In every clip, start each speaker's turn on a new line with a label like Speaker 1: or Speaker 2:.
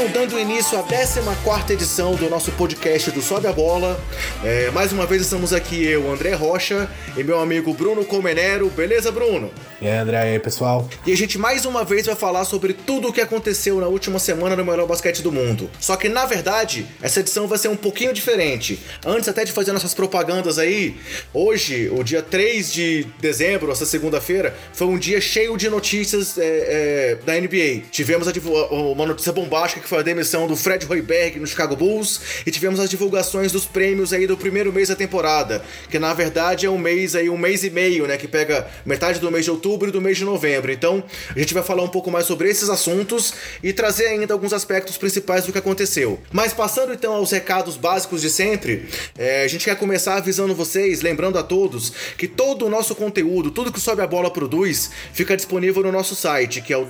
Speaker 1: Então, dando início à 14 edição do nosso podcast do Sobe a Bola, é, mais uma vez estamos aqui eu, André Rocha, e meu amigo Bruno Comenero. Beleza, Bruno?
Speaker 2: E aí, André, aí, pessoal?
Speaker 1: E a gente mais uma vez vai falar sobre tudo o que aconteceu na última semana no melhor basquete do mundo. Só que, na verdade, essa edição vai ser um pouquinho diferente. Antes até de fazer nossas propagandas aí, hoje, o dia 3 de dezembro, essa segunda-feira, foi um dia cheio de notícias é, é, da NBA. Tivemos uma notícia bombástica que foi a demissão do Fred Hoiberg no Chicago Bulls e tivemos as divulgações dos prêmios aí do primeiro mês da temporada, que na verdade é um mês aí, um mês e meio, né, que pega metade do mês de outubro e do mês de novembro. Então, a gente vai falar um pouco mais sobre esses assuntos e trazer ainda alguns aspectos principais do que aconteceu. Mas passando então aos recados básicos de sempre, é, a gente quer começar avisando vocês, lembrando a todos, que todo o nosso conteúdo, tudo que Sobe a Bola produz, fica disponível no nosso site, que é o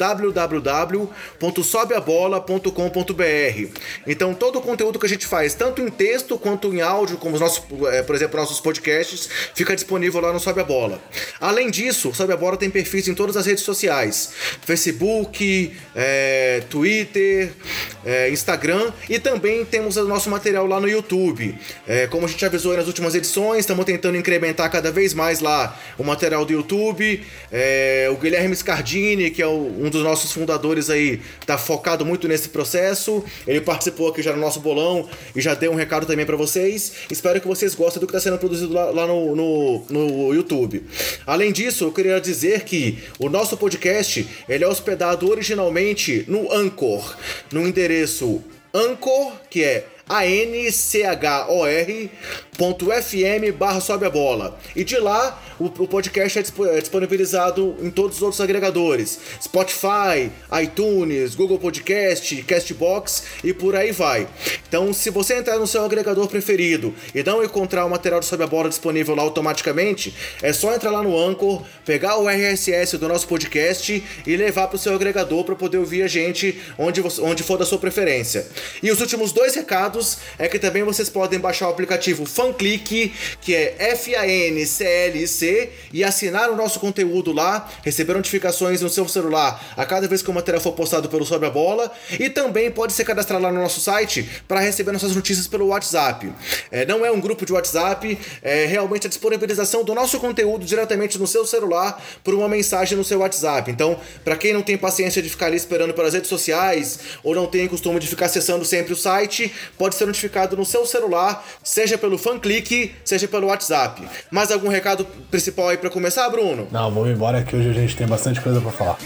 Speaker 1: www.sobeabola.com.br. Então, todo o conteúdo que a gente faz, tanto em texto quanto em áudio, como os nossos, é, por exemplo, nossos podcasts, fica disponível lá no Sobe a Bola. Além disso, Sobe a Bola tem perfis em todas as redes sociais: Facebook, é, Twitter, é, Instagram e também temos o nosso material lá no YouTube. É, como a gente avisou nas últimas edições, estamos tentando incrementar cada vez mais lá o material do YouTube. O Guilherme Scardini, que é o, um dos nossos fundadores aí, está focado muito nesse processo. Ele participou aqui já no nosso bolão e já deu um recado também para vocês. Espero que vocês gostem do que está sendo produzido lá, lá no, no, no YouTube. Além disso, eu queria dizer que o nosso podcast ele é hospedado originalmente no Anchor, no endereço Anchor, que é anchor.fm barra sobe a bola. E de lá o, o podcast é, é disponibilizado em todos os outros agregadores: Spotify, iTunes, Google Podcast, Castbox e por aí vai. Então, se você entrar no seu agregador preferido e não encontrar o material do Sobe a Bola disponível lá automaticamente, é só entrar lá no Anchor, pegar o RSS do nosso podcast e levar para o seu agregador para poder ouvir a gente onde, onde for da sua preferência. E os últimos dois recados é que também vocês podem baixar o aplicativo FanClick, que é F-A-N-C-L-C e assinar o nosso conteúdo lá, receber notificações no seu celular a cada vez que o material for postado pelo Sobe a Bola e também pode se cadastrar lá no nosso site para receber nossas notícias pelo WhatsApp. É, não é um grupo de WhatsApp, é realmente a disponibilização do nosso conteúdo diretamente no seu celular por uma mensagem no seu WhatsApp. Então, para quem não tem paciência de ficar ali esperando pelas redes sociais ou não tem costume de ficar acessando sempre o site, pode ser notificado no seu celular, seja pelo FanClick, seja pelo WhatsApp. Mais algum recado principal aí para começar, Bruno?
Speaker 2: Não, vamos embora que hoje a gente tem bastante coisa para falar.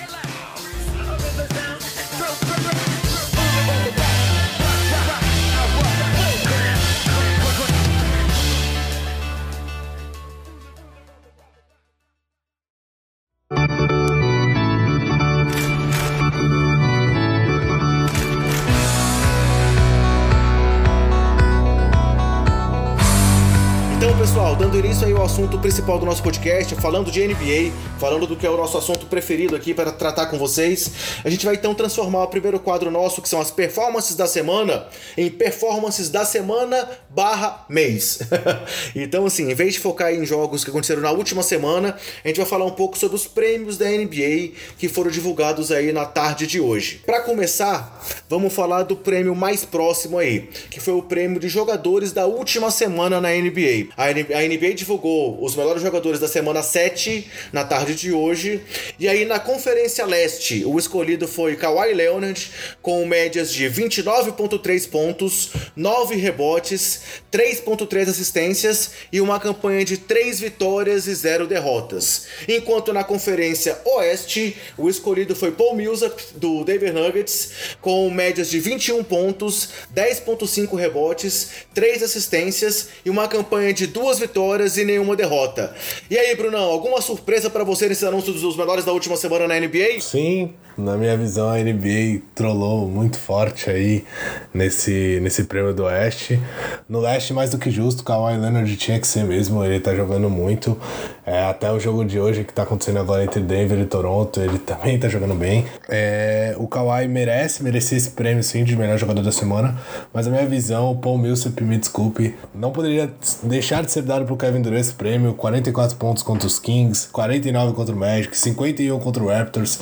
Speaker 1: Dando início aí ao assunto principal do nosso podcast, falando de NBA, falando do que é o nosso assunto preferido aqui para tratar com vocês. A gente vai então transformar o primeiro quadro nosso, que são as performances da semana, em performances da semana barra mês. então, assim, em vez de focar em jogos que aconteceram na última semana, a gente vai falar um pouco sobre os prêmios da NBA que foram divulgados aí na tarde de hoje. Para começar, vamos falar do prêmio mais próximo aí, que foi o prêmio de jogadores da última semana na NBA. A NBA NBA divulgou os melhores jogadores da semana 7 na tarde de hoje. E aí na Conferência Leste, o escolhido foi Kawhi Leonard com médias de 29.3 pontos, 9 rebotes, 3.3 assistências e uma campanha de 3 vitórias e 0 derrotas. Enquanto na Conferência Oeste, o escolhido foi Paul Millsap do Denver Nuggets com médias de 21 pontos, 10.5 rebotes, 3 assistências e uma campanha de 2 vitórias vitórias e nenhuma derrota. E aí, Brunão, alguma surpresa para você nesse anúncio dos melhores da última semana na NBA?
Speaker 2: Sim, na minha visão, a NBA trollou muito forte aí nesse, nesse prêmio do Oeste. No Leste, mais do que justo, o Kawhi Leonard tinha que ser mesmo, ele tá jogando muito. É, até o jogo de hoje, que tá acontecendo agora entre Denver e Toronto, ele também tá jogando bem. É, o Kawhi merece, merecia esse prêmio sim de melhor jogador da semana, mas a minha visão, o Paul Millsap, me desculpe, não poderia deixar de ser dado pro Kevin Durant esse prêmio. 44 pontos contra os Kings, 49 contra o Magic, 51 contra o Raptors.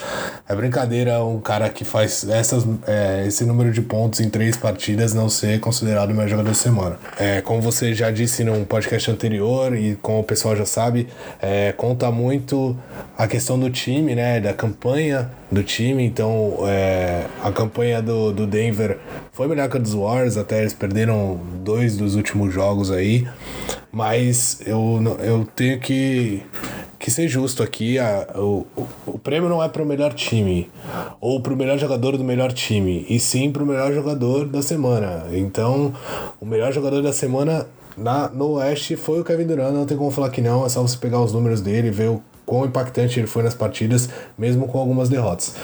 Speaker 2: É brincadeira um cara que faz essas, é, esse número de pontos em três partidas não ser considerado o melhor jogador da semana. É, como você já disse num podcast anterior e como o pessoal já sabe, é, conta muito a questão do time, né? Da campanha do time. Então, é, a campanha do, do Denver foi melhor que a dos Warriors, até eles perderam dois dos últimos jogos aí. Mas eu, eu tenho que, que ser justo aqui. A, o, o prêmio não é para o melhor time ou para o melhor jogador do melhor time, e sim para o melhor jogador da semana. Então, o melhor jogador da semana na, no Oeste foi o Kevin Durant, não tem como falar que não, é só você pegar os números dele ver o quão impactante ele foi nas partidas, mesmo com algumas derrotas.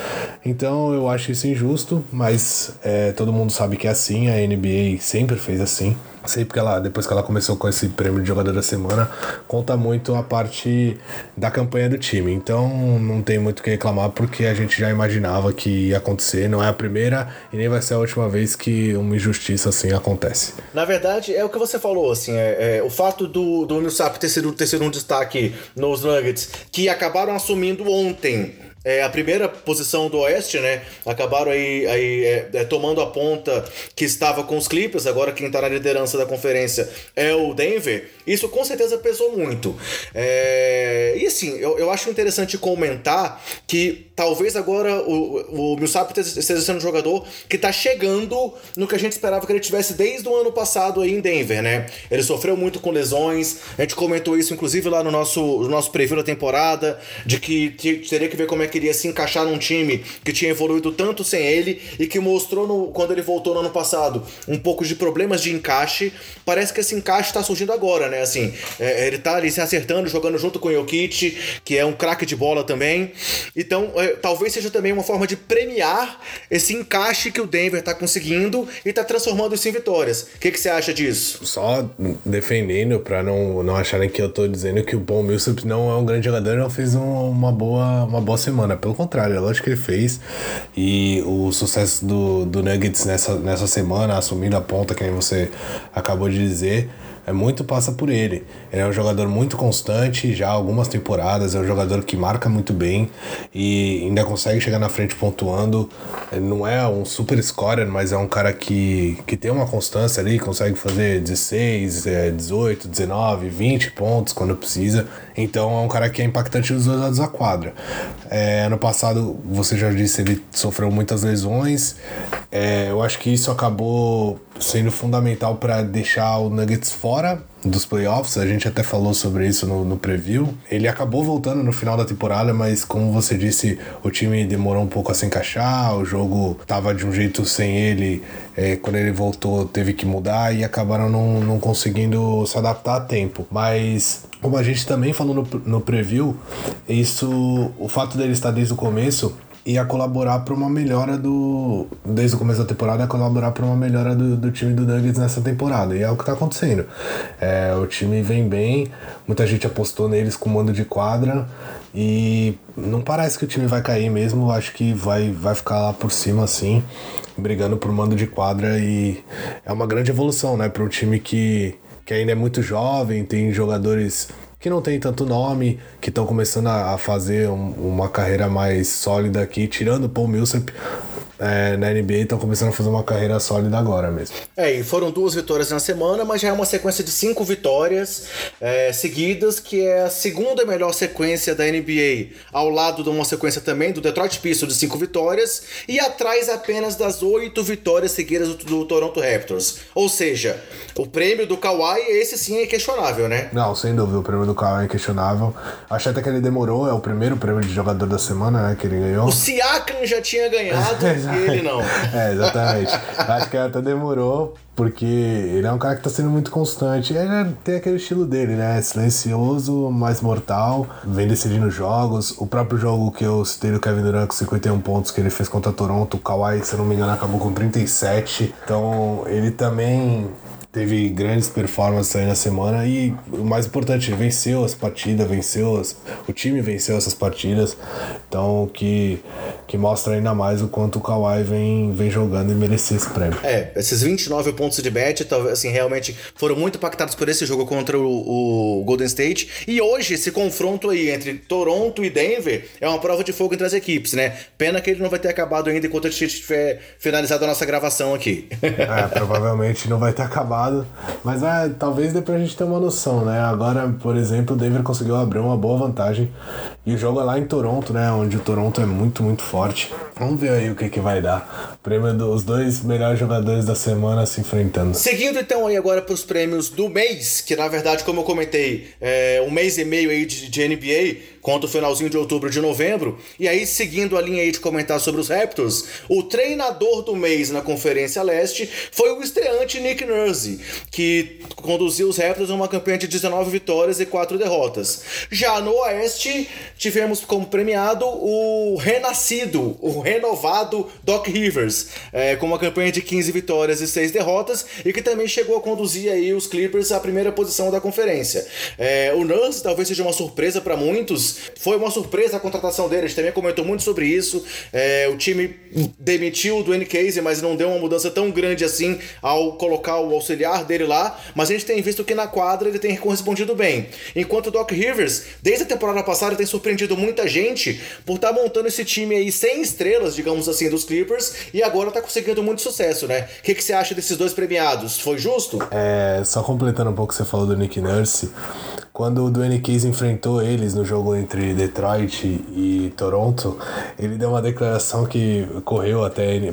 Speaker 2: Então eu acho isso injusto, mas é, todo mundo sabe que é assim, a NBA sempre fez assim. Sempre que ela, depois que ela começou com esse prêmio de jogador da semana, conta muito a parte da campanha do time. Então não tem muito o que reclamar porque a gente já imaginava que ia acontecer. Não é a primeira e nem vai ser a última vez que uma injustiça assim acontece.
Speaker 1: Na verdade, é o que você falou, assim, é, é o fato do, do Millsap ter sido, ter sido um destaque nos Nuggets, que acabaram assumindo ontem é, a primeira posição do Oeste, né? Acabaram aí, aí é, é, tomando a ponta que estava com os Clippers, agora quem está na liderança da conferência é o Denver. Isso com certeza pesou muito. É, e assim, eu, eu acho interessante comentar que talvez agora o, o Millsap esteja sendo um jogador que está chegando no que a gente esperava que ele tivesse desde o ano passado aí em Denver, né? Ele sofreu muito com lesões, a gente comentou isso inclusive lá no nosso, no nosso preview da temporada, de que teria que ver como é que iria se encaixar num time que tinha evoluído tanto sem ele e que mostrou no, quando ele voltou no ano passado um pouco de problemas de encaixe. Parece que esse encaixe está surgindo agora, né? Assim, é, ele está ali se acertando, jogando junto com o Jokic, que é um craque de bola também. Então, é, talvez seja também uma forma de premiar esse encaixe que o Denver está conseguindo e está transformando isso em vitórias. O que, que você acha disso?
Speaker 2: Só defendendo para não, não acharem que eu estou dizendo que o Paul Millsap não é um grande jogador, não fez um, uma boa uma boa semana. Pelo contrário, é lógico que ele fez. E o sucesso do, do Nuggets nessa, nessa semana, assumindo a ponta, que você acabou de dizer, é muito passa por ele. Ele é um jogador muito constante, já algumas temporadas, é um jogador que marca muito bem e ainda consegue chegar na frente pontuando. Ele não é um super scorer, mas é um cara que, que tem uma constância ali, consegue fazer 16, 18, 19, 20 pontos quando precisa. Então é um cara que é impactante dos dois lados da quadra. É, ano passado, você já disse, ele sofreu muitas lesões. É, eu acho que isso acabou sendo fundamental para deixar o Nuggets fora dos playoffs, a gente até falou sobre isso no, no preview. Ele acabou voltando no final da temporada, mas como você disse, o time demorou um pouco a se encaixar, o jogo tava de um jeito sem ele, é, quando ele voltou teve que mudar e acabaram não, não conseguindo se adaptar a tempo. Mas como a gente também falou no, no preview, isso, o fato dele estar desde o começo ia colaborar para uma melhora do. Desde o começo da temporada, ia colaborar para uma melhora do, do time do Nuggets nessa temporada. E é o que está acontecendo. É, o time vem bem, muita gente apostou neles com mando de quadra. E não parece que o time vai cair mesmo. Acho que vai, vai ficar lá por cima assim, brigando por mando de quadra. E é uma grande evolução, né? Para um time que, que ainda é muito jovem, tem jogadores que não tem tanto nome, que estão começando a, fazer um, uma carreira mais sólida aqui, tirando o Paul Millsap, é, na NBA estão começando a fazer uma carreira sólida agora mesmo.
Speaker 1: É, e foram duas vitórias na semana, mas já é uma sequência de cinco vitórias é, seguidas, que é a segunda melhor sequência da NBA, ao lado de uma sequência também do Detroit Pistons de cinco vitórias, e atrás apenas das oito vitórias seguidas do, do Toronto Raptors. Ou seja, o prêmio do Kawhi, esse sim é questionável, né?
Speaker 2: Não, sem dúvida, o prêmio do Kawhi é questionável. Acho até que ele demorou, é o primeiro prêmio de jogador da semana, né, que ele ganhou.
Speaker 1: O Siakam já tinha ganhado. e ele não.
Speaker 2: É, exatamente. Acho que até demorou, porque ele é um cara que tá sendo muito constante. Ele é, tem aquele estilo dele, né? Silencioso, mais mortal, vem decidindo jogos. O próprio jogo que eu citei do Kevin Durant com 51 pontos que ele fez contra Toronto, o Kawhi, se não me engano, acabou com 37. Então, ele também teve grandes performances aí na semana e o mais importante, venceu as partidas, venceu as, o time venceu essas partidas. Então que, que mostra ainda mais o quanto o Kawhi vem, vem jogando e merecer esse prêmio.
Speaker 1: É, esses 29 pontos de bet, talvez assim, realmente foram muito impactados por esse jogo contra o, o Golden State. E hoje esse confronto aí entre Toronto e Denver é uma prova de fogo entre as equipes, né? Pena que ele não vai ter acabado ainda enquanto a gente tiver finalizado a nossa gravação aqui.
Speaker 2: é, provavelmente não vai ter acabado, mas vai, talvez dê pra gente ter uma noção, né? Agora, por exemplo, o Denver conseguiu abrir uma boa vantagem e o jogo é lá em Toronto, né? Onde o Toronto é muito, muito forte. Vamos ver aí o que, que vai dar. Prêmio dos dois melhores jogadores da semana se enfrentando.
Speaker 1: Seguindo então aí agora para os prêmios do mês, que na verdade, como eu comentei, é um mês e meio aí de, de NBA, contra o finalzinho de outubro de novembro. E aí, seguindo a linha aí de comentar sobre os Raptors, o treinador do mês na Conferência Leste foi o estreante Nick Nurse, que conduziu os Raptors a uma campanha de 19 vitórias e 4 derrotas. Já no Oeste, tivemos como premiado o renascido, o renovado Doc Rivers, é, com uma campanha de 15 vitórias e 6 derrotas, e que também chegou a conduzir aí os Clippers à primeira posição da conferência. É, o Nurse talvez seja uma surpresa para muitos, foi uma surpresa a contratação dele, a gente também comentou muito sobre isso. É, o time demitiu o Dwayne Casey, mas não deu uma mudança tão grande assim ao colocar o auxiliar dele lá. Mas a gente tem visto que na quadra ele tem correspondido bem. Enquanto o Doc Rivers, desde a temporada passada, tem surpreendido muita gente por estar tá montando esse time aí sem estrelas, digamos assim, dos Clippers, e agora tá conseguindo muito sucesso, né? O que, que você acha desses dois premiados? Foi justo?
Speaker 2: É, só completando um pouco o que você falou do Nick Nurse. Quando o Dwayne Case enfrentou eles no jogo entre Detroit e Toronto, ele deu uma declaração que correu até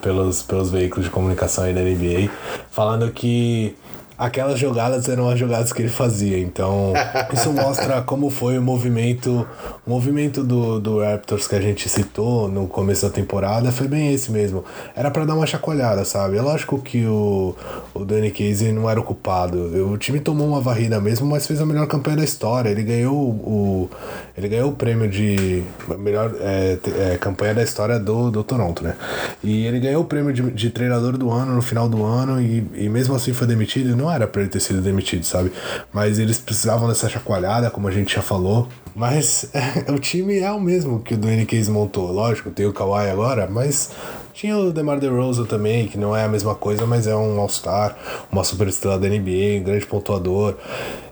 Speaker 2: pelos, pelos veículos de comunicação aí da NBA, falando que que aquelas jogadas eram as jogadas que ele fazia. Então, isso mostra como foi o movimento, o movimento do, do Raptors que a gente citou no começo da temporada, foi bem esse mesmo. Era para dar uma chacoalhada, sabe? É lógico que o, o Danny Casey não era o culpado. O time tomou uma varrida mesmo, mas fez a melhor campanha da história. Ele ganhou o, ele ganhou o prêmio de melhor é, é, campanha da história do, do Toronto, né? E ele ganhou o prêmio de, de treinador do ano no final do ano e, e mesmo assim foi demitido. Não era para ele ter sido demitido, sabe? Mas eles precisavam dessa chacoalhada, como a gente já falou. Mas o time é o mesmo que o Dwayne Case montou. Lógico, tem o Kawhi agora, mas tinha o DeMar DeRozan também, que não é a mesma coisa, mas é um All-Star, uma super estrela da NBA, um grande pontuador.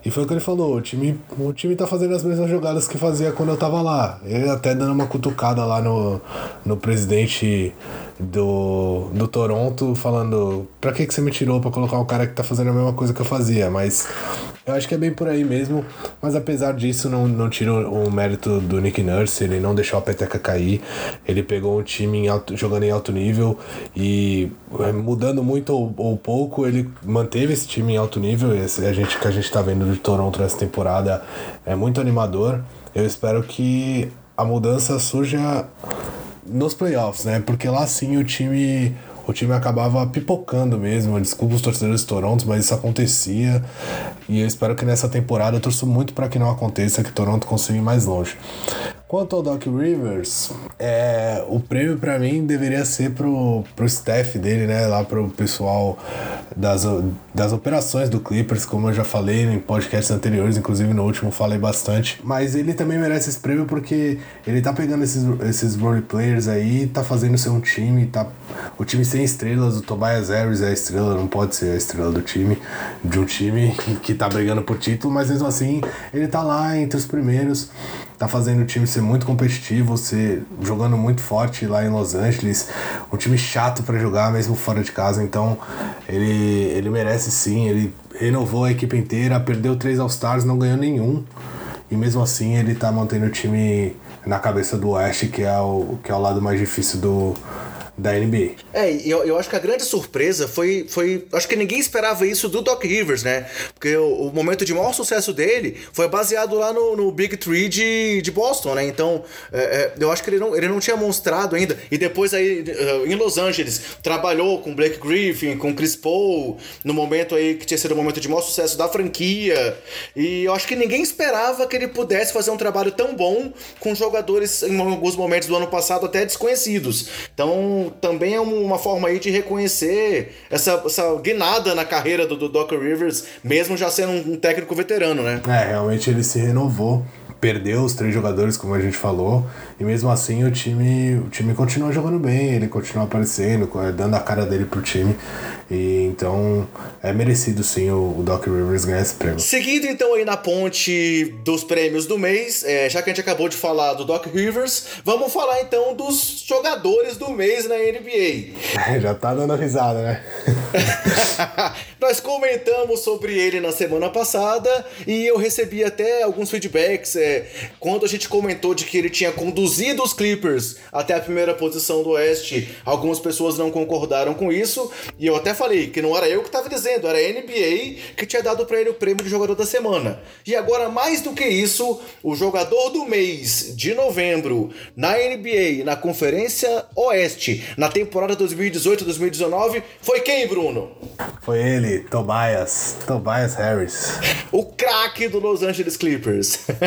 Speaker 2: E foi o que ele falou, o time, o time tá fazendo as mesmas jogadas que fazia quando eu tava lá. Ele até dando uma cutucada lá no, no presidente do, do Toronto, falando pra que, que você me tirou pra colocar um cara que tá fazendo a mesma coisa que eu fazia, mas eu acho que é bem por aí mesmo, mas apesar disso, não, não tira o mérito do Nick Nurse, ele não deixou a peteca cair, ele pegou um time em alto, jogando em alto nível e é, mudando muito ou, ou, pouco, ele manteve esse time em alto nível, esse, a gente que a gente tá vendo de Toronto nessa temporada é muito animador. Eu espero que a mudança surja nos playoffs, né? Porque lá sim o time o time acabava pipocando mesmo. Desculpa os torcedores de Toronto, mas isso acontecia. E eu espero que nessa temporada eu torço muito para que não aconteça, que Toronto consiga ir mais longe. Quanto ao Doc Rivers, é, o prêmio para mim deveria ser pro, pro staff dele, né? Lá pro pessoal das, das operações do Clippers, como eu já falei em podcasts anteriores, inclusive no último falei bastante. Mas ele também merece esse prêmio porque ele tá pegando esses, esses role players aí, tá fazendo ser um time, tá, o time sem estrelas, o Tobias Harris é a estrela, não pode ser a estrela do time, de um time que tá brigando por título, mas mesmo assim ele tá lá entre os primeiros tá fazendo o time ser muito competitivo, ser jogando muito forte lá em Los Angeles, um time chato para jogar mesmo fora de casa, então ele, ele merece sim, ele renovou a equipe inteira, perdeu três All-Stars, não ganhou nenhum, e mesmo assim ele tá mantendo o time na cabeça do Oeste, que é o, que é o lado mais difícil do, da NBA.
Speaker 1: É, eu, eu acho que a grande surpresa foi, foi. Acho que ninguém esperava isso do Doc Rivers, né? Porque o, o momento de maior sucesso dele foi baseado lá no, no Big Three de, de Boston, né? Então, é, é, eu acho que ele não, ele não tinha mostrado ainda. E depois aí, eh, em Los Angeles, trabalhou com Blake Griffin, com Chris Paul, no momento aí que tinha sido o momento de maior sucesso da franquia. E eu acho que ninguém esperava que ele pudesse fazer um trabalho tão bom com jogadores em alguns momentos do ano passado até desconhecidos. Então, também é uma forma aí de reconhecer essa, essa guinada na carreira do, do Doc Rivers, mesmo já sendo um técnico veterano, né?
Speaker 2: É, realmente ele se renovou perdeu os três jogadores, como a gente falou, e mesmo assim o time, o time continua jogando bem, ele continua aparecendo, dando a cara dele pro time. E então é merecido sim o, o, Doc Rivers ganhar esse prêmio.
Speaker 1: Seguindo então aí na ponte dos prêmios do mês, é, já que a gente acabou de falar do Doc Rivers, vamos falar então dos jogadores do mês na NBA.
Speaker 2: já tá dando risada, né?
Speaker 1: Nós comentamos sobre ele na semana passada e eu recebi até alguns feedbacks é, quando a gente comentou de que ele tinha conduzido os Clippers até a primeira posição do Oeste. Algumas pessoas não concordaram com isso e eu até falei que não era eu que estava dizendo, era a NBA que tinha dado para ele o prêmio de jogador da semana. E agora, mais do que isso, o jogador do mês de novembro na NBA, na Conferência Oeste, na temporada 2018-2019, foi quem, Bruno?
Speaker 2: Foi ele, Tobias. Tobias Harris.
Speaker 1: O craque do Los Angeles Clippers.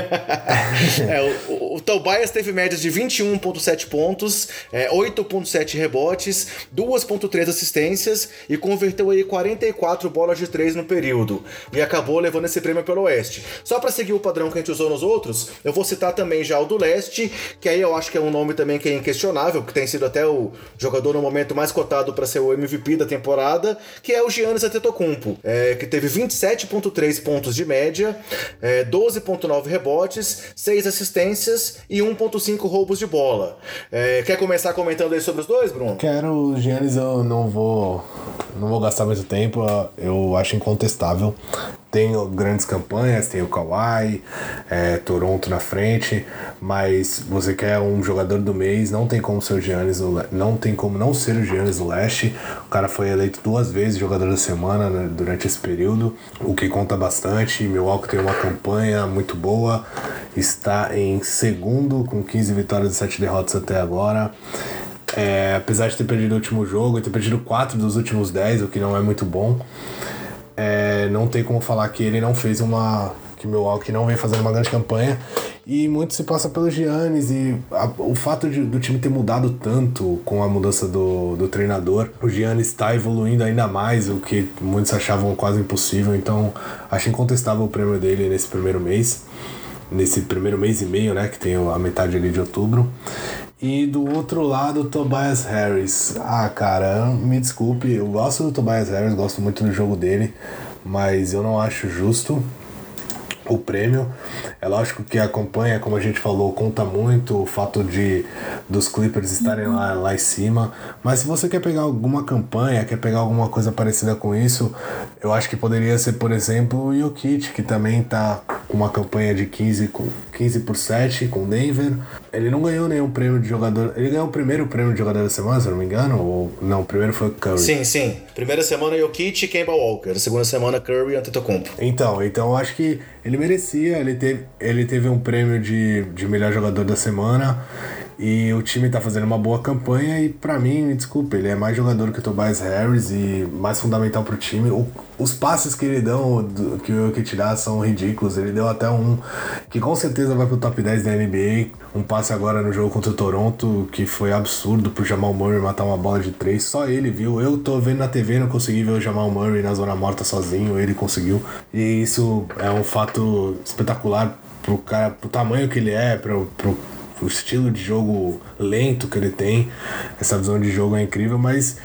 Speaker 1: é, o, o, Tobias teve de 21,7 pontos, é, 8,7 rebotes, 2,3 assistências e converteu aí 44 bolas de 3 no período. E acabou levando esse prêmio pelo Oeste. Só para seguir o padrão que a gente usou nos outros, eu vou citar também já o do Leste, que aí eu acho que é um nome também que é inquestionável, que tem sido até o jogador no momento mais cotado para ser o MVP da temporada, que é o Giannis Antetokounmpo, é, que teve 27.3 pontos de média, é, 12.9 rebotes, 6 assistências e 1.5 roubos de bola. É, quer começar comentando aí sobre os dois, Bruno?
Speaker 2: Quero, Giannis eu não vou não vou gastar muito tempo, eu acho incontestável. Tem grandes campanhas, tem o Kawhi, é, Toronto na frente, mas você quer um jogador do mês, não tem como ser o Giannis, não tem como não ser o Giannis do Leste. O cara foi eleito duas vezes jogador da semana né, durante esse período, o que conta bastante. Milwaukee tem uma campanha muito boa, está em segundo com 15 vitórias e 7 derrotas até agora. É, apesar de ter perdido o último jogo e ter perdido 4 dos últimos 10, o que não é muito bom, é, não tem como falar que ele não fez uma. que Milwaukee não vem fazendo uma grande campanha. E muito se passa pelo Giannis e a, o fato de, do time ter mudado tanto com a mudança do, do treinador. O Giannis está evoluindo ainda mais, o que muitos achavam quase impossível. Então acho incontestável o prêmio dele nesse primeiro mês. Nesse primeiro mês e meio, né? Que tem a metade ali de outubro. E do outro lado, Tobias Harris. Ah, cara, me desculpe, eu gosto do Tobias Harris, gosto muito do jogo dele, mas eu não acho justo o prêmio. É lógico que acompanha, como a gente falou, conta muito o fato de dos Clippers estarem lá, lá em cima. Mas se você quer pegar alguma campanha, quer pegar alguma coisa parecida com isso, eu acho que poderia ser, por exemplo, o Jokic, que também está com uma campanha de 15, 15 por 7 com Denver. Ele não ganhou nenhum prêmio de jogador. Ele ganhou o primeiro prêmio de jogador da semana, se eu não me engano. Ou não, o primeiro foi Curry.
Speaker 1: Sim, sim. Primeira semana Jokic e Kemba Walker. Segunda semana Curry e Antetokounmpo.
Speaker 2: Então, então eu acho que ele merecia. Ele teve, ele teve um prêmio de, de melhor jogador da semana. E o time tá fazendo uma boa campanha e para mim, me desculpe, ele é mais jogador que o Tobias Harris e mais fundamental pro time. O, os passes que ele dão, que o Jokic dá, são ridículos. Ele deu até um que com certeza vai pro top 10 da NBA. Um passe agora no jogo contra o Toronto que foi absurdo pro Jamal Murray matar uma bola de três. Só ele viu. Eu tô vendo na TV, não consegui ver o Jamal Murray na zona morta sozinho. Ele conseguiu. E isso é um fato espetacular pro cara, pro tamanho que ele é, pro, pro o estilo de jogo lento que ele tem, essa visão de jogo é incrível, mas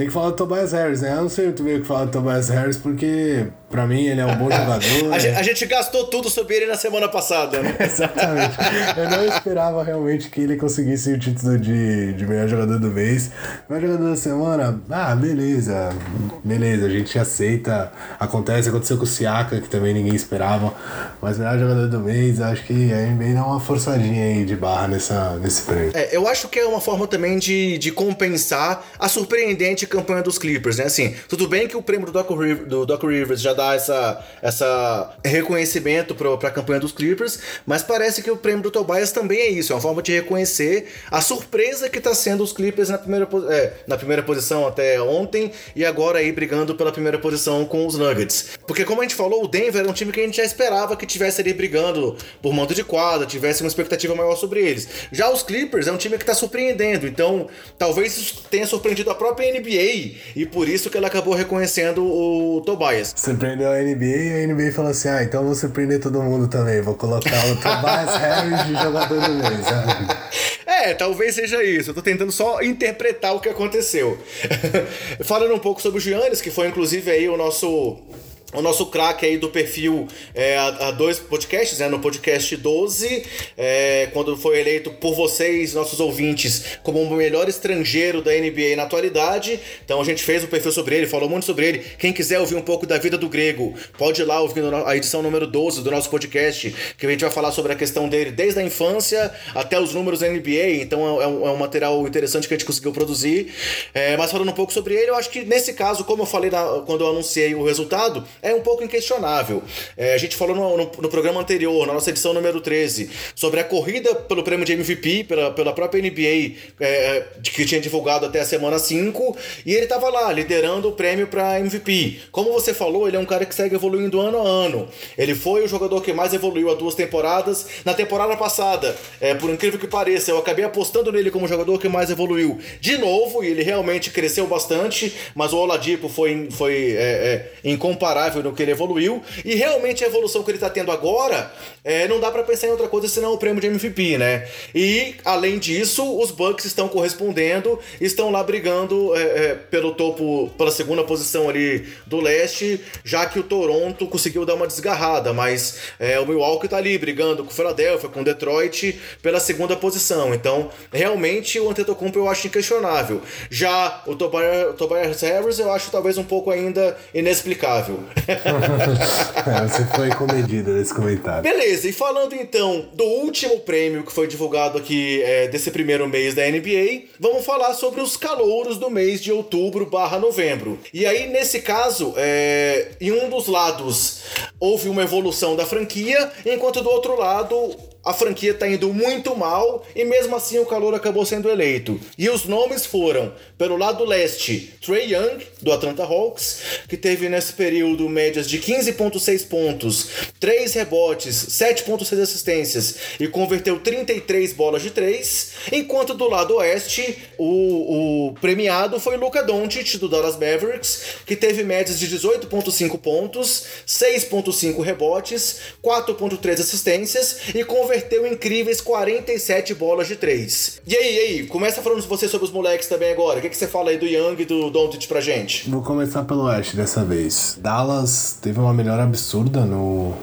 Speaker 2: tem que falar do Tobias Harris, né? Eu não sei muito bem o que falar do Tobias Harris, porque Pra mim, ele é um bom jogador.
Speaker 1: a, gente, a, gente, gastou tudo sobre ele na semana passada, né?
Speaker 2: Exatamente. Eu não esperava realmente que ele conseguisse o título de, de melhor jogador do mês. Melhor jogador da semana, ah, beleza. Beleza, a gente aceita. Acontece, aconteceu com o Siaka, que também ninguém esperava. Mas melhor jogador do mês, acho que a NBA dá uma forçadinha aí de barra nessa, nesse prêmio.
Speaker 1: É, eu acho que é uma forma também de, de compensar a surpreendente campanha dos Clippers, né? Assim, tudo bem que o prêmio do Doc, Rivers, do Doc Rivers já dá essa, essa reconhecimento para a campanha dos Clippers, mas parece que o prêmio do Tobias também é isso, é uma forma de reconhecer a surpresa que está sendo os Clippers na primeira, é, na primeira posição até ontem e agora aí brigando pela primeira posição com os Nuggets. Porque como a gente falou, o Denver é um time que a gente já esperava que tivesse ali brigando por mando de quadra, tivesse uma expectativa maior sobre eles. Já os Clippers é um time que está surpreendendo, então talvez isso tenha surpreendido a própria NBA e por isso que ela acabou reconhecendo o Tobias.
Speaker 2: Surpreendeu a NBA e a NBA falou assim: ah, então vou surpreender todo mundo também, vou colocar o Tobias Harris de jogador do mês.
Speaker 1: É, talvez seja isso. Eu tô tentando só interpretar o que aconteceu. Falando um pouco sobre o Giannis, que foi inclusive aí o nosso o nosso craque aí do perfil é, há, dois podcasts, né? No podcast 12, é, quando foi eleito por vocês, nossos ouvintes, como o melhor estrangeiro da NBA na atualidade. Então a gente fez o um perfil sobre ele, falou muito sobre ele. Quem quiser ouvir um pouco da vida do grego, pode ir lá ouvindo a edição número 12 do nosso podcast, que a gente vai falar sobre a questão dele desde a infância até os números da NBA. Então é um, é um material interessante que a gente conseguiu produzir. É, mas falando um pouco sobre ele, eu acho que nesse caso, como eu falei na, quando eu anunciei o resultado, é um pouco inquestionável. É, a gente falou no, no, no, programa anterior, na nossa edição número 13, sobre a corrida pelo prêmio de MVP pela, pela própria NBA, é, que tinha divulgado até a semana 5, e ele estava lá, liderando o prêmio para MVP. Como você falou, ele é um cara que segue evoluindo ano a ano. Ele foi o jogador que mais evoluiu há duas temporadas. Na temporada passada, é, por incrível que pareça, eu acabei apostando nele como jogador que mais evoluiu de novo, e ele realmente cresceu bastante, mas o Oladipo foi, foi é, é incomparável no que ele evoluiu. E realmente a evolução que ele está tendo agora, é, não dá para pensar em outra coisa senão o prêmio de MVP, né? E, além disso, os Bucks estão correspondendo, estão lá brigando é, é, pelo topo, pela segunda posição ali do leste, já que o Toronto conseguiu dar uma desgarrada, mas é, o Milwaukee está ali brigando com o Philadelphia, com o Detroit, pela segunda posição. Então, realmente, o Antetokounmpo eu acho inquestionável. Já o Tobias, Tobias Harris eu acho talvez um pouco ainda inexplicável.
Speaker 2: é, você foi comedido nesse comentário.
Speaker 1: Beleza, e falando então do último prêmio que foi divulgado aqui é, desse primeiro mês da NBA, vamos falar sobre os calouros do mês de outubro barra novembro. E aí, nesse caso, é, em um dos lados houve uma evolução da franquia, enquanto do outro lado a franquia está indo muito mal e mesmo assim o calor acabou sendo eleito. E os nomes foram, pelo lado leste, Trey Young, do Atlanta Hawks, que teve nesse período médias de 15,6 pontos, 3 rebotes, 7,6 assistências e converteu 33 bolas de 3, enquanto do lado oeste, o, o premiado foi Luka Doncic, do Dallas Mavericks, que teve médias de 18,5 pontos, 6,5 rebotes, 4,3 assistências e converteu converteu incríveis 47 bolas de 3. E aí, e aí? Começa falando você sobre os moleques também agora. O que, que você fala aí do Young e do Doncic pra gente?
Speaker 2: Vou começar pelo Oeste dessa vez. Dallas teve uma melhora absurda no...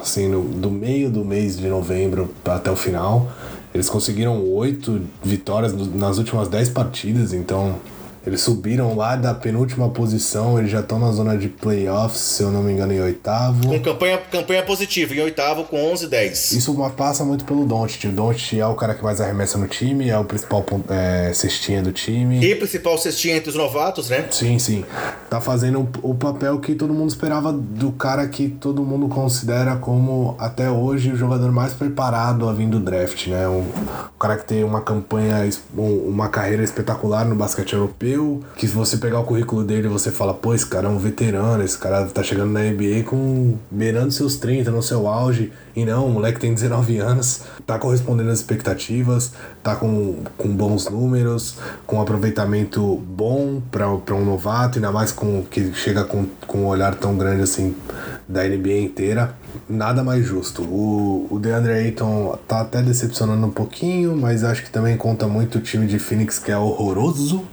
Speaker 2: Assim, no, do meio do mês de novembro até o final. Eles conseguiram oito vitórias nas últimas 10 partidas, então eles subiram lá da penúltima posição, eles já estão na zona de playoffs, se eu não me engano, em oitavo.
Speaker 1: Com campanha, campanha positiva, em oitavo com 11 10.
Speaker 2: Isso passa muito pelo Doncic. O Doncic é o cara que mais arremessa no time, é o principal é, cestinha do time.
Speaker 1: E principal cestinha entre os novatos, né?
Speaker 2: Sim, sim. Tá fazendo o papel que todo mundo esperava do cara que todo mundo considera como, até hoje, o jogador mais preparado a vir do draft, né? Um, um cara que tem uma campanha, uma carreira espetacular no basquete europeu que se você pegar o currículo dele, você fala, pô, esse cara é um veterano, esse cara tá chegando na NBA com beirando seus 30, no seu auge. E não, o moleque tem 19 anos, tá correspondendo às expectativas, tá com, com bons números, com aproveitamento bom para um novato, ainda mais com que chega com, com um olhar tão grande assim da NBA inteira nada mais justo. O, o DeAndre Ayton tá até decepcionando um pouquinho, mas acho que também conta muito o time de Phoenix que é horroroso.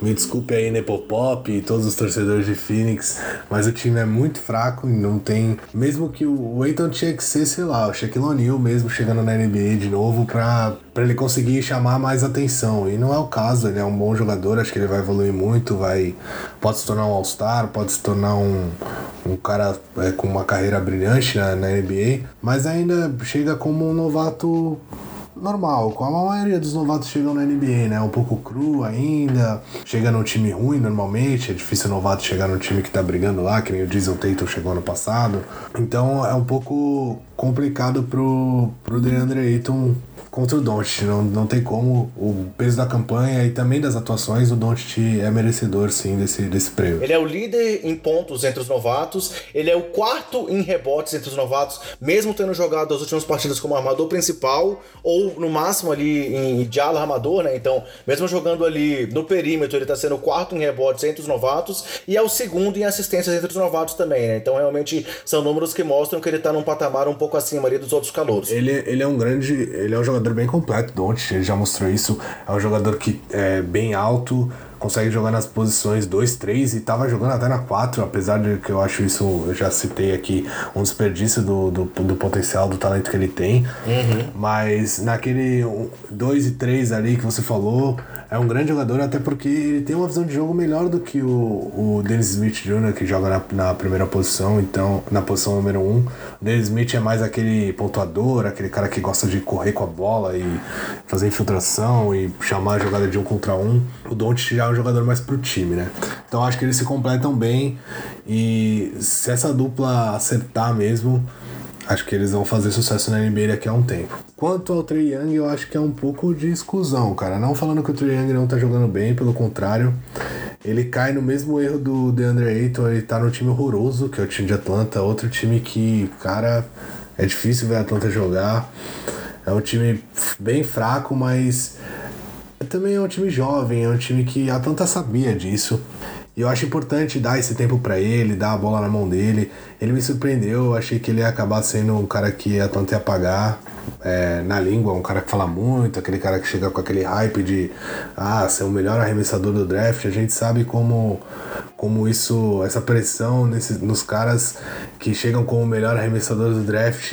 Speaker 2: Me desculpe aí, Nepopop e todos os torcedores de Phoenix, mas o time é muito fraco e não tem. Mesmo que o Ayton tinha que ser, sei lá, o Shaquille O'Neal mesmo chegando na NBA de novo pra, pra ele conseguir chamar mais atenção. E não é o caso, ele é um bom jogador, acho que ele vai evoluir muito, vai pode se tornar um All-Star, pode se tornar um, um cara é, com uma carreira brilhante na, na NBA, mas ainda chega como um novato normal, como a maioria dos novatos chegam na NBA, né? Um pouco cru ainda, chega num time ruim normalmente, é difícil o novato chegar num time que tá brigando lá, que nem o Jason Tatum chegou ano passado. Então é um pouco complicado pro, pro DeAndre Ayton contra o Doncic. Não, não tem como. O peso da campanha e também das atuações, o Doncic é merecedor, sim, desse, desse prêmio.
Speaker 1: Ele é o líder em pontos entre os novatos, ele é o quarto em rebotes entre os novatos, mesmo tendo jogado as últimas partidas como armador principal, ou no máximo ali em diálogo armador, né? Então, mesmo jogando ali no perímetro, ele tá sendo o quarto em rebotes entre os novatos, e é o segundo em assistências entre os novatos também, né? Então, realmente, são números que mostram que ele tá num patamar um pouco acima ali dos outros calouros.
Speaker 2: Ele, ele é um grande. Ele é um jogador jogador bem completo, Don't, ele já mostrou isso. É um jogador que é bem alto, consegue jogar nas posições 2, 3 e tava jogando até na 4, apesar de que eu acho isso, eu já citei aqui, um desperdício do, do, do potencial, do talento que ele tem. Uhum. Mas naquele 2 e 3 ali que você falou, é um grande jogador, até porque ele tem uma visão de jogo melhor do que o, o Dennis Smith Jr., que joga na, na primeira posição, então, na posição número 1. Um. O Dennis Smith é mais aquele pontuador, aquele cara que gosta de correr com a bola e fazer infiltração e chamar a jogada de um contra um. O Don't já um jogador mais pro time, né? Então acho que eles se completam bem e se essa dupla acertar mesmo, acho que eles vão fazer sucesso na NBA daqui a um tempo. Quanto ao Trey Young, eu acho que é um pouco de exclusão, cara. Não falando que o Trey Young não tá jogando bem, pelo contrário. Ele cai no mesmo erro do DeAndre Ayton, ele tá no time horroroso, que é o time de Atlanta, outro time que, cara, é difícil ver a Atlanta jogar. É um time bem fraco, mas também é um time jovem, é um time que a Atlanta sabia disso. E eu acho importante dar esse tempo para ele, dar a bola na mão dele. Ele me surpreendeu, eu achei que ele ia acabar sendo um cara que a Atlanta ia pagar é, na língua, um cara que fala muito, aquele cara que chega com aquele hype de ah, ser o melhor arremessador do draft. A gente sabe como, como isso, essa pressão nesse, nos caras que chegam como o melhor arremessador do draft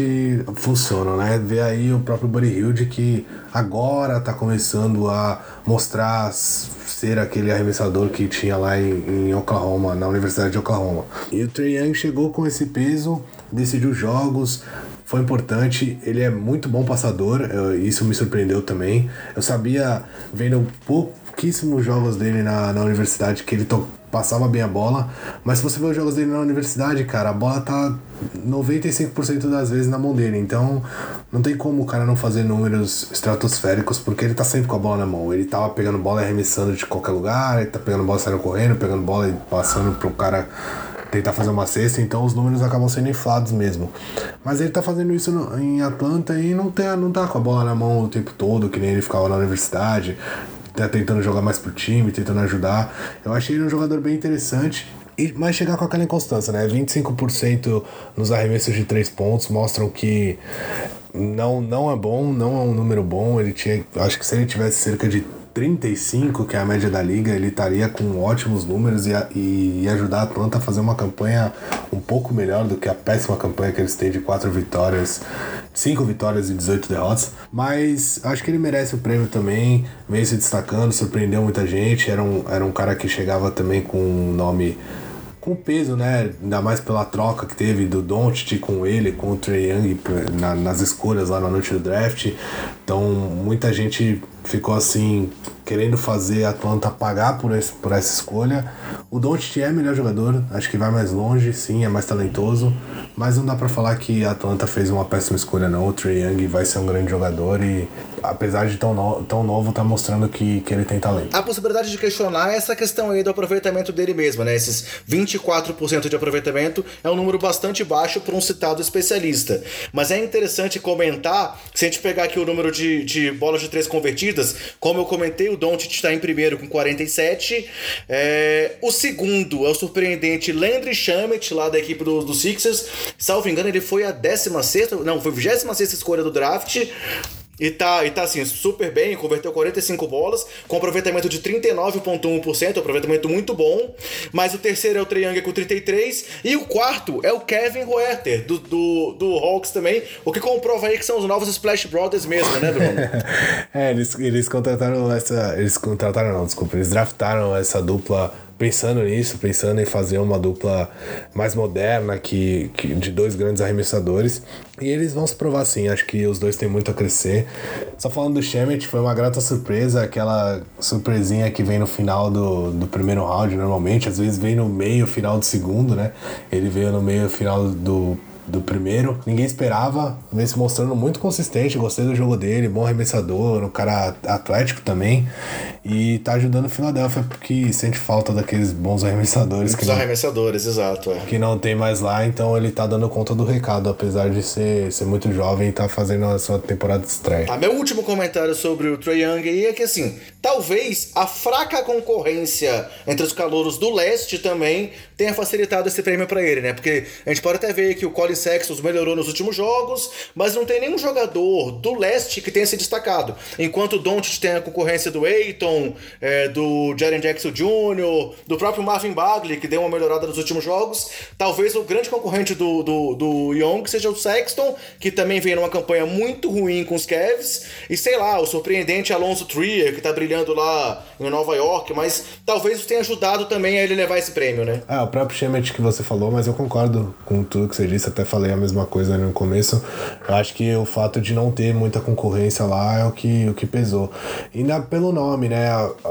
Speaker 2: funciona, né? Vê aí o próprio Buddy Hilde que agora tá começando a mostrar ser aquele arremessador que tinha lá em, em Oklahoma, na Universidade de Oklahoma. E o Trey Young chegou com esse peso, decidiu jogos, foi importante. Ele é muito bom passador, isso me surpreendeu também. Eu sabia, vendo pouquíssimos jogos dele na, na universidade, que ele passava bem a bola, mas se você vê os jogos dele na universidade, cara, a bola tá 95% das vezes na mão dele. Então, não tem como o cara não fazer números estratosféricos, porque ele tá sempre com a bola na mão. Ele tava pegando bola e arremessando de qualquer lugar, ele tá pegando bola saindo correndo, pegando bola e passando pro cara tentar fazer uma cesta, então os números acabam sendo inflados mesmo. Mas ele tá fazendo isso no, em Atlanta e não, tem, não tá com a bola na mão o tempo todo, que nem ele ficava na universidade, tá tentando jogar mais pro time, tentando ajudar. Eu achei ele um jogador bem interessante. E, mas chegar com aquela inconstância, né? 25% nos arremessos de três pontos mostram que não, não é bom, não é um número bom. Ele tinha. Acho que se ele tivesse cerca de 35, que é a média da liga, ele estaria com ótimos números e, e, ajudar a Atlanta a fazer uma campanha um pouco melhor do que a péssima campanha que eles têm de 4 vitórias, 5 vitórias e 18 derrotas. Mas acho que ele merece o prêmio também, vem se destacando, surpreendeu muita gente. Era um, era um cara que chegava também com um nome com peso, né? Ainda mais pela troca que teve do Doncic com ele, com o Trey Young na, nas escolhas lá na noite do draft. Então, muita gente ficou assim querendo fazer a Atlanta pagar por, esse, por essa escolha. O Doncic é melhor jogador, acho que vai mais longe, sim, é mais talentoso, mas não dá para falar que a Atlanta fez uma péssima escolha não. O Trae Young vai ser um grande jogador e apesar de tão, no, tão novo, tá mostrando que, que ele tem talento.
Speaker 1: A possibilidade de questionar é essa questão aí do aproveitamento dele mesmo, né? Esses 24% de aproveitamento é um número bastante baixo para um citado especialista. Mas é interessante comentar, se a gente pegar aqui o número de, de bolas de três convertidas, como eu comentei, o Doncic está em primeiro com 47. É, o segundo é o surpreendente Landry Shamet, lá da equipe do, do Sixers. Salvo engano, ele foi a 16, não, foi a 26 escolha do draft. E tá, e tá assim, super bem, converteu 45 bolas, com aproveitamento de 39,1%, aproveitamento muito bom. Mas o terceiro é o Triangle com 33. E o quarto é o Kevin Roerter, do, do, do Hawks também. O que comprova aí que são os novos Splash Brothers mesmo, né, Bruno?
Speaker 2: é, eles, eles contrataram essa. Eles contrataram, não, desculpa, eles draftaram essa dupla pensando nisso, pensando em fazer uma dupla mais moderna que, que de dois grandes arremessadores. E eles vão se provar sim, acho que os dois têm muito a crescer. Só falando do Shemet, foi uma grata surpresa, aquela surpresinha que vem no final do, do primeiro round normalmente, às vezes vem no meio, final do segundo, né? Ele veio no meio, final do do primeiro. Ninguém esperava, vem se mostrando muito consistente. Gostei do jogo dele, bom arremessador, um cara atlético também. E tá ajudando o Philadelphia porque sente falta daqueles bons arremessadores.
Speaker 1: Os arremessadores, exato. É.
Speaker 2: Que não tem mais lá, então ele tá dando conta do recado, apesar de ser, ser muito jovem e tá fazendo a sua temporada de estreia.
Speaker 1: Ah, meu último comentário sobre o Trae Young aí é que assim, talvez a fraca concorrência entre os calouros do leste também tenha facilitado esse prêmio para ele, né? Porque a gente pode até ver que o Colin Sexton melhorou nos últimos jogos, mas não tem nenhum jogador do leste que tenha se destacado. Enquanto o Doncic tem a concorrência do Aiton, é, do Jaren Jackson Jr., do próprio Marvin Bagley, que deu uma melhorada nos últimos jogos, talvez o grande concorrente do, do, do Young seja o Sexton, que também vem numa campanha muito ruim com os Cavs, e sei lá, o surpreendente Alonso Trier, que tá brilhando lá em Nova York, mas talvez tenha ajudado também a ele levar esse prêmio, né?
Speaker 2: É, o próprio Shemet que você falou, mas eu concordo com tudo que você disse, até falei a mesma coisa no começo. Eu acho que o fato de não ter muita concorrência lá é o que, o que pesou. Na, pelo nome, né?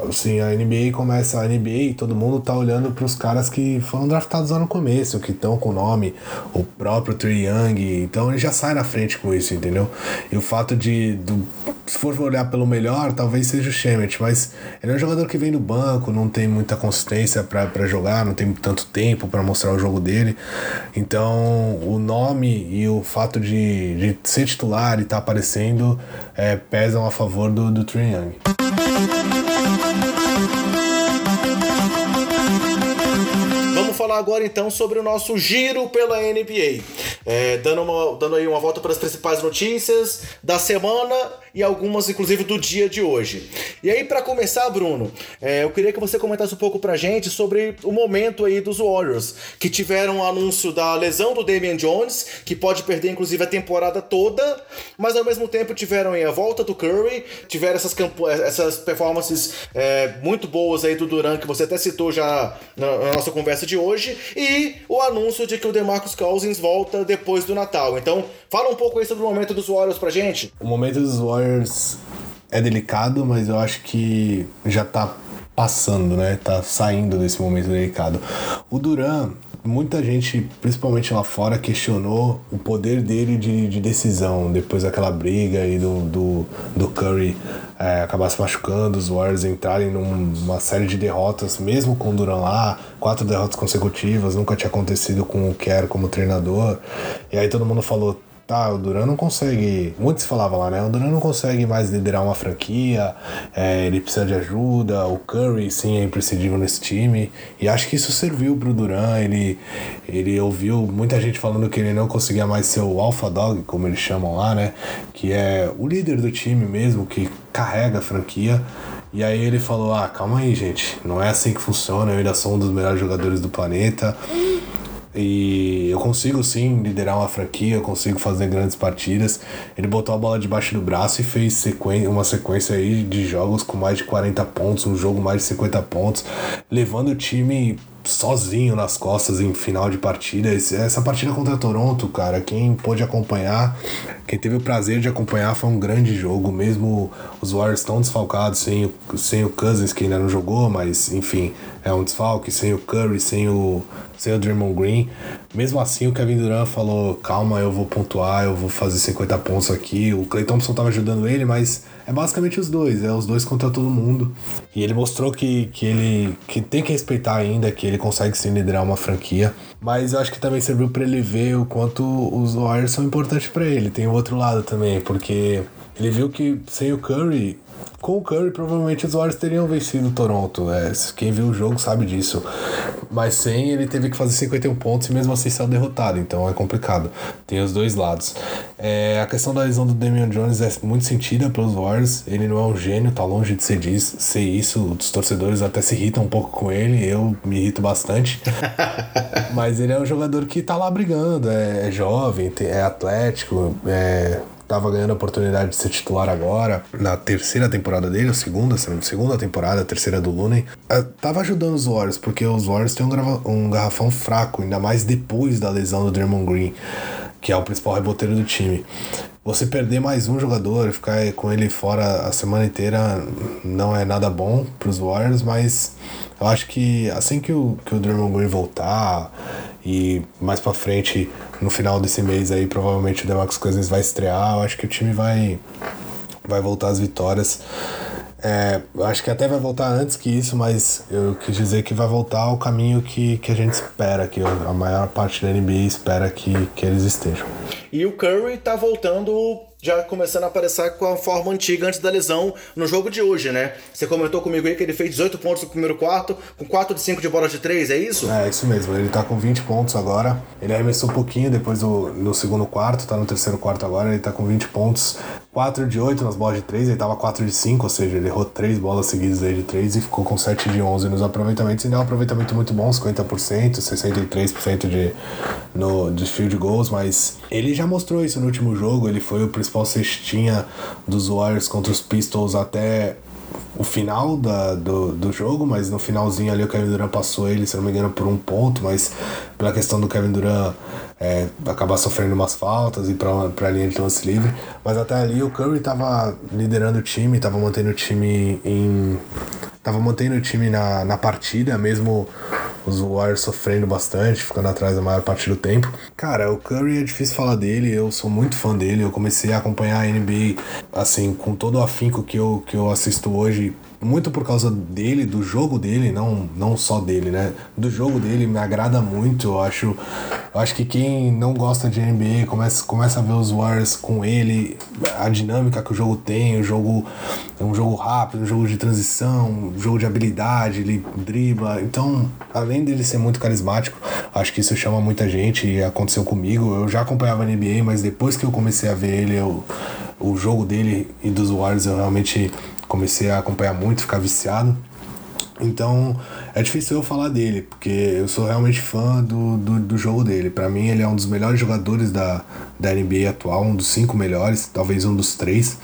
Speaker 2: Assim, a NBA começa, a NBA, todo mundo tá olhando para os caras que foram draftados lá no começo, que estão com o nome, o próprio Trey Young, então ele já sai na frente com isso, entendeu? E o fato de, do, se for olhar pelo melhor, talvez seja o Shemet, mas ele é um jogador que vem do banco, não tem muita consistência para jogar, não tem tanto tempo para mostrar o jogo dele. Então, o nome e o fato de, de ser titular e estar tá aparecendo é, pesam a favor do, do Trae Young.
Speaker 1: Vamos falar agora então sobre o nosso giro pela NBA. É, dando, uma, dando aí uma volta para as principais notícias da semana e algumas, inclusive, do dia de hoje. E aí, para começar, Bruno, é, eu queria que você comentasse um pouco pra gente sobre o momento aí dos Warriors, que tiveram o anúncio da lesão do Damian Jones, que pode perder, inclusive, a temporada toda, mas ao mesmo tempo tiveram aí a volta do Curry, tiveram essas, essas performances é, muito boas aí do Duran, que você até citou já na, na nossa conversa de hoje, e o anúncio de que o DeMarcus Cousins volta depois do Natal. Então, fala um pouco aí sobre o momento dos Warriors pra gente.
Speaker 2: O momento dos Warriors Warriors é delicado, mas eu acho que já tá passando, né? Tá saindo desse momento delicado. O Duran, muita gente, principalmente lá fora, questionou o poder dele de, de decisão depois daquela briga e do, do, do Curry é, acabar se machucando, os Warriors entrarem numa série de derrotas, mesmo com o Duran lá, quatro derrotas consecutivas, nunca tinha acontecido com o Kerr como treinador. E aí todo mundo falou tá, o Duran não consegue. Muito se falava lá, né? O Duran não consegue mais liderar uma franquia, é, ele precisa de ajuda. O Curry, sim, é imprescindível nesse time. E acho que isso serviu pro Duran. Ele, ele ouviu muita gente falando que ele não conseguia mais ser o Alpha Dog, como eles chamam lá, né? Que é o líder do time mesmo, que carrega a franquia. E aí ele falou: Ah, calma aí, gente, não é assim que funciona. Eu ainda sou um dos melhores jogadores do planeta. E eu consigo sim liderar uma franquia, eu consigo fazer grandes partidas. Ele botou a bola debaixo do braço e fez sequ... uma sequência aí de jogos com mais de 40 pontos, um jogo mais de 50 pontos, levando o time sozinho nas costas em final de partida. Essa partida contra Toronto, cara, quem pôde acompanhar, quem teve o prazer de acompanhar, foi um grande jogo. Mesmo os Warriors tão desfalcados, sem o, sem o Cousins, que ainda não jogou, mas enfim, é um desfalque, sem o Curry, sem o, sem o Draymond Green. Mesmo assim, o Kevin Durant falou: calma, eu vou pontuar, eu vou fazer 50 pontos aqui. O Clay Thompson tava ajudando ele, mas é basicamente os dois, é os dois contra todo mundo. E ele mostrou que, que ele que tem que respeitar ainda, que ele consegue sim liderar uma franquia. Mas eu acho que também serviu para ele ver o quanto os Warriors são importantes para ele. Tem o outro lado também, porque ele viu que sem o Curry, com o Curry, provavelmente os Warriors teriam vencido o Toronto. É, quem viu o jogo sabe disso. Mas sem, ele teve que fazer 51 pontos e mesmo assim saiu derrotado. Então é complicado. Tem os dois lados. É, a questão da lesão do Damian Jones é muito sentida pelos Warriors. Ele não é um gênio, tá longe de ser, disso, ser isso. Os torcedores até se irritam um pouco com ele. Eu me irrito bastante. Mas ele é um jogador que tá lá brigando. É, é jovem, é atlético, é tava ganhando a oportunidade de ser titular agora, na terceira temporada dele, ou segunda, segunda temporada, terceira do Looney, é, tava ajudando os Warriors, porque os Warriors têm um, um garrafão fraco, ainda mais depois da lesão do Draymond Green, que é o principal reboteiro do time. Você perder mais um jogador, ficar com ele fora a semana inteira, não é nada bom para os Warriors, mas eu acho que assim que o, que o Draymond Green voltar e mais para frente, no final desse mês aí, provavelmente o DeMarcus Cousins vai estrear, eu acho que o time vai, vai voltar às vitórias. É, acho que até vai voltar antes que isso, mas eu quis dizer que vai voltar ao caminho que, que a gente espera, que a maior parte da NBA espera que, que eles estejam.
Speaker 1: E o Curry tá voltando já começando a aparecer com a forma antiga antes da lesão no jogo de hoje, né? Você comentou comigo aí que ele fez 18 pontos no primeiro quarto, com 4 de 5 de bola de 3, é isso?
Speaker 2: É, isso mesmo. Ele tá com 20 pontos agora. Ele arremessou um pouquinho depois do, no segundo quarto, tá no terceiro quarto agora, ele tá com 20 pontos. 4 de 8 nas bolas de 3, ele tava 4 de 5, ou seja, ele errou 3 bolas seguidas aí de 3 e ficou com 7 de 11 nos aproveitamentos. E é um aproveitamento muito bom, 50%, 63% de, no, de field goals, mas ele já mostrou isso no último jogo, ele foi o principal cestinha dos Warriors contra os Pistols até o final da, do, do jogo, mas no finalzinho ali o Kevin Durant passou ele, se não me engano, por um ponto, mas pela questão do Kevin Durant é, acabar sofrendo umas faltas e para a linha de lance livre. Mas até ali o Curry estava liderando o time, estava mantendo o time em. tava mantendo o time na, na partida, mesmo os Warriors sofrendo bastante, ficando atrás a maior parte do tempo. Cara, o Curry é difícil falar dele, eu sou muito fã dele, eu comecei a acompanhar a NBA assim, com todo o afinco que eu, que eu assisto hoje muito por causa dele, do jogo dele, não, não só dele, né? Do jogo dele me agrada muito. Eu acho, eu acho que quem não gosta de NBA começa, começa a ver os Warriors com ele, a dinâmica que o jogo tem, o jogo é um jogo rápido, um jogo de transição, um jogo de habilidade, ele dribla. Então, além dele ser muito carismático, acho que isso chama muita gente e aconteceu comigo. Eu já acompanhava a NBA, mas depois que eu comecei a ver ele, eu, o jogo dele e dos Warriors, eu realmente comecei a acompanhar muito, ficar viciado. Então é difícil eu falar dele, porque eu sou realmente fã do, do, do jogo dele. Para mim, ele é um dos melhores jogadores da, da NBA atual, um dos cinco melhores, talvez um dos três.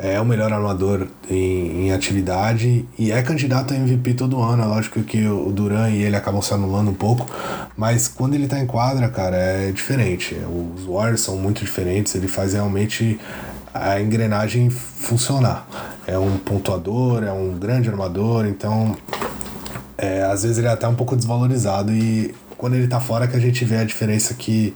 Speaker 2: É o melhor armador em, em atividade e é candidato a MVP todo ano. É lógico que o Duran e ele acabam se anulando um pouco, mas quando ele tá em quadra, cara, é diferente. Os Warriors são muito diferentes, ele faz realmente a engrenagem funcionar. É um pontuador, é um grande armador, então é, às vezes ele é até um pouco desvalorizado e quando ele tá fora que a gente vê a diferença que,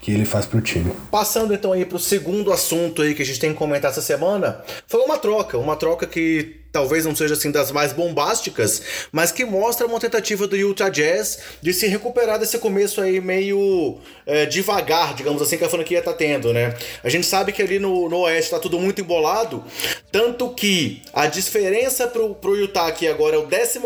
Speaker 2: que ele faz pro time.
Speaker 1: Passando então aí pro segundo assunto aí que a gente tem que comentar essa semana, foi uma troca, uma troca que talvez não seja assim das mais bombásticas, mas que mostra uma tentativa do Utah Jazz de se recuperar desse começo aí meio é, devagar, digamos assim, que a franquia tá tendo, né? A gente sabe que ali no, no Oeste tá tudo muito embolado, tanto que a diferença pro, pro Utah aqui agora é o 14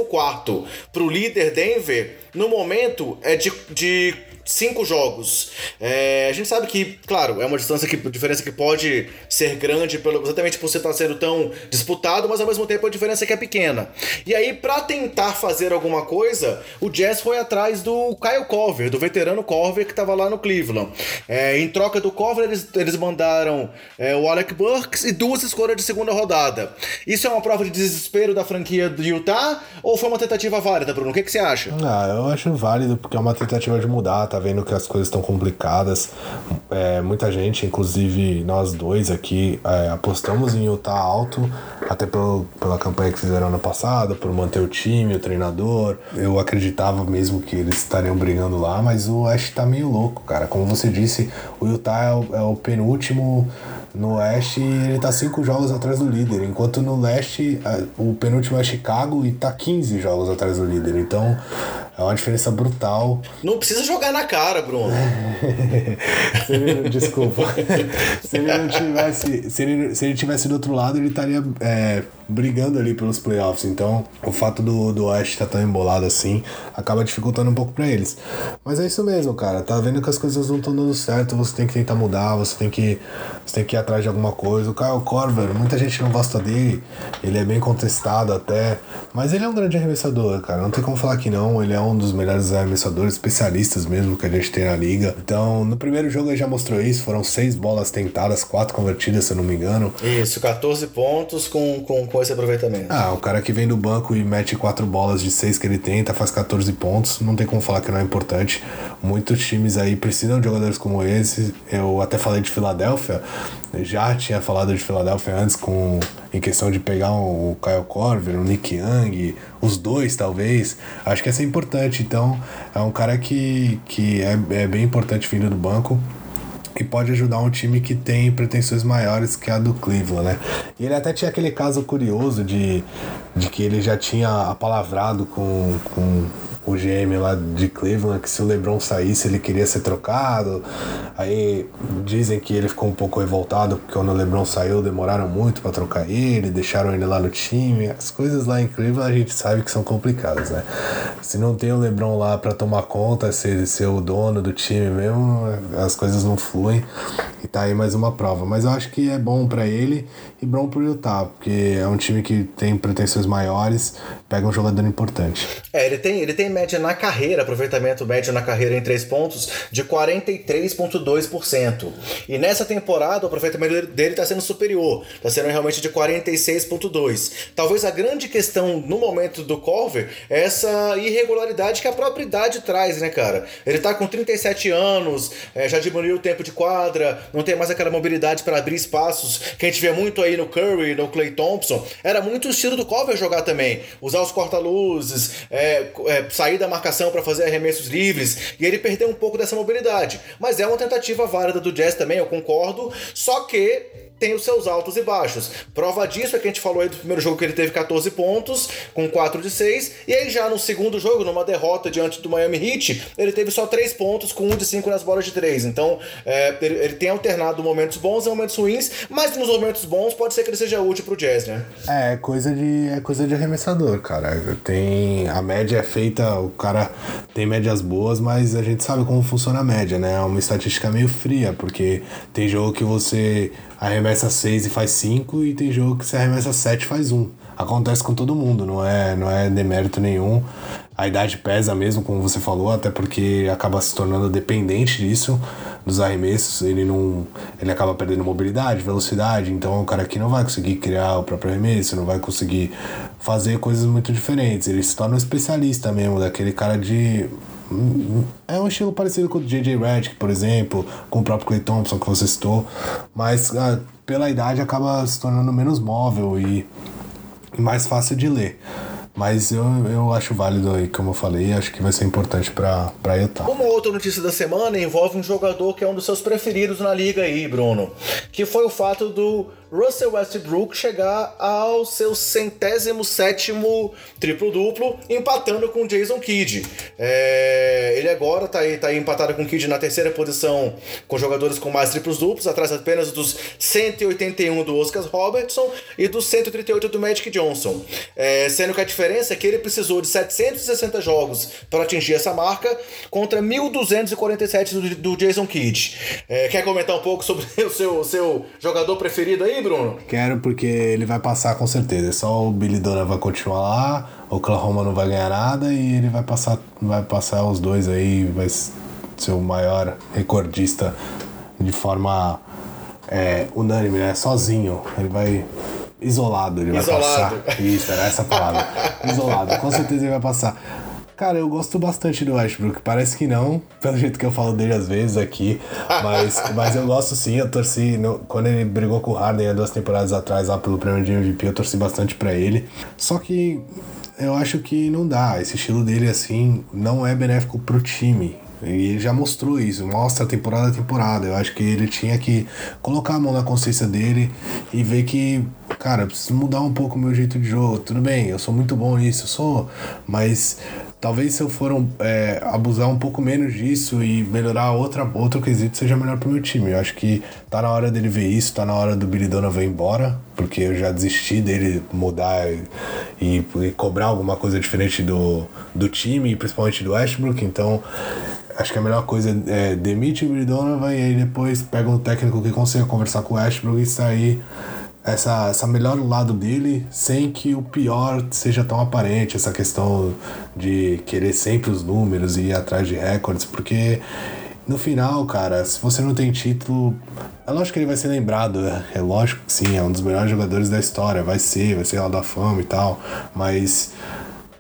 Speaker 1: pro líder Denver, no momento é de, de cinco jogos. É, a gente sabe que, claro, é uma distância que diferença que pode ser grande pelo, exatamente por você estar sendo tão disputado, mas ao mesmo tempo a diferença é que é pequena. E aí, para tentar fazer alguma coisa, o Jazz foi atrás do Kyle Corver, do veterano Corver que estava lá no Cleveland. É, em troca do Corver, eles, eles mandaram é, o Alec Burks e duas escolhas de segunda rodada. Isso é uma prova de desespero da franquia do Utah ou foi uma tentativa válida, Bruno? O que, que você acha?
Speaker 2: Ah, eu acho válido porque é uma tentativa de mudar tá vendo que as coisas estão complicadas. É, muita gente, inclusive nós dois aqui, é, apostamos em Utah alto, até pelo, pela campanha que fizeram ano passado, por manter o time, o treinador. Eu acreditava mesmo que eles estariam brigando lá, mas o Ash tá meio louco, cara. Como você disse, o Utah é o, é o penúltimo no Oeste ele tá cinco jogos atrás do líder, enquanto no Leste o penúltimo é Chicago e tá 15 jogos atrás do líder. Então é uma diferença brutal.
Speaker 1: Não precisa jogar na cara, Bruno.
Speaker 2: se ele, desculpa. se ele não tivesse. Se ele, se ele tivesse do outro lado, ele estaria é, brigando ali pelos playoffs. Então, o fato do, do Oeste estar tá tão embolado assim acaba dificultando um pouco para eles. Mas é isso mesmo, cara. Tá vendo que as coisas não estão dando certo, você tem que tentar mudar, você tem que, você tem que ir atrás de alguma coisa. O Kyle Corver, muita gente não gosta dele, ele é bem contestado até, mas ele é um grande arremessador, cara. Não tem como falar que não. Ele é um dos melhores arremessadores, especialistas mesmo que a gente tem na liga. Então, no primeiro jogo ele já mostrou isso, foram seis bolas tentadas, quatro convertidas, se eu não me engano.
Speaker 1: Isso, 14 pontos com, com, com esse aproveitamento.
Speaker 2: Ah, o cara que vem do banco e mete quatro bolas de seis que ele tenta, faz 14 pontos, não tem como falar que não é importante. Muitos times aí precisam de jogadores como esse. Eu até falei de Filadélfia, já tinha falado de Filadélfia antes com em questão de pegar o Kyle Corver, o Nick Young, os dois talvez. Acho que essa é importante. Então, é um cara que, que é, é bem importante vindo do banco e pode ajudar um time que tem pretensões maiores que a do Cleveland, né? E ele até tinha aquele caso curioso de, de que ele já tinha apalavrado com, com o GM lá de Cleveland que se o LeBron saísse ele queria ser trocado. Aí dizem que ele ficou um pouco revoltado porque quando o LeBron saiu demoraram muito para trocar ele, deixaram ele lá no time. As coisas lá em Cleveland a gente sabe que são complicadas, né? Se não tem o LeBron lá para tomar conta, ser, ser o dono do time mesmo, as coisas não fluem. E tá aí mais uma prova. Mas eu acho que é bom para ele e bom pro Utah, porque é um time que tem pretensões maiores, pega um jogador importante.
Speaker 1: É, ele tem, ele tem média na carreira, aproveitamento médio na carreira em três pontos, de 43,2%. E nessa temporada o aproveitamento dele está sendo superior, está sendo realmente de 46,2%. Talvez a grande questão no momento do Corver é essa irregularidade que a própria idade traz, né, cara? Ele está com 37 anos, é, já diminuiu o tempo de quadra, não tem mais aquela mobilidade para abrir espaços que a gente vê muito aí no Curry, no Clay Thompson. Era muito o estilo do Corver jogar também, usar os corta-luzes, é, é, sair da marcação para fazer arremessos livres, e ele perdeu um pouco dessa mobilidade. Mas é uma tentativa válida do Jazz também, eu concordo, só que tem os seus altos e baixos. Prova disso é que a gente falou aí do primeiro jogo que ele teve 14 pontos, com 4 de 6, e aí já no segundo jogo, numa derrota diante do Miami Heat, ele teve só 3 pontos, com 1 de 5 nas bolas de 3. Então, é, ele, ele, tem alternado momentos bons e momentos ruins, mas nos momentos bons pode ser que ele seja útil pro Jazz, né?
Speaker 2: É, coisa de, é coisa de arremessador, cara. Tem, a média é feita, o cara tem médias boas, mas a gente sabe como funciona a média, né? É uma estatística meio fria, porque tem jogo que você arremessa 6 e faz 5, e tem jogo que você arremessa 7 e faz 1. Acontece com todo mundo, não é, não é demérito nenhum. A idade pesa mesmo, como você falou, até porque acaba se tornando dependente disso, dos arremessos. Ele não. Ele acaba perdendo mobilidade, velocidade, então é um cara que não vai conseguir criar o próprio arremesso, não vai conseguir fazer coisas muito diferentes. Ele se torna um especialista mesmo, daquele cara de é um estilo parecido com o J.J. Redick, por exemplo, com o próprio Clay Thompson que você citou, mas ah, pela idade acaba se tornando menos móvel e, mais fácil de ler. Mas eu, eu acho válido aí, como eu falei, acho que vai ser importante para Utah.
Speaker 1: Uma outra notícia da semana envolve um jogador que é um dos seus preferidos na liga aí, Bruno. Que foi o fato do Russell Westbrook chegar ao seu centésimo sétimo triplo-duplo, empatando com Jason Kidd. É, ele agora está aí, tá aí empatado com o Kidd na terceira posição com jogadores com mais triplos-duplos, atrás apenas dos 181 do Oscar Robertson e dos 138 do Magic Johnson. É, sendo que a diferença é que ele precisou de 760 jogos para atingir essa marca contra 1.247 do, do Jason Kidd. É, quer comentar um pouco sobre o seu, seu jogador preferido aí? Bruno?
Speaker 2: Quero porque ele vai passar com certeza. Só o Billy Donovan vai continuar lá, o Oklahoma não vai ganhar nada e ele vai passar, vai passar os dois aí, vai ser o maior recordista de forma é, unânime, né? Sozinho. Ele vai isolado, ele
Speaker 1: isolado.
Speaker 2: vai passar. Isso, era essa palavra. isolado. Com certeza ele vai passar. Cara, eu gosto bastante do Westbrook. Parece que não, pelo jeito que eu falo dele às vezes aqui. Mas, mas eu gosto sim, eu torci. No, quando ele brigou com o Harden há duas temporadas atrás lá pelo prêmio de MVP, eu torci bastante para ele. Só que eu acho que não dá. Esse estilo dele, assim, não é benéfico pro time. E ele já mostrou isso, mostra temporada a temporada. Eu acho que ele tinha que colocar a mão na consciência dele e ver que, cara, eu preciso mudar um pouco o meu jeito de jogo. Tudo bem, eu sou muito bom nisso, eu sou, mas talvez se eu for um, é, abusar um pouco menos disso e melhorar outra, outro quesito, seja melhor pro meu time. Eu acho que tá na hora dele ver isso, tá na hora do Billy Donovan ir embora, porque eu já desisti dele mudar e, e, cobrar alguma coisa diferente do, do time, principalmente do Westbrook, então acho que a melhor coisa é demite o Billy Donovan e aí depois pega um técnico que consiga conversar com o Westbrook e sair essa, essa melhor lado dele sem que o pior seja tão aparente, essa questão de querer sempre os números e ir atrás de recordes, porque no final, cara, se você não tem título, é lógico que ele vai ser lembrado, né? é lógico que sim, é um dos melhores jogadores da história, vai ser, vai ser lá da fama e tal, mas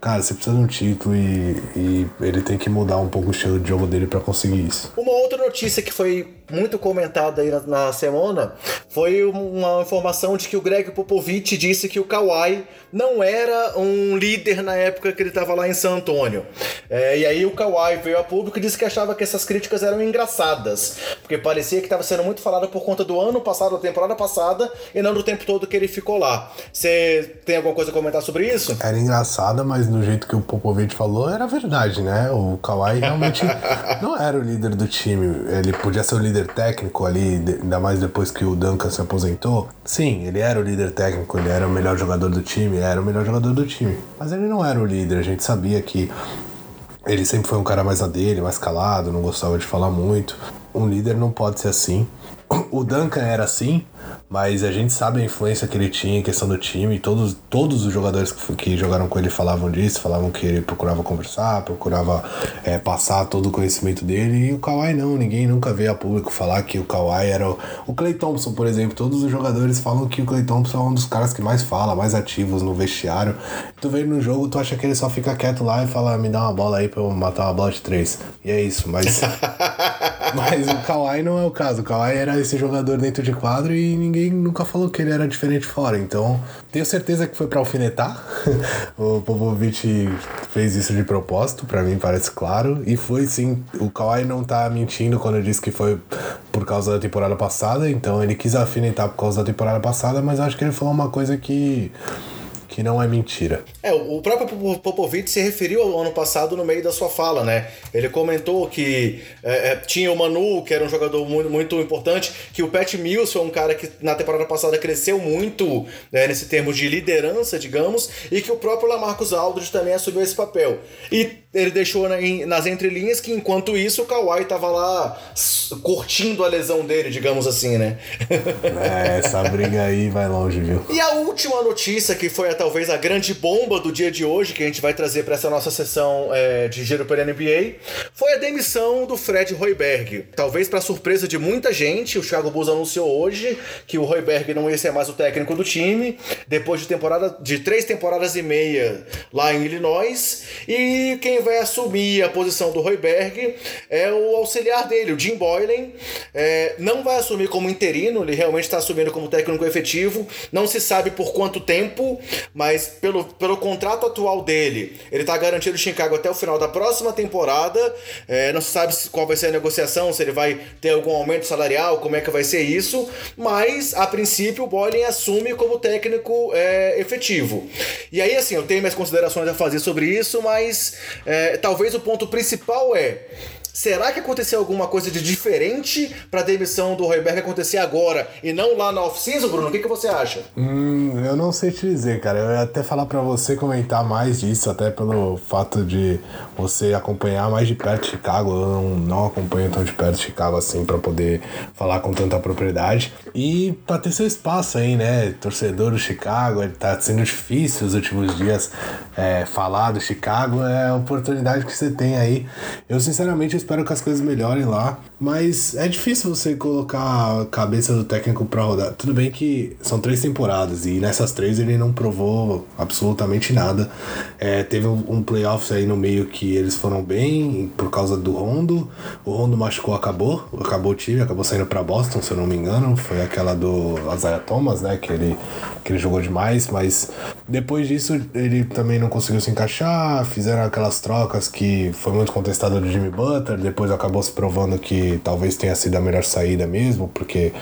Speaker 2: cara, você precisa de um título e, e ele tem que mudar um pouco o estilo de jogo dele para conseguir isso.
Speaker 1: Uma outra notícia que foi muito comentada aí na, na, semana foi uma informação de que o Greg Popovich disse que o Kawhi não era um líder na época que ele estava lá em San Antônio. É, e aí o Kawhi veio a público e disse que achava que essas críticas eram engraçadas, porque parecia que estava sendo muito falado por conta do ano passado, da temporada passada, e não do tempo todo que ele ficou lá. Você tem alguma coisa a comentar sobre isso?
Speaker 2: Era engraçada, mas no jeito que o Popovich falou era verdade, né? O Kawhi realmente não era o líder do time. Ele podia ser o líder líder técnico ali, ainda mais depois que o Duncan se aposentou. Sim, ele era o líder técnico, ele era o melhor jogador do time, era o melhor jogador do time. Mas ele não era o líder, a gente sabia que ele sempre foi um cara mais a dele, mais calado, não gostava de falar muito. Um líder não pode ser assim. O Duncan era assim, mas a gente sabe a influência que ele tinha em questão do time. Todos, todos os jogadores que, que jogaram com ele falavam disso, falavam que ele procurava conversar, procurava é, passar todo o conhecimento dele. E o Kawhi não, ninguém nunca veio a público falar que o Kawhi era o, o Clay Thompson, por exemplo. Todos os jogadores falam que o Clay Thompson é um dos caras que mais fala, mais ativos no vestiário. Tu vê no jogo, tu acha que ele só fica quieto lá e fala: me dá uma bola aí pra eu matar uma bola de três. E é isso, mas. mas o Kawhi não é o caso. O Kawhi era esse jogador dentro de quadro e ninguém nunca falou que ele era diferente fora. Então, tenho certeza que foi para alfinetar. o Popovich fez isso de propósito, para mim parece claro. E foi sim. O Kawhi não tá mentindo quando disse que foi por causa da temporada passada. Então, ele quis alfinetar por causa da temporada passada, mas acho que ele falou uma coisa que que não é mentira.
Speaker 1: É, o próprio Popovich se referiu ao ano passado no meio da sua fala, né? Ele comentou que é, é, tinha o Manu, que era um jogador muito, muito importante, que o Pat Mills foi um cara que na temporada passada cresceu muito né, nesse termo de liderança, digamos, e que o próprio Lamarcus Aldridge também assumiu esse papel. E ele deixou nas entrelinhas que enquanto isso o Kawhi tava lá curtindo a lesão dele, digamos assim, né?
Speaker 2: é, essa briga aí vai longe, viu?
Speaker 1: E a última notícia, que foi a, talvez a grande bomba do dia de hoje, que a gente vai trazer para essa nossa sessão é, de giro pela NBA, foi a demissão do Fred Hoiberg. Talvez para surpresa de muita gente, o Thiago Bulls anunciou hoje que o Hoiberg não ia ser mais o técnico do time, depois de temporada de três temporadas e meia lá em Illinois, e quem vai assumir a posição do Royberg é o auxiliar dele, o Jim Boylan. É, não vai assumir como interino, ele realmente está assumindo como técnico efetivo. Não se sabe por quanto tempo, mas pelo, pelo contrato atual dele, ele está garantido em Chicago até o final da próxima temporada. É, não se sabe qual vai ser a negociação, se ele vai ter algum aumento salarial, como é que vai ser isso. Mas, a princípio, o Boylan assume como técnico é, efetivo. E aí, assim, eu tenho minhas considerações a fazer sobre isso, mas é, talvez o ponto principal é Será que aconteceu alguma coisa de diferente para a demissão do Royberg acontecer agora e não lá na off-season, Bruno? O que, que você acha?
Speaker 2: Hum, eu não sei te dizer, cara. Eu ia até falar para você comentar mais disso, até pelo fato de você acompanhar mais de perto Chicago. Eu não, não acompanho tão de perto Chicago assim para poder falar com tanta propriedade. E para ter seu espaço aí, né? Torcedor do Chicago, ele tá sendo difícil os últimos dias é, falar do Chicago. É a oportunidade que você tem aí. Eu, sinceramente, espero que as coisas melhorem lá. Mas é difícil você colocar a cabeça do técnico pra rodar. Tudo bem que são três temporadas e nessas três ele não provou absolutamente nada. É, teve um, um playoffs aí no meio que eles foram bem por causa do Rondo. O Rondo machucou, acabou. Acabou o time, acabou saindo pra Boston, se eu não me engano. Foi aquela do Isaiah Thomas, né? Que ele, que ele jogou demais. Mas depois disso ele também não conseguiu se encaixar. Fizeram aquelas trocas que foi muito contestado do Jimmy Butler depois acabou se provando que talvez tenha sido a melhor saída mesmo, porque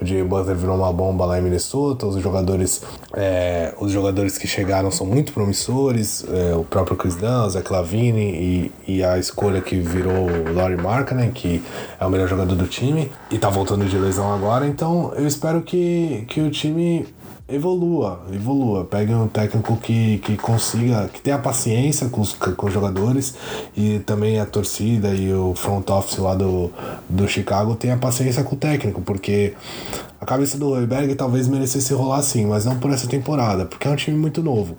Speaker 2: o Jimmy Butler virou uma bomba lá em Minnesota, os jogadores, é, os jogadores que chegaram são muito promissores, é, o próprio Chris Dunn, o Zach Lavine e, e a escolha que virou o Laurie Markkanen, que é o melhor jogador do time, e tá voltando de lesão agora, então eu espero que, que o time evolua, evolua. Pegue um técnico que, que consiga, que tenha paciência com os, com os jogadores e também a torcida e o front office lá do, do Chicago tenha paciência com o técnico, porque a cabeça do Royberg talvez merecesse rolar sim, mas não por essa temporada, porque é um time muito novo.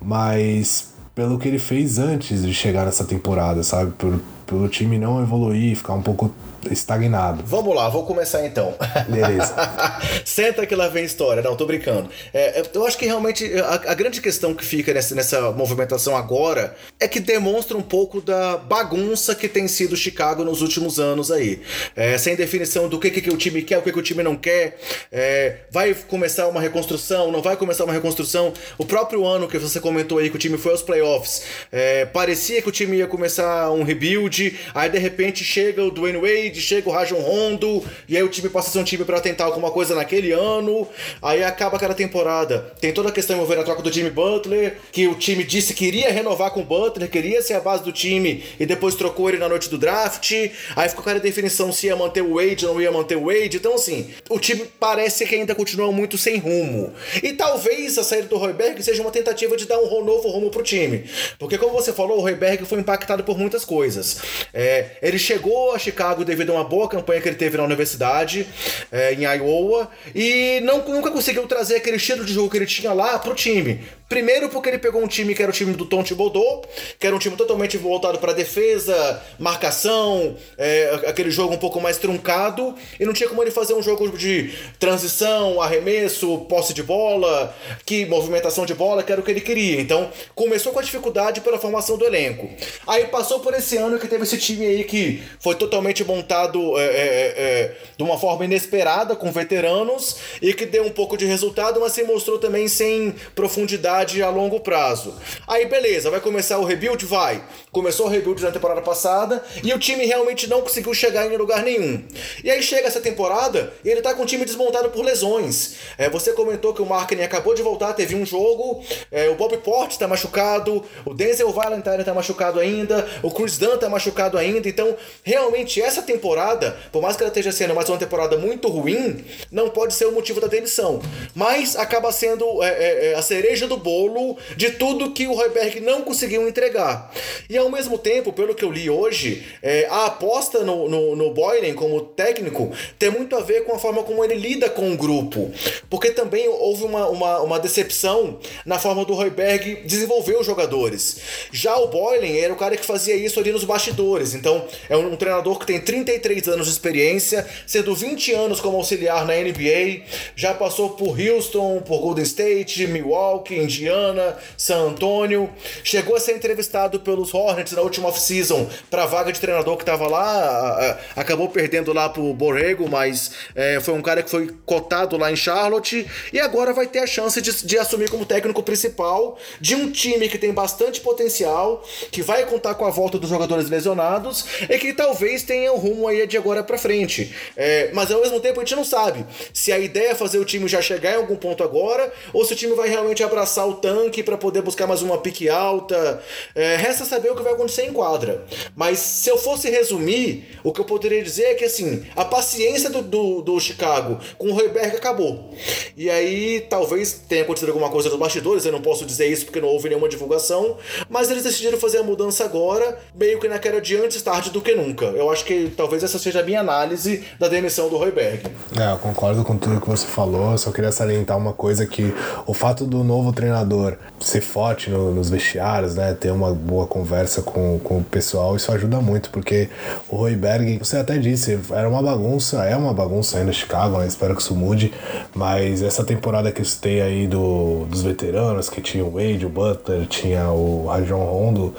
Speaker 2: Mas pelo que ele fez antes de chegar nessa temporada, sabe? Por, pelo time não evoluir, ficar um pouco estagnado.
Speaker 1: Vamos lá, vou começar então.
Speaker 2: Beleza.
Speaker 1: Senta que lá vem história. Não, tô brincando. É, eu acho que realmente a, a, grande questão que fica nessa, nessa movimentação agora é que demonstra um pouco da bagunça que tem sido Chicago nos últimos anos aí. É, sem definição do que, que, que, o time quer, o que, que o time não quer. É, vai começar uma reconstrução, não vai começar uma reconstrução. O próprio ano que você comentou aí que o time foi aos playoffs, é, parecia que o time ia começar um rebuild, aí de repente chega o Dwayne Wade chega o Rajon Rondo, e aí o time passa a ser um time para tentar alguma coisa naquele ano, aí acaba aquela temporada. Tem toda a questão envolvendo a troca do Jimmy Butler, que o time disse que iria renovar com o Butler, queria ser a base do time, e depois trocou ele na noite do draft, aí ficou aquela definição se ia manter o Wade ou não ia manter o Wade, então assim, o time parece que ainda continua muito sem rumo. E talvez a saída do Royberg seja uma tentativa de dar um novo rumo pro time, porque como você falou, o Royberg foi impactado por muitas coisas. É, ele chegou a Chicago devido devido a uma boa campanha que ele teve na universidade, é, em Iowa, e não, nunca conseguiu trazer aquele estilo de jogo que ele tinha lá pro time. Primeiro porque ele pegou um time que era o time do Tom Thibodeau, que era um time totalmente voltado para defesa, marcação, é, aquele jogo um pouco mais truncado, e não tinha como ele fazer um jogo de transição, arremesso, posse de bola, que movimentação de bola, que era o que ele queria. Então, começou com a dificuldade pela formação do elenco. Aí passou por esse ano que teve esse time aí que foi totalmente montado é, é, é, é de uma forma inesperada, com veteranos, e que deu um pouco de resultado, mas se mostrou também sem profundidade a longo prazo. Aí beleza, vai começar o rebuild? Vai. Começou o rebuild na temporada passada e o time realmente não conseguiu chegar em lugar nenhum. E aí chega essa temporada e ele tá com o time desmontado por lesões. É, você comentou que o Marketing acabou de voltar, teve um jogo, é, o Bob Porte tá machucado, o Denzel Valentine tá machucado ainda, o Chris Dunn tá machucado ainda, então realmente essa temporada, por mais que ela esteja sendo mais uma temporada muito ruim, não pode ser o motivo da demissão. Mas acaba sendo é, é, é a cereja do bolo bolo de tudo que o Royberg não conseguiu entregar. E ao mesmo tempo, pelo que eu li hoje, é, a aposta no, no, no Boylan como técnico tem muito a ver com a forma como ele lida com o grupo. Porque também houve uma, uma, uma decepção na forma do Royberg desenvolver os jogadores. Já o Boylan era o cara que fazia isso ali nos bastidores. Então, é um, um treinador que tem 33 anos de experiência, sendo 20 anos como auxiliar na NBA, já passou por Houston, por Golden State, Milwaukee, Indiana San Antônio. Chegou a ser entrevistado pelos Hornets na última off-season para vaga de treinador que estava lá. acabou perdendo lá pro Borrego, mas é, foi um cara que foi cotado lá em Charlotte. E agora vai ter a chance de, de assumir como técnico principal de um time que tem bastante potencial, que vai contar com a volta dos jogadores lesionados e que talvez tenha um rumo aí de agora para frente. É, mas ao mesmo tempo a gente não sabe se a ideia é fazer o time já chegar em algum ponto agora ou se o time vai realmente abraçar o o tanque para poder buscar mais uma pique alta. É, resta saber o que vai acontecer em quadra. Mas se eu fosse resumir, o que eu poderia dizer é que assim, a paciência do, do, do Chicago com o Royberg acabou. E aí talvez tenha acontecido alguma coisa nos bastidores, eu não posso dizer isso porque não houve nenhuma divulgação, mas eles decidiram fazer a mudança agora, meio que naquela de antes tarde do que nunca. Eu acho que talvez essa seja a minha análise da demissão do Royberg.
Speaker 2: É, eu concordo com tudo que você falou, só queria salientar uma coisa que o fato do novo treinador treinador ser forte no, nos vestiários, né? Ter uma boa conversa com, com o pessoal, isso ajuda muito, porque o Royberg, você até disse, era uma bagunça, é uma bagunça ainda Chicago, né? Espero que isso mude, mas essa temporada que eu citei aí do, dos veteranos, que tinha o Wade, o Butler, tinha o Rajon Rondo,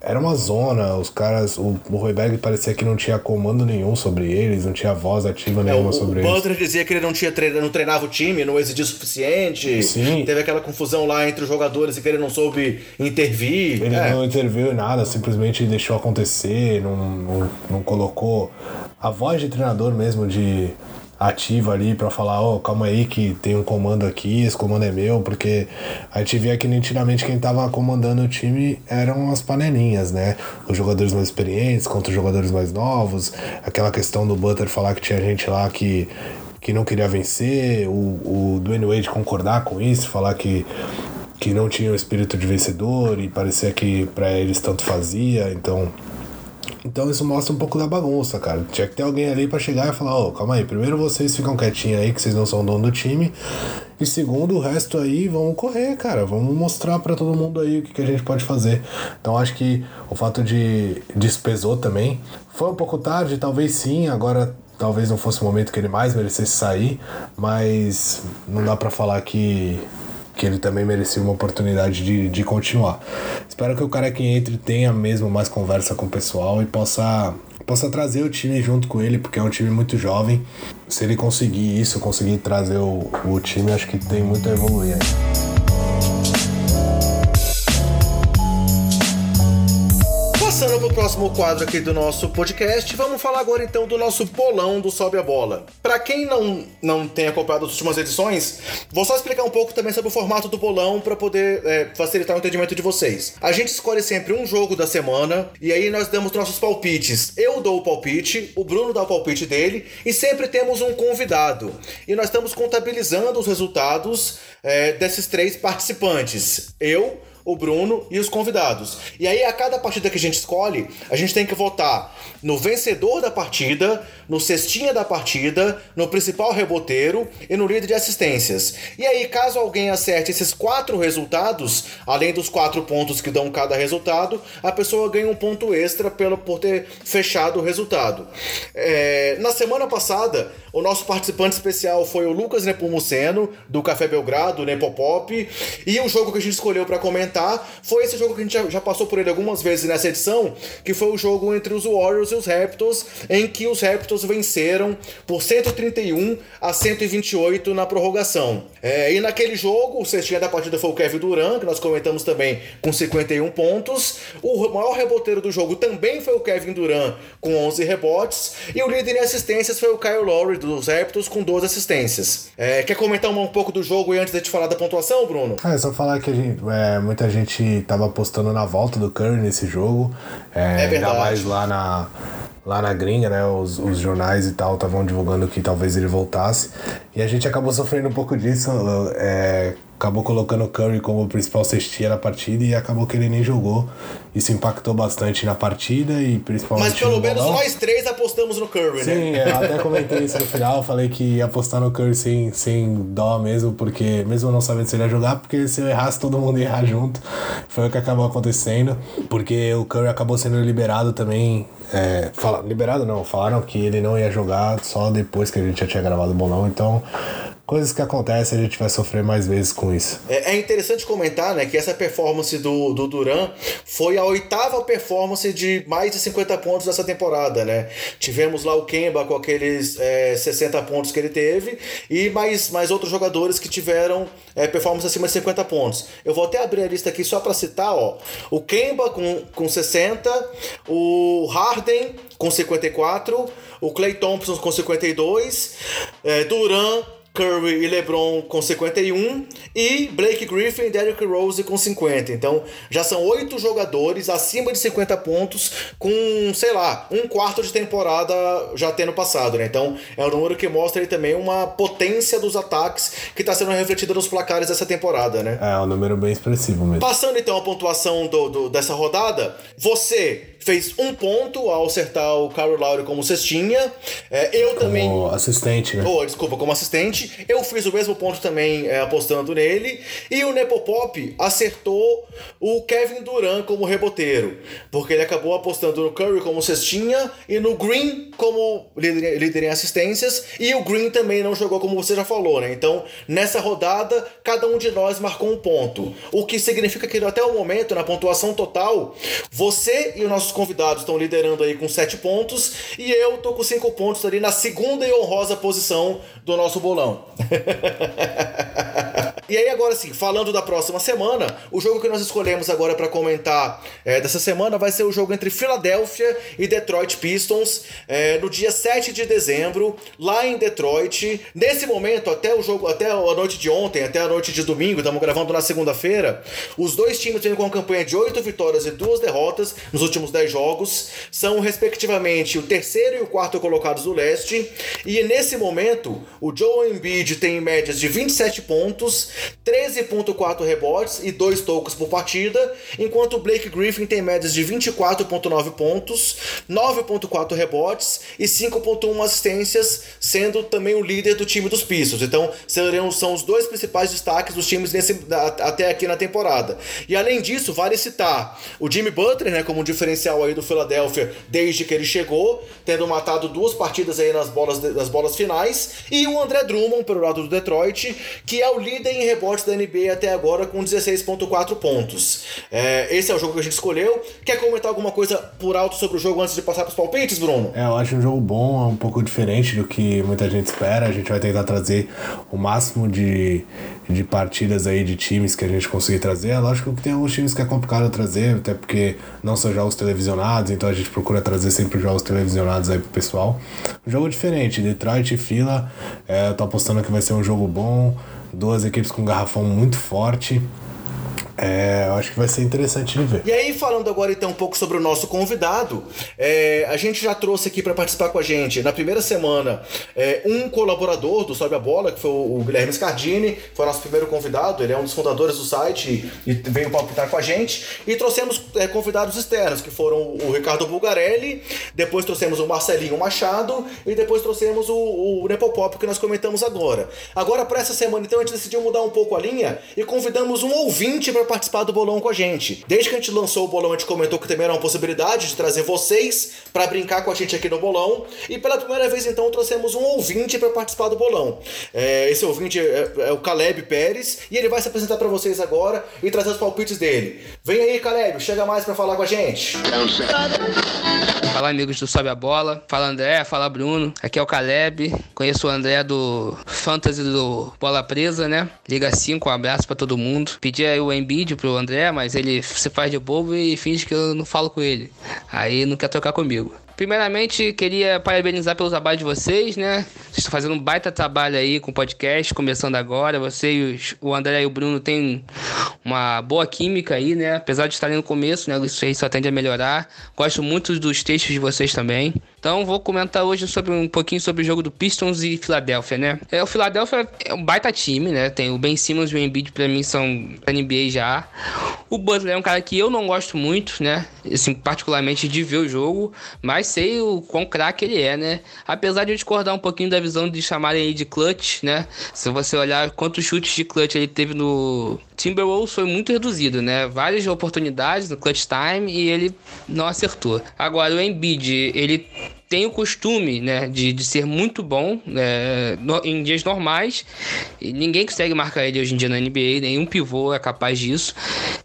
Speaker 2: era uma zona, os caras. O, o Royberg parecia que não tinha comando nenhum sobre eles, não tinha voz ativa nenhuma é, o, sobre
Speaker 1: o eles.
Speaker 2: O
Speaker 1: Butler dizia que ele não, tinha treina, não treinava o time, não exigia o suficiente. Sim. Teve aquela confusão lá entre os jogadores e que ele não soube intervir.
Speaker 2: Ele é. não interviu em nada, simplesmente deixou acontecer, não, não, não colocou a voz de treinador mesmo de ativa ali para falar, ó, oh, calma aí que tem um comando aqui, esse comando é meu, porque a gente via que nitidamente quem tava comandando o time eram as panelinhas, né? Os jogadores mais experientes contra os jogadores mais novos, aquela questão do Butter falar que tinha gente lá que que não queria vencer, o, o Dwayne Wade concordar com isso, falar que que não tinha o espírito de vencedor e parecia que para eles tanto fazia, então Então isso mostra um pouco da bagunça, cara. Tinha que ter alguém ali para chegar e falar, ô, oh, calma aí, primeiro vocês ficam quietinhos aí, que vocês não são dono do time. E segundo, o resto aí, vamos correr, cara. Vamos mostrar para todo mundo aí o que, que a gente pode fazer. Então acho que o fato de despesou também. Foi um pouco tarde, talvez sim, agora talvez não fosse o momento que ele mais merecesse sair, mas não dá para falar que que ele também merecia uma oportunidade de, de continuar. Espero que o cara que entre tenha mesmo mais conversa com o pessoal e possa, possa trazer o time junto com ele, porque é um time muito jovem. Se ele conseguir isso, conseguir trazer o, o time, acho que tem muito a evoluir aí.
Speaker 1: Próximo quadro aqui do nosso podcast, vamos falar agora então do nosso bolão do Sobe a Bola. Para quem não, não tem acompanhado as últimas edições, vou só explicar um pouco também sobre o formato do bolão para poder é, facilitar o entendimento de vocês. A gente escolhe sempre um jogo da semana e aí nós damos nossos palpites. Eu dou o palpite, o Bruno dá o palpite dele e sempre temos um convidado. E nós estamos contabilizando os resultados é, desses três participantes. Eu, o Bruno e os convidados. E aí, a cada partida que a gente escolhe, a gente tem que votar no vencedor da partida, no cestinha da partida, no principal reboteiro e no líder de assistências. E aí, caso alguém acerte esses quatro resultados, além dos quatro pontos que dão cada resultado, a pessoa ganha um ponto extra pelo, por ter fechado o resultado. É, na semana passada, o nosso participante especial foi o Lucas Nepomuceno, do Café Belgrado, Nepopop, e o jogo que a gente escolheu para comentar foi esse jogo que a gente já, passou por ele algumas vezes nessa edição, que foi o jogo entre os Warriors e os Raptors, em que os Raptors venceram por 131 a 128 na prorrogação. É, e naquele jogo, o cestinha da partida foi o Kevin Durant, que nós comentamos também com 51 pontos. O maior reboteiro do jogo também foi o Kevin Durant, com 11 rebotes. E o líder em assistências foi o Kyle Lowry, dos Raptors, com 12 assistências. É, quer comentar um, pouco do jogo e antes de te falar da pontuação, Bruno?
Speaker 2: É, só falar que gente, é, muita gente tava apostando na volta do Curry nesse jogo. É, é verdade. Ainda mais lá na lá na gringa, né? Os, os jornais e tal estavam divulgando que talvez ele voltasse. E a gente acabou sofrendo um pouco disso. É, acabou colocando o Curry como principal cestia na partida e acabou que ele nem jogou. Isso impactou bastante na partida e principalmente.
Speaker 1: Mas pelo menos nós três apostamos no Curry,
Speaker 2: Sim, né? Sim, até comentei isso no final. Falei que ia apostar no Curry sem, sem dó mesmo, porque mesmo não sabendo se ele ia jogar, porque se eu errasse, todo mundo ia errar junto. Foi o que acabou acontecendo, porque o Curry acabou sendo liberado também. É, fala, liberado não, falaram que ele não ia jogar só depois que a gente já tinha gravado o bolão, então coisas que acontecem, a gente vai sofrer mais vezes com isso.
Speaker 1: É, é interessante comentar, né, que essa performance do, do Duran foi a oitava performance de mais de 50 pontos dessa temporada, né? Tivemos lá o Kemba com aqueles é, 60 pontos que ele teve e mais, mais outros jogadores que tiveram é, performance acima de 50 pontos. Eu vou até abrir a lista aqui só para citar, ó. O Kemba com, com 60, o Harden com 54, o Clay Thompson com 52, é, Duran Curry e LeBron com 51 e Blake Griffin e Derrick Rose com 50. Então já são oito jogadores acima de 50 pontos com, sei lá, um quarto de temporada já tendo passado, né? Então é um número que mostra aí também uma potência dos ataques que está sendo refletida nos placares dessa temporada, né?
Speaker 2: É, um número bem expressivo mesmo.
Speaker 1: Passando então a pontuação do, do dessa rodada, você fez um ponto ao acertar o Carol Lowry como cestinha. É, eu
Speaker 2: como
Speaker 1: também.
Speaker 2: Como assistente, né?
Speaker 1: Oh, desculpa, como assistente. Eu fiz o mesmo ponto também é, apostando nele. E o Nepopop acertou o Kevin Durant como reboteiro. Porque ele acabou apostando no Curry como cestinha e no Green como líder, líder em assistências. E o Green também não jogou como você já falou, né? Então, nessa rodada, cada um de nós marcou um ponto. O que significa que até o momento, na pontuação total, você e o nosso nossos convidados estão liderando aí com 7 pontos e eu tô com 5 pontos ali na segunda e honrosa posição do nosso bolão. e aí agora sim, falando da próxima semana, o jogo que nós escolhemos agora para comentar é, dessa semana vai ser o jogo entre Filadélfia e Detroit Pistons é, no dia 7 de dezembro, lá em Detroit. Nesse momento, até o jogo, até a noite de ontem, até a noite de domingo, estamos gravando na segunda-feira, os dois times vêm com uma campanha de 8 vitórias e 2 derrotas nos últimos 10 10 jogos, são respectivamente o terceiro e o quarto colocados do leste, e nesse momento o Joe Embiid tem médias de 27 pontos 13,4 rebotes e 2 tocos por partida, enquanto o Blake Griffin tem médias de 24,9 pontos, 9,4 rebotes e 5,1 assistências, sendo também o líder do time dos Pistons. Então, seriam, são os dois principais destaques dos times nesse, até aqui na temporada. E além disso, vale citar o Jimmy Butler, né, como diferencial aí do Philadelphia desde que ele chegou, tendo matado duas partidas aí nas bolas, nas bolas finais, e o André Drummond, pelo lado do Detroit, que é o líder em rebotes da NBA até agora com 16,4 pontos. É, esse é o jogo que a gente escolheu. Quer comentar alguma coisa por alto sobre o jogo antes de passar para os palpites, Bruno?
Speaker 2: É, eu acho um jogo bom, é um pouco diferente do que muita gente espera. A gente vai tentar trazer o máximo de, de partidas aí de times que a gente conseguir trazer. É lógico que tem alguns times que é complicado trazer, até porque não são jogos televisionados, então a gente procura trazer sempre jogos televisionados aí pro pessoal. Um jogo diferente, Detroit e Fila, é, eu tô apostando que vai ser um jogo bom, duas equipes com garrafão muito forte. É, eu acho que vai ser interessante de ver.
Speaker 1: E aí, falando agora então um pouco sobre o nosso convidado, é, a gente já trouxe aqui para participar com a gente na primeira semana é, um colaborador do Sobe a Bola, que foi o, Guilherme Scardini, foi nosso primeiro convidado, ele é um dos fundadores do site e, e veio palpitar com a gente. E trouxemos é, convidados externos, que foram o Ricardo Bulgarelli, depois trouxemos o Marcelinho Machado e depois trouxemos o, o Nepopop que nós comentamos agora. Agora, para essa semana, então, a gente decidiu mudar um pouco a linha e convidamos um ouvinte para participar do bolão com a gente. Desde que a gente lançou o bolão, a gente comentou que também era uma possibilidade de trazer vocês para brincar com a gente aqui no bolão. E pela primeira vez, então, trouxemos um ouvinte para participar do bolão. É, esse ouvinte é, é, o Caleb Pérez e ele vai se apresentar para vocês agora e trazer os palpites dele. Vem aí, Caleb, chega mais para falar com a gente.
Speaker 3: Fala, amigos do Sobe a Bola. Fala, André. Fala, Bruno. Aqui é o Caleb. Conheço o André do Fantasy do Bola Presa, né? Liga 5, um abraço para todo mundo. Pedi aí o Embiid vídeo pro André, mas ele se faz de bobo e finge que eu não falo com ele. Aí não quer trocar comigo. Primeiramente, queria parabenizar pelo trabalho de vocês, né? Vocês estão fazendo um baita trabalho aí com o podcast, começando agora. Vocês, o André e o Bruno, têm uma boa química aí, né? Apesar de estarem no começo, né? Isso aí só tende a melhorar. Gosto muito dos textos de vocês também. Então vou comentar hoje sobre um pouquinho sobre o jogo do Pistons e Philadelphia, né? É, o Philadelphia é um baita time, né? Tem o Ben Simmons e o Embiid para mim são NBA já. O Butler é um cara que eu não gosto muito, né? Assim, particularmente de ver o jogo, mas sei o quão craque ele é, né? Apesar de eu discordar um pouquinho da visão de chamarem ele de clutch, né? Se você olhar quantos chutes de clutch ele teve no Timberwolves foi muito reduzido, né? Várias oportunidades no clutch time e ele não acertou. Agora o Embiid, ele tem o costume né, de, de ser muito bom né, no, em dias normais. E ninguém consegue marcar ele hoje em dia na NBA, nenhum pivô é capaz disso.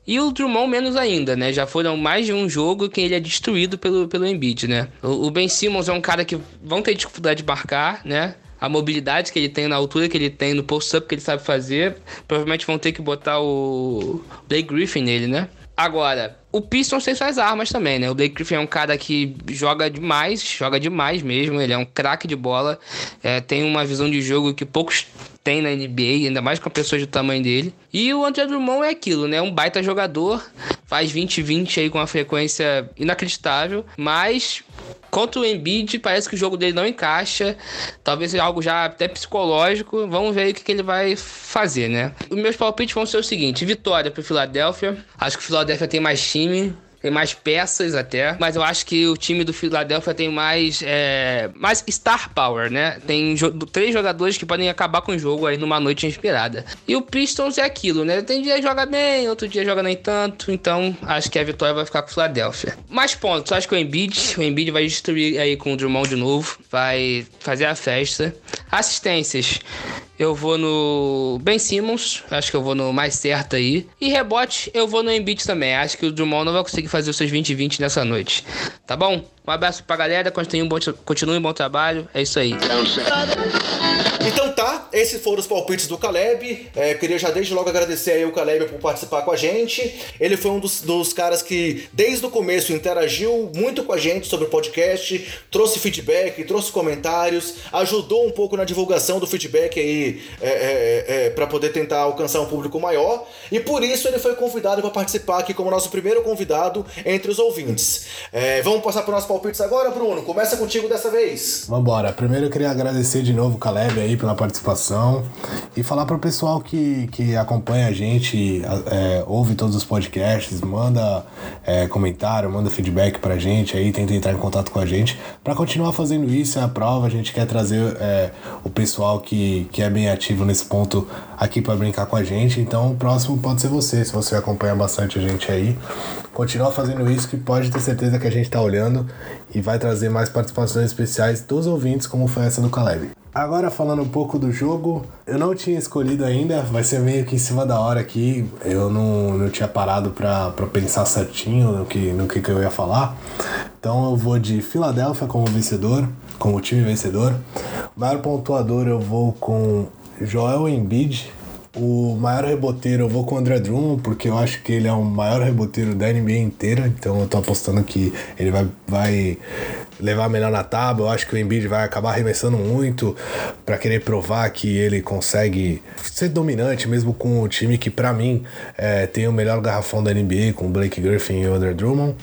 Speaker 3: E o Drummond menos ainda, né? Já foram mais de um jogo que ele é destruído pelo, pelo Embiid, né? O, o Ben Simmons é um cara que vão ter dificuldade de marcar, né? A mobilidade que ele tem, na altura que ele tem, no post-up que ele sabe fazer, provavelmente vão ter que botar o Blake Griffin nele, né? Agora, o Pistons tem suas armas também, né? O Blake Griffin é um cara que joga demais, joga demais mesmo. Ele é um craque de bola, é, tem uma visão de jogo que poucos têm na NBA, ainda mais com pessoas do tamanho dele. E o André Drummond é aquilo, né? Um baita jogador, faz 20-20 aí com uma frequência inacreditável, mas Contra o Embiid, parece que o jogo dele não encaixa. Talvez seja algo já até psicológico. Vamos ver o que, que ele vai fazer, né? Os meus palpites vão ser o seguinte: vitória para o Philadelphia. Acho que o Philadelphia tem mais time tem mais peças até, mas eu acho que o time do Philadelphia tem mais, é, mais star power, né? Tem jo três jogadores que podem acabar com o jogo aí numa noite inspirada. E o Pistons é aquilo, né? Tem dia joga bem, outro dia joga nem tanto, então acho que a vitória vai ficar com o Philadelphia. Mais pontos, acho que o Embiid, o Embiid vai destruir aí com o Drummond de novo, vai fazer a festa. Assistências, eu vou no Ben Simmons, acho que eu vou no mais certo aí. E rebote, eu vou no Embiid também. Acho que o Drummond não vai conseguir fazer os seus 20-20 nessa noite. Tá bom? Um abraço pra galera, continue um bom, continue um bom trabalho. É isso aí.
Speaker 1: Então tá, esses foram os palpites do Caleb. É, queria já desde logo agradecer aí o Caleb por participar com a gente. Ele foi um dos, dos caras que, desde o começo, interagiu muito com a gente sobre o podcast, trouxe feedback, trouxe comentários, ajudou um pouco na divulgação do feedback aí é, é, é para poder tentar alcançar um público maior. E por isso ele foi convidado para participar aqui como nosso primeiro convidado entre os ouvintes. É, vamos passar para o nosso palpites agora, Bruno. Começa contigo dessa vez.
Speaker 2: Vambora. Primeiro eu queria agradecer de novo o Caleb aí pela participação e falar pro pessoal que, que acompanha a gente, é, ouve todos os podcasts, manda é, comentário, manda feedback pra gente aí, tenta entrar em contato com a gente. Para continuar fazendo isso, é a prova, a gente quer trazer é, o pessoal que, que é bem ativo nesse ponto aqui para brincar com a gente. Então o próximo pode ser você, se você acompanha bastante a gente aí. Continua fazendo isso que pode ter certeza que a gente tá olhando e vai trazer mais participações especiais dos ouvintes, como foi essa do Caleb. Agora falando um pouco do jogo, eu não tinha escolhido ainda, vai ser meio que em cima da hora aqui, eu não, não tinha parado para pensar certinho no que, no que, que eu ia falar. Então eu vou de Filadélfia como vencedor, como time vencedor. O maior pontuador eu vou com Joel Embiid, o maior reboteiro eu vou com o André Drummond, porque eu acho que ele é o maior reboteiro da NBA inteira, então eu tô apostando que ele vai, vai levar melhor na tábua. Eu acho que o Embiid vai acabar arremessando muito para querer provar que ele consegue ser dominante, mesmo com o time que, para mim, é, tem o melhor garrafão da NBA, com o Blake Griffin e o André Drummond.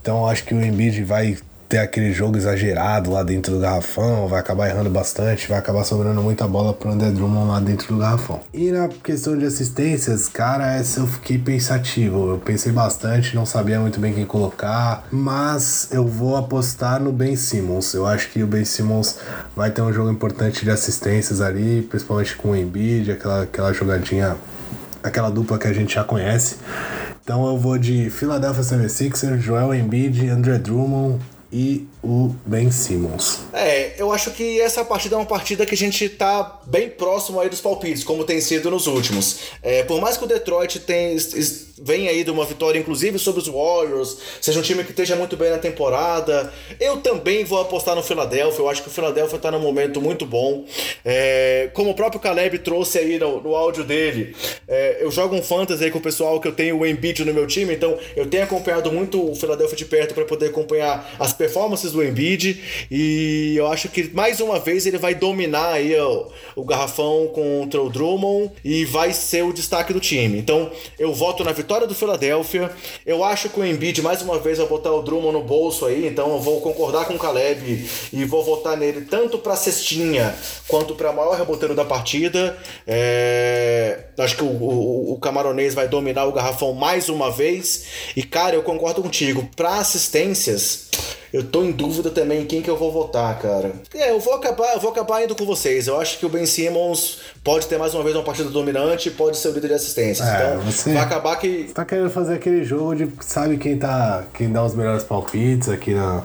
Speaker 2: Então eu acho que o Embiid vai ter aquele jogo exagerado lá dentro do garrafão, vai acabar errando bastante, vai acabar sobrando muita bola pro André Drummond lá dentro do garrafão. E na questão de assistências, cara, essa eu fiquei pensativo. Eu pensei bastante, não sabia muito bem quem colocar, mas eu vou apostar no Ben Simmons. Eu acho que o Ben Simmons vai ter um jogo importante de assistências ali, principalmente com o Embiid, aquela, aquela jogadinha, aquela dupla que a gente já conhece. Então eu vou de Philadelphia 76ers, Joel Embiid, André Drummond, e o Ben Simmons.
Speaker 1: É, eu acho que essa partida é uma partida que a gente tá bem próximo aí dos palpites, como tem sido nos últimos. É, por mais que o Detroit tem, venha aí de uma vitória, inclusive sobre os Warriors, seja um time que esteja muito bem na temporada, eu também vou apostar no Philadelphia. Eu acho que o Philadelphia tá num momento muito bom. É, como o próprio Caleb trouxe aí no, no áudio dele, é, eu jogo um fantasy aí com o pessoal que eu tenho o Embiid no meu time, então eu tenho acompanhado muito o Philadelphia de perto para poder acompanhar as performances do Embiid e eu acho que mais uma vez ele vai dominar aí o, o garrafão contra o Drummond e vai ser o destaque do time. Então eu voto na vitória do Philadelphia. Eu acho que o Embiid mais uma vez vai botar o Drummond no bolso aí, então eu vou concordar com o Caleb e vou votar nele tanto para cestinha quanto para maior reboteiro da partida. É... Acho que o, o, o camaronês vai dominar o garrafão mais uma vez. E cara, eu concordo contigo. Para assistências eu tô em dúvida também em quem que eu vou votar, cara. É, eu vou acabar, eu vou acabar indo com vocês. Eu acho que o Ben Simmons pode ter mais uma vez uma partida dominante, pode ser o líder de assistências. É, então, você, vai acabar que
Speaker 2: você tá querendo fazer aquele jogo de sabe quem tá, quem dá os melhores palpites aqui na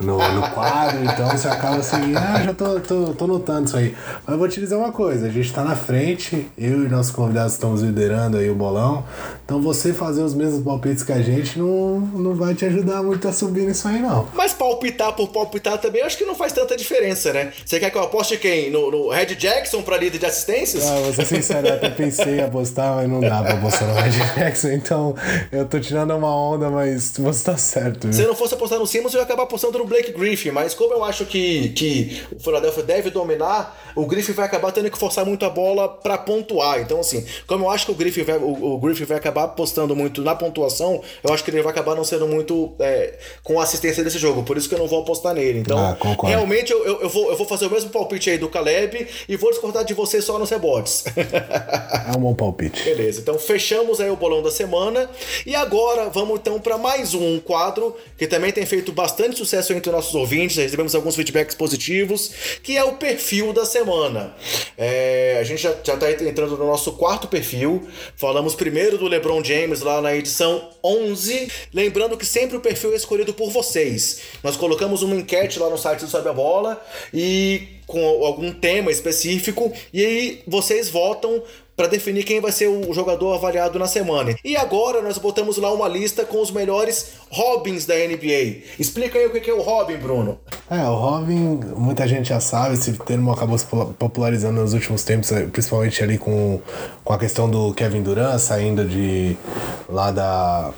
Speaker 2: no, no quadro, então você acaba assim, ah, já tô, tô, tô notando isso aí. Mas eu vou te dizer uma coisa, a gente tá na frente, eu e nossos convidados estamos liderando aí o bolão, então você fazer os mesmos palpites que a gente não, não vai te ajudar muito a subir nisso aí, não.
Speaker 1: Mas palpitar por palpitar também, eu acho que não faz tanta diferença, né? Você quer que eu aposte quem? No, no Red Jackson pra líder de assistências?
Speaker 2: Ah, vou ser sincero, eu até pensei em apostar, mas não dá pra apostar no Red Jackson, então eu tô tirando uma onda, mas você tá certo. Viu?
Speaker 1: Se eu não fosse apostar no Simmons, eu ia acabar apostando no Blake Griffin, mas como eu acho que, que o Philadelphia deve dominar, o Griffin vai acabar tendo que forçar muito a bola para pontuar. Então, assim, como eu acho que o Griffin vai, o, o Griffin vai acabar apostando muito na pontuação, eu acho que ele vai acabar não sendo muito é, com assistência desse jogo. Por isso que eu não vou apostar nele. Então, ah, realmente, eu, eu, eu, vou, eu vou fazer o mesmo palpite aí do Caleb e vou discordar de você só nos rebotes.
Speaker 2: é um bom palpite.
Speaker 1: Beleza, então fechamos aí o bolão da semana. E agora vamos então para mais um quadro que também tem feito bastante sucesso entre nossos ouvintes. Recebemos alguns feedbacks positivos, que é o perfil da semana. É, a gente já, já tá entrando no nosso quarto perfil. Falamos primeiro do LeBron James lá na edição 11. Lembrando que sempre o perfil é escolhido por vocês. Nós colocamos uma enquete lá no site do Sabe a Bola e com algum tema específico e aí vocês votam para definir quem vai ser o jogador avaliado na semana. E agora nós botamos lá uma lista com os melhores Robins da NBA. Explica aí o que é o Robin, Bruno.
Speaker 2: É, o Robin, muita gente já sabe, esse termo acabou se popularizando nos últimos tempos, eh, principalmente ali com, com a questão do Kevin Durant saindo de lá da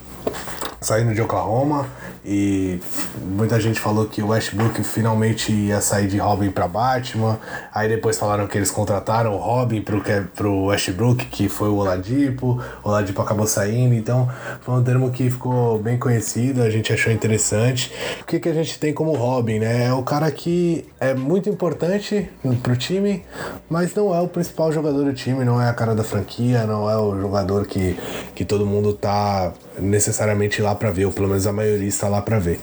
Speaker 2: saindo de Oklahoma e muita gente falou que o Westbrook finalmente ia sair de Robin para Batman. Aí depois falaram que eles contrataram o Robin pro, pro Westbrook, que foi o Oladipo. O Oladipo acabou saindo, então foi um termo que ficou bem conhecido, a gente achou interessante. O que, que a gente tem como Robin, né? É o cara que é muito importante pro time, mas não é o principal jogador do time, não é a cara da franquia, não é o jogador que, que todo mundo tá necessariamente lá para ver, ou pelo menos a maioria está lá para ver.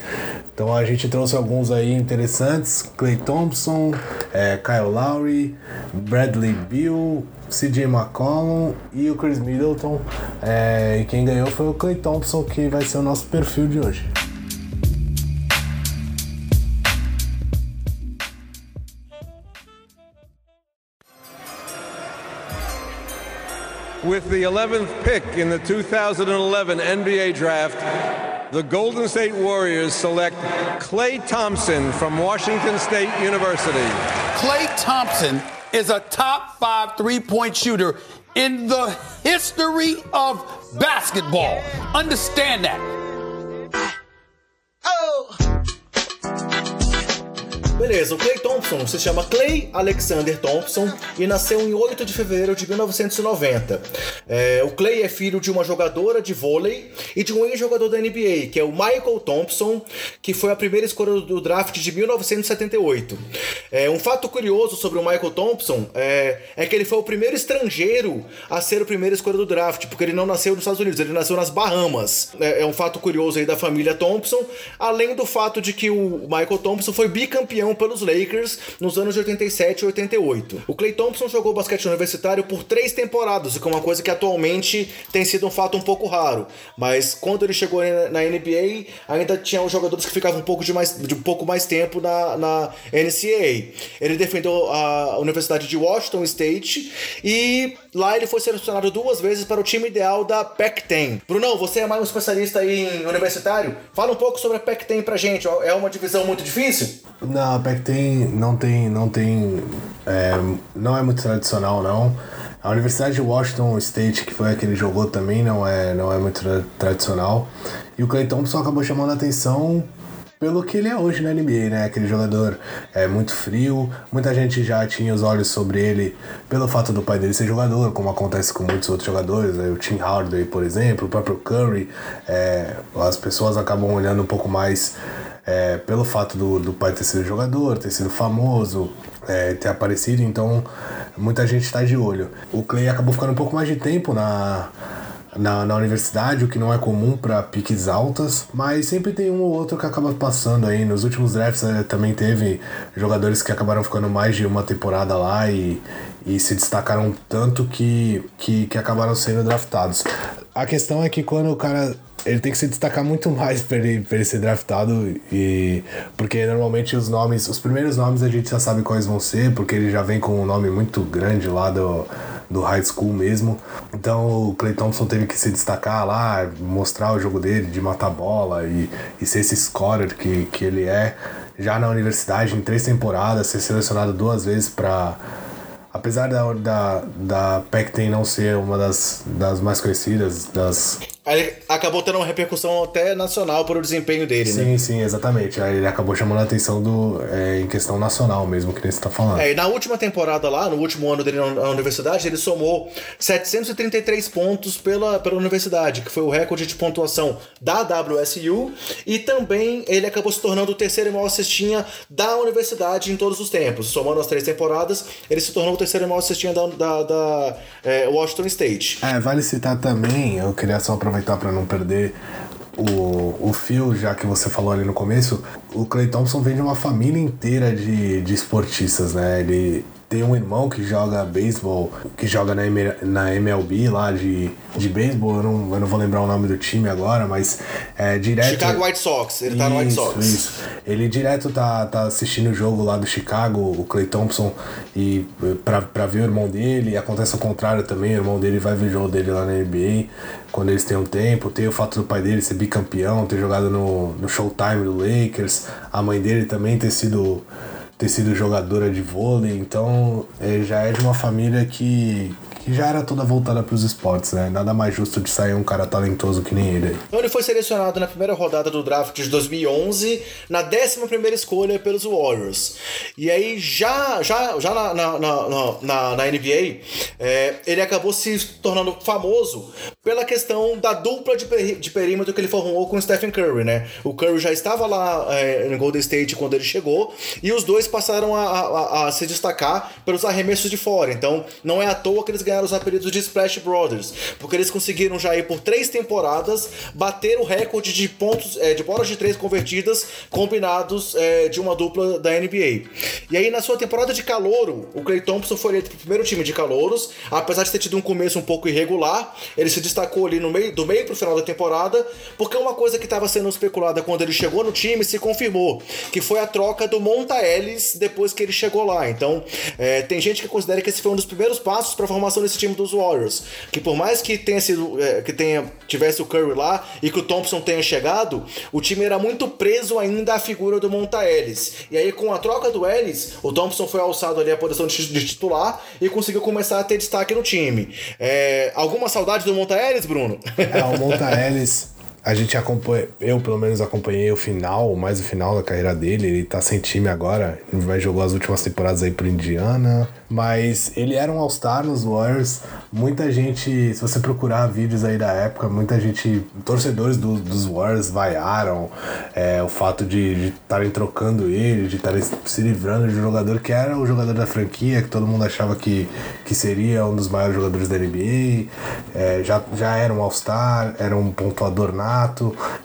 Speaker 2: Então a gente trouxe alguns aí interessantes: Clay Thompson, é, Kyle Lowry, Bradley Bill, CJ McCollum e o Chris Middleton. É, e quem ganhou foi o Clay Thompson, que vai ser o nosso perfil de hoje.
Speaker 4: With the 11th pick in the 2011 NBA Draft, the Golden State Warriors select Clay Thompson from Washington State University.
Speaker 5: Clay Thompson is a top five three point shooter in the history of basketball. Understand that. Oh.
Speaker 1: Beleza, o Clay Thompson se chama Clay Alexander Thompson e nasceu em 8 de fevereiro de 1990. É, o Clay é filho de uma jogadora de vôlei e de um ex-jogador da NBA, que é o Michael Thompson, que foi a primeira escolha do draft de 1978. É, um fato curioso sobre o Michael Thompson é, é que ele foi o primeiro estrangeiro a ser o primeiro escolha do draft, porque ele não nasceu nos Estados Unidos, ele nasceu nas Bahamas. É, é um fato curioso aí da família Thompson, além do fato de que o Michael Thompson foi bicampeão pelos Lakers nos anos de 87 e 88. O Clay Thompson jogou basquete universitário por três temporadas, o que é uma coisa que atualmente tem sido um fato um pouco raro. Mas quando ele chegou na NBA, ainda tinha jogadores que ficavam um pouco de, mais, de um pouco mais tempo na, na NCAA. Ele defendeu a Universidade de Washington State e lá ele foi selecionado duas vezes para o time ideal da Pac-10. Brunão, você é mais um especialista em universitário? Fala um pouco sobre a Pac-10 pra gente. É uma divisão muito difícil?
Speaker 2: Não, a Pac-10 não tem, não tem, é, não é muito tradicional não. A Universidade de Washington State, que foi a que ele jogou também, não é, não é muito tra tradicional. E o Clay Thompson acabou chamando a atenção pelo que ele é hoje na NBA, né? Aquele jogador é muito frio. Muita gente já tinha os olhos sobre ele pelo fato do pai dele ser jogador, como acontece com muitos outros jogadores, né? o Tim Hardaway, por exemplo, o próprio Curry. É, as pessoas acabam olhando um pouco mais é, pelo fato do, do pai ter sido jogador, ter sido famoso, é, ter aparecido, então muita gente está de olho. O Clay acabou ficando um pouco mais de tempo na, na, na universidade, o que não é comum para piques altas, mas sempre tem um ou outro que acaba passando aí. Nos últimos drafts é, também teve jogadores que acabaram ficando mais de uma temporada lá e, e se destacaram tanto que, que, que acabaram sendo draftados. A questão é que quando o cara ele tem que se destacar muito mais para ele, ele ser draftado e porque normalmente os nomes, os primeiros nomes a gente já sabe quais vão ser, porque ele já vem com um nome muito grande lá do, do high school mesmo. Então o Clay Thompson teve que se destacar lá, mostrar o jogo dele de matar bola e, e ser esse scorer que, que ele é. Já na universidade, em três temporadas, ser selecionado duas vezes para apesar da, da, da Pac-10 não ser uma das, das mais conhecidas, das
Speaker 1: Aí acabou tendo uma repercussão até nacional por o desempenho dele,
Speaker 2: sim,
Speaker 1: né?
Speaker 2: Sim, sim, exatamente. Aí ele acabou chamando a atenção do, é, em questão nacional mesmo, que nem você tá falando.
Speaker 1: É, e na última temporada lá, no último ano dele na universidade, ele somou 733 pontos pela, pela universidade, que foi o recorde de pontuação da WSU, e também ele acabou se tornando o terceiro maior cestinha da universidade em todos os tempos. Somando as três temporadas, ele se tornou o terceiro maior cestinha da, da, da é, Washington State.
Speaker 2: É, vale citar também, eu queria só aproveitar aproveitar para não perder o, o fio, já que você falou ali no começo, o Clay Thompson vem de uma família inteira de, de esportistas, né? Ele, tem um irmão que joga beisebol, que joga na, na MLB lá de, de beisebol, eu não, eu não vou lembrar o nome do time agora, mas é direto.
Speaker 1: Chicago White Sox, ele tá no White Sox.
Speaker 2: Isso. Ele direto tá, tá assistindo o jogo lá do Chicago, o Clay Thompson, e pra, pra ver o irmão dele. Acontece o contrário também, o irmão dele vai ver o jogo dele lá na NBA quando eles têm um tempo. Tem o fato do pai dele ser bicampeão, ter jogado no, no Showtime do Lakers, a mãe dele também ter sido ter sido jogadora de vôlei, então é, já é de uma família que, que já era toda voltada para os esportes, né? Nada mais justo de sair um cara talentoso que nem ele.
Speaker 1: Então ele foi selecionado na primeira rodada do draft de 2011, na 11 primeira escolha pelos Warriors. E aí já, já, já na, na, na, na, na NBA, é, ele acabou se tornando famoso pela questão da dupla de, peri de perímetro que ele formou com o Stephen Curry, né? O Curry já estava lá é, no Golden State quando ele chegou e os dois passaram a, a, a se destacar pelos arremessos de fora. Então não é à toa que eles ganharam os apelidos de Splash Brothers, porque eles conseguiram já ir por três temporadas bater o recorde de pontos, é, de bolas de três convertidas combinados é, de uma dupla da NBA. E aí na sua temporada de calouro, o Clay Thompson foi eleito pro primeiro time de calouros, apesar de ter tido um começo um pouco irregular, ele se destacou ali no meio, do meio pro final da temporada, porque uma coisa que estava sendo especulada quando ele chegou no time se confirmou, que foi a troca do Monta Ellis depois que ele chegou lá. Então, é, tem gente que considera que esse foi um dos primeiros passos para a formação desse time dos Warriors, que por mais que tenha sido é, que tenha tivesse o Curry lá e que o Thompson tenha chegado, o time era muito preso ainda à figura do Monta Ellis. E aí com a troca do Ellis, o Thompson foi alçado ali à posição de titular e conseguiu começar a ter destaque no time. É, alguma saudade do Monta Ellis, Bruno?
Speaker 2: É, o Monta Ellis a gente acompanha, eu pelo menos acompanhei o final, mais o final da carreira dele. Ele tá sem time agora, vai jogar as últimas temporadas aí pro Indiana. Mas ele era um All-Star nos Warriors. Muita gente, se você procurar vídeos aí da época, muita gente, torcedores do, dos Warriors vaiaram é, o fato de estarem trocando ele, de estarem se livrando de um jogador que era o jogador da franquia, que todo mundo achava que, que seria um dos maiores jogadores da NBA. É, já, já era um All-Star, era um pontuador nato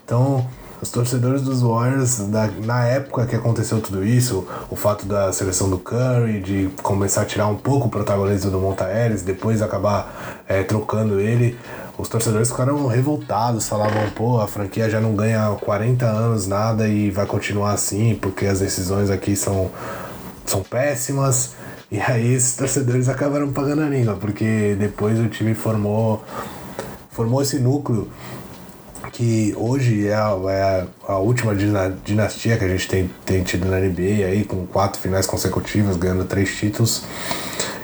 Speaker 2: então, os torcedores dos Warriors, da, na época que aconteceu tudo isso, o fato da seleção do Curry, de começar a tirar um pouco o protagonismo do Montaeres, depois acabar é, trocando ele, os torcedores ficaram revoltados, falavam, pô, a franquia já não ganha 40 anos nada e vai continuar assim, porque as decisões aqui são, são péssimas. E aí esses torcedores acabaram pagando a língua, porque depois o time formou, formou esse núcleo que hoje é a, é a, última dinastia que a gente tem, tem tido na NBA aí, com quatro finais consecutivas, ganhando três títulos.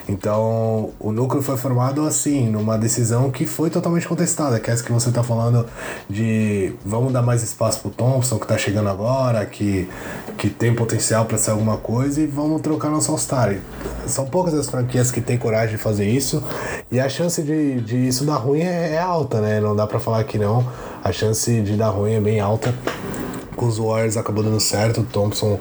Speaker 2: Então, o núcleo foi formado assim, numa decisão que foi totalmente contestada, que é essa que você está falando de vamos dar mais espaço pro Thompson, que está chegando agora, que, que tem potencial para ser alguma coisa, e vamos trocar nosso All-Star. São poucas as franquias que têm coragem de fazer isso, e a chance de, de isso dar ruim é, é alta, né? Não dá para falar que não. A chance de dar ruim é bem alta. Com os Warriors acabou dando certo, o Thompson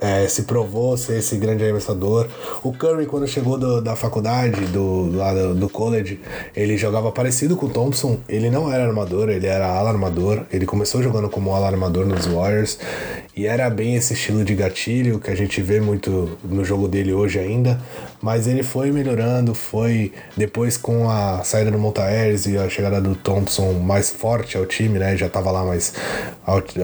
Speaker 2: é, se provou ser esse grande arremessador. O Curry, quando chegou do, da faculdade, do, lá do, do, college, ele jogava parecido com o Thompson. Ele não era armador, ele era ala armador. Ele começou jogando como ala armador nos Warriors. E era bem esse estilo de gatilho que a gente vê muito no jogo dele hoje ainda. Mas ele foi melhorando, foi depois com a saída do Montaeres e a chegada do Thompson mais forte ao time, né? Já estava lá mais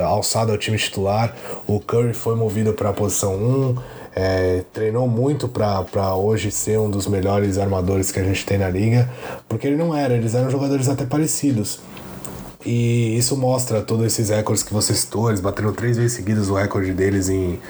Speaker 2: alçado ao time titular. O Curry foi movido para a posição 1. É, treinou muito para hoje ser um dos melhores armadores que a gente tem na liga, porque ele não era, eles eram jogadores até parecidos. E isso mostra todos esses recordes que você citou. Eles bateram três vezes seguidas o recorde deles em.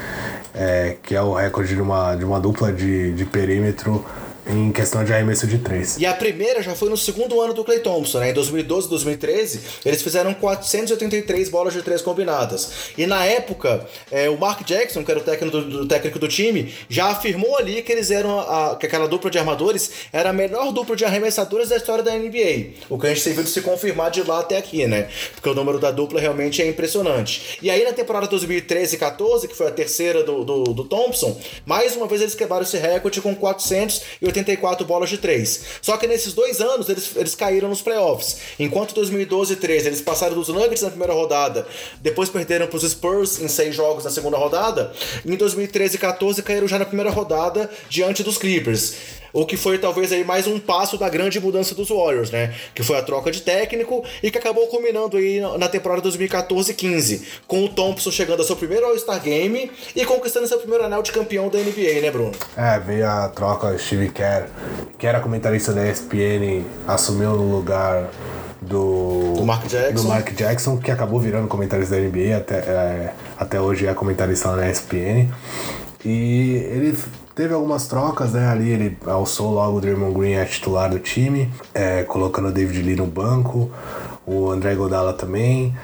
Speaker 2: É, que é o recorde de uma, de uma dupla de, de perímetro em questão de arremesso de três.
Speaker 1: E a primeira já foi no segundo ano do Clay Thompson, né? Em 2012 e 2013, eles fizeram 483 bolas de três combinadas. E na época, é, o Mark Jackson, que era o técnico do, do, técnico do time, já afirmou ali que eles eram a, que aquela dupla de armadores era a melhor dupla de arremessadores da história da NBA. O que a gente tem visto se confirmar de lá até aqui, né? Porque o número da dupla realmente é impressionante. E aí na temporada 2013 e 14, que foi a terceira do, do, do Thompson, mais uma vez eles quebraram esse recorde com 480 84 bolas de 3. Só que nesses dois anos eles, eles caíram nos playoffs. Enquanto 2012 e 13 eles passaram dos Nuggets na primeira rodada, depois perderam para os Spurs em seis jogos na segunda rodada, em 2013 e 14 caíram já na primeira rodada diante dos Clippers o que foi talvez aí mais um passo da grande mudança dos Warriors, né? Que foi a troca de técnico e que acabou culminando aí na temporada 2014-15, com o Thompson chegando ao seu primeiro All-Star Game e conquistando seu primeiro anel de campeão da NBA, né, Bruno?
Speaker 2: É, veio a troca Steve Kerr, que era comentarista da ESPN, assumiu no lugar do,
Speaker 1: do Mark Jackson.
Speaker 2: Do Mark Jackson, que acabou virando comentarista da NBA, até, é, até hoje é comentarista lá na ESPN. E ele Teve algumas trocas, né? Ali ele alçou logo o Draymond Green a titular do time, é, colocando o David Lee no banco, o André Godala também.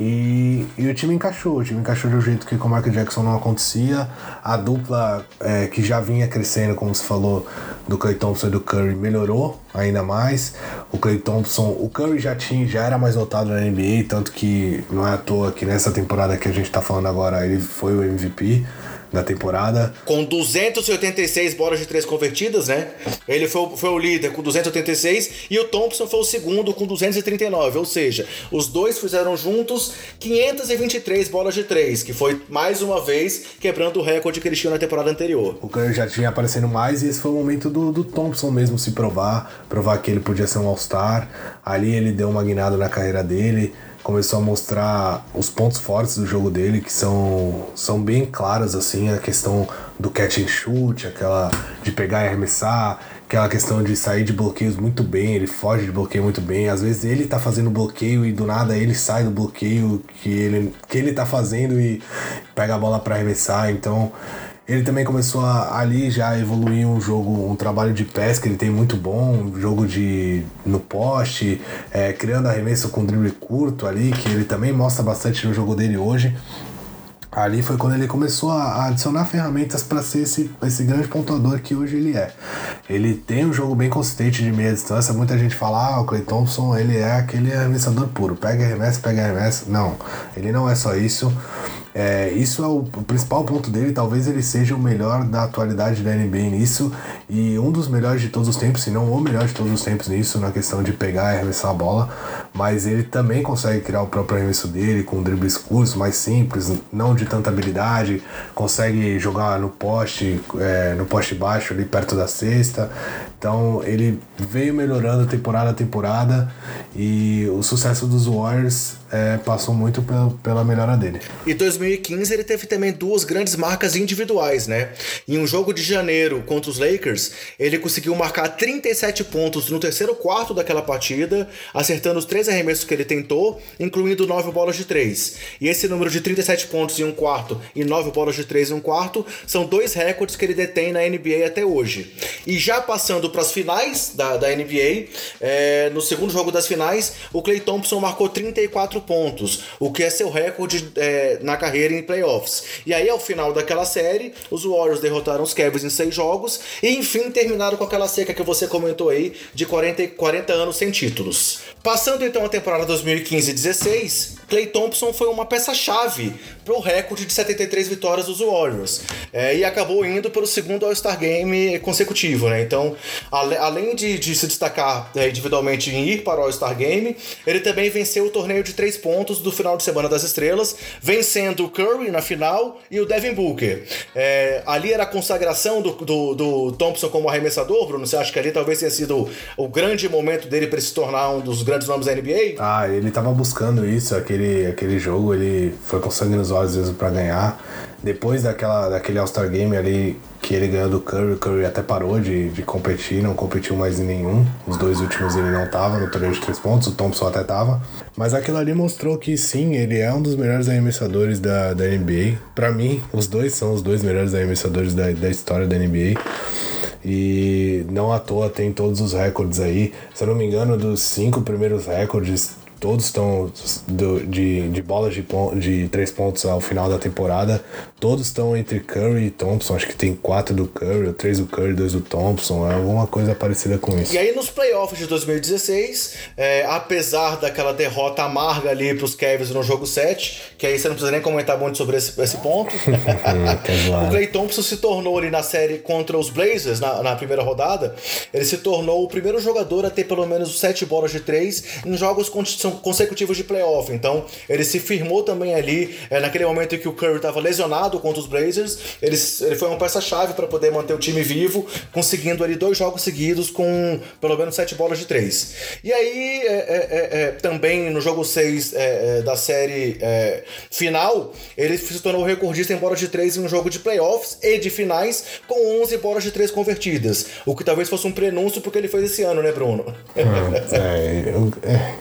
Speaker 2: E, e o time encaixou, o time encaixou de um jeito que com o Michael Jackson não acontecia. A dupla é, que já vinha crescendo, como se falou, do Clay Thompson e do Curry melhorou ainda mais. O Clay Thompson, o Curry já tinha, já era mais notado na NBA, tanto que não é à toa que nessa temporada que a gente tá falando agora ele foi o MVP da temporada.
Speaker 1: Com 286 bolas de três convertidas, né? Ele foi, foi o líder com 286 e o Thompson foi o segundo com 239. Ou seja, os dois fizeram juntos 523 bolas de três, que foi mais uma vez quebrando o recorde que eles tinham na temporada anterior.
Speaker 2: O Curry já tinha aparecendo mais e esse foi o momento do, do Thompson mesmo se provar, provar que ele podia ser um All-Star. Ali ele deu uma guinada na carreira dele começou a mostrar os pontos fortes do jogo dele, que são, são bem claros, assim, a questão do catch and shoot, aquela de pegar e arremessar, aquela questão de sair de bloqueios muito bem, ele foge de bloqueio muito bem. Às vezes ele tá fazendo bloqueio e do nada ele sai do bloqueio que ele, que ele tá fazendo e pega a bola para arremessar. Então ele também começou a, ali já evoluir um jogo, um trabalho de pesca, ele tem muito bom, um jogo de no poste, é, criando arremesso com drible curto ali, que ele também mostra bastante no jogo dele hoje. Ali foi quando ele começou a adicionar ferramentas para ser esse, esse grande pontuador que hoje ele é. Ele tem um jogo bem consistente de meia distância. Muita gente fala, ah, o Clay Thompson ele é aquele arremessador puro. Pega arremesso, pega arremesso. Não, ele não é só isso. É, isso é o, principal ponto dele. Talvez ele seja o melhor da atualidade da NBA nisso e um dos melhores de todos os tempos, se não o melhor de todos os tempos nisso, na questão de pegar e arremessar a bola. Mas ele também consegue criar o próprio arremesso dele com dribles curtos, mais simples, não de tanta habilidade. Consegue jogar no poste, é, no poste baixo ali perto da cesta. Então ele veio melhorando temporada a temporada e o sucesso dos Warriors é, passou muito pela, pela melhora dele.
Speaker 1: E 2015 ele teve também duas grandes marcas individuais, né? Em um jogo de janeiro contra os Lakers, ele conseguiu marcar 37 pontos no terceiro quarto daquela partida, acertando os três arremessos que ele tentou, incluindo nove bolas de três. E esse número de 37 pontos em um quarto e nove bolas de três em um quarto são dois recordes que ele detém na NBA até hoje. E já passando para as finais da, da NBA, é, no segundo jogo das finais, o Clay Thompson marcou 34 quatro pontos, o que é seu recorde é, na carreira em playoffs. E aí, ao final daquela série, os Warriors derrotaram os Cavs em seis jogos e, enfim, terminaram com aquela seca que você comentou aí de 40, 40 anos sem títulos. Passando então a temporada 2015-16, Clay Thompson foi uma peça-chave para o recorde de 73 vitórias dos Warriors é, e acabou indo para o segundo All-Star Game consecutivo. Né? Então, ale, além de, de, se destacar é, individualmente em ir para o All-Star Game, ele também venceu o torneio de três pontos do final de semana das estrelas, vencendo o Curry na final e o Devin Booker. É, ali era a consagração do, do, do, Thompson como arremessador, Bruno? Você acha que ali talvez tenha sido o grande momento dele para se tornar um dos grandes nomes da NBA?
Speaker 2: Ah, ele estava buscando isso, aquele, aquele jogo, ele foi com sangue nos olhos mesmo para ganhar. Depois daquela, daquele All-Star Game ali, que ele ganhou do Curry, o Curry até parou de, de competir, não competiu mais em nenhum. Os dois últimos ele não tava no torneio de três pontos, o Thompson até tava. Mas aquilo ali mostrou que sim, ele é um dos melhores arremessadores da, da NBA. Para mim, os dois são os dois melhores arremessadores da, da história da NBA. E não à toa tem todos os recordes aí. Se eu não me engano, dos cinco primeiros recordes, todos estão de, de bolas de, de três pontos ao final da temporada. Todos estão entre Curry e Thompson. Acho que tem quatro do Curry, três do Curry, dois do Thompson. É alguma coisa parecida com isso.
Speaker 1: E aí nos playoffs de 2016, é, apesar daquela derrota amarga ali para os Cavs no jogo 7, que aí você não precisa nem comentar muito sobre esse, esse ponto. o Clay Thompson se tornou ali na série contra os Blazers, na, na primeira rodada, ele se tornou o primeiro jogador a ter pelo menos sete bolas de três em jogos consecutivos de playoff. Então, ele se firmou também ali, é, naquele momento em que o Curry estava lesionado contra os Blazers. Ele, foi uma peça-chave para poder manter o time vivo, conseguindo ali dois jogos seguidos com pelo menos sete bolas de três. E aí, é, é, é, é também no jogo 6 é, da série final, ele se tornou recordista em bolas de três em um jogo de playoffs e de finais, com 11 bolas de três convertidas. O que talvez fosse um prenúncio porque ele fez esse ano, né, Bruno?
Speaker 2: é,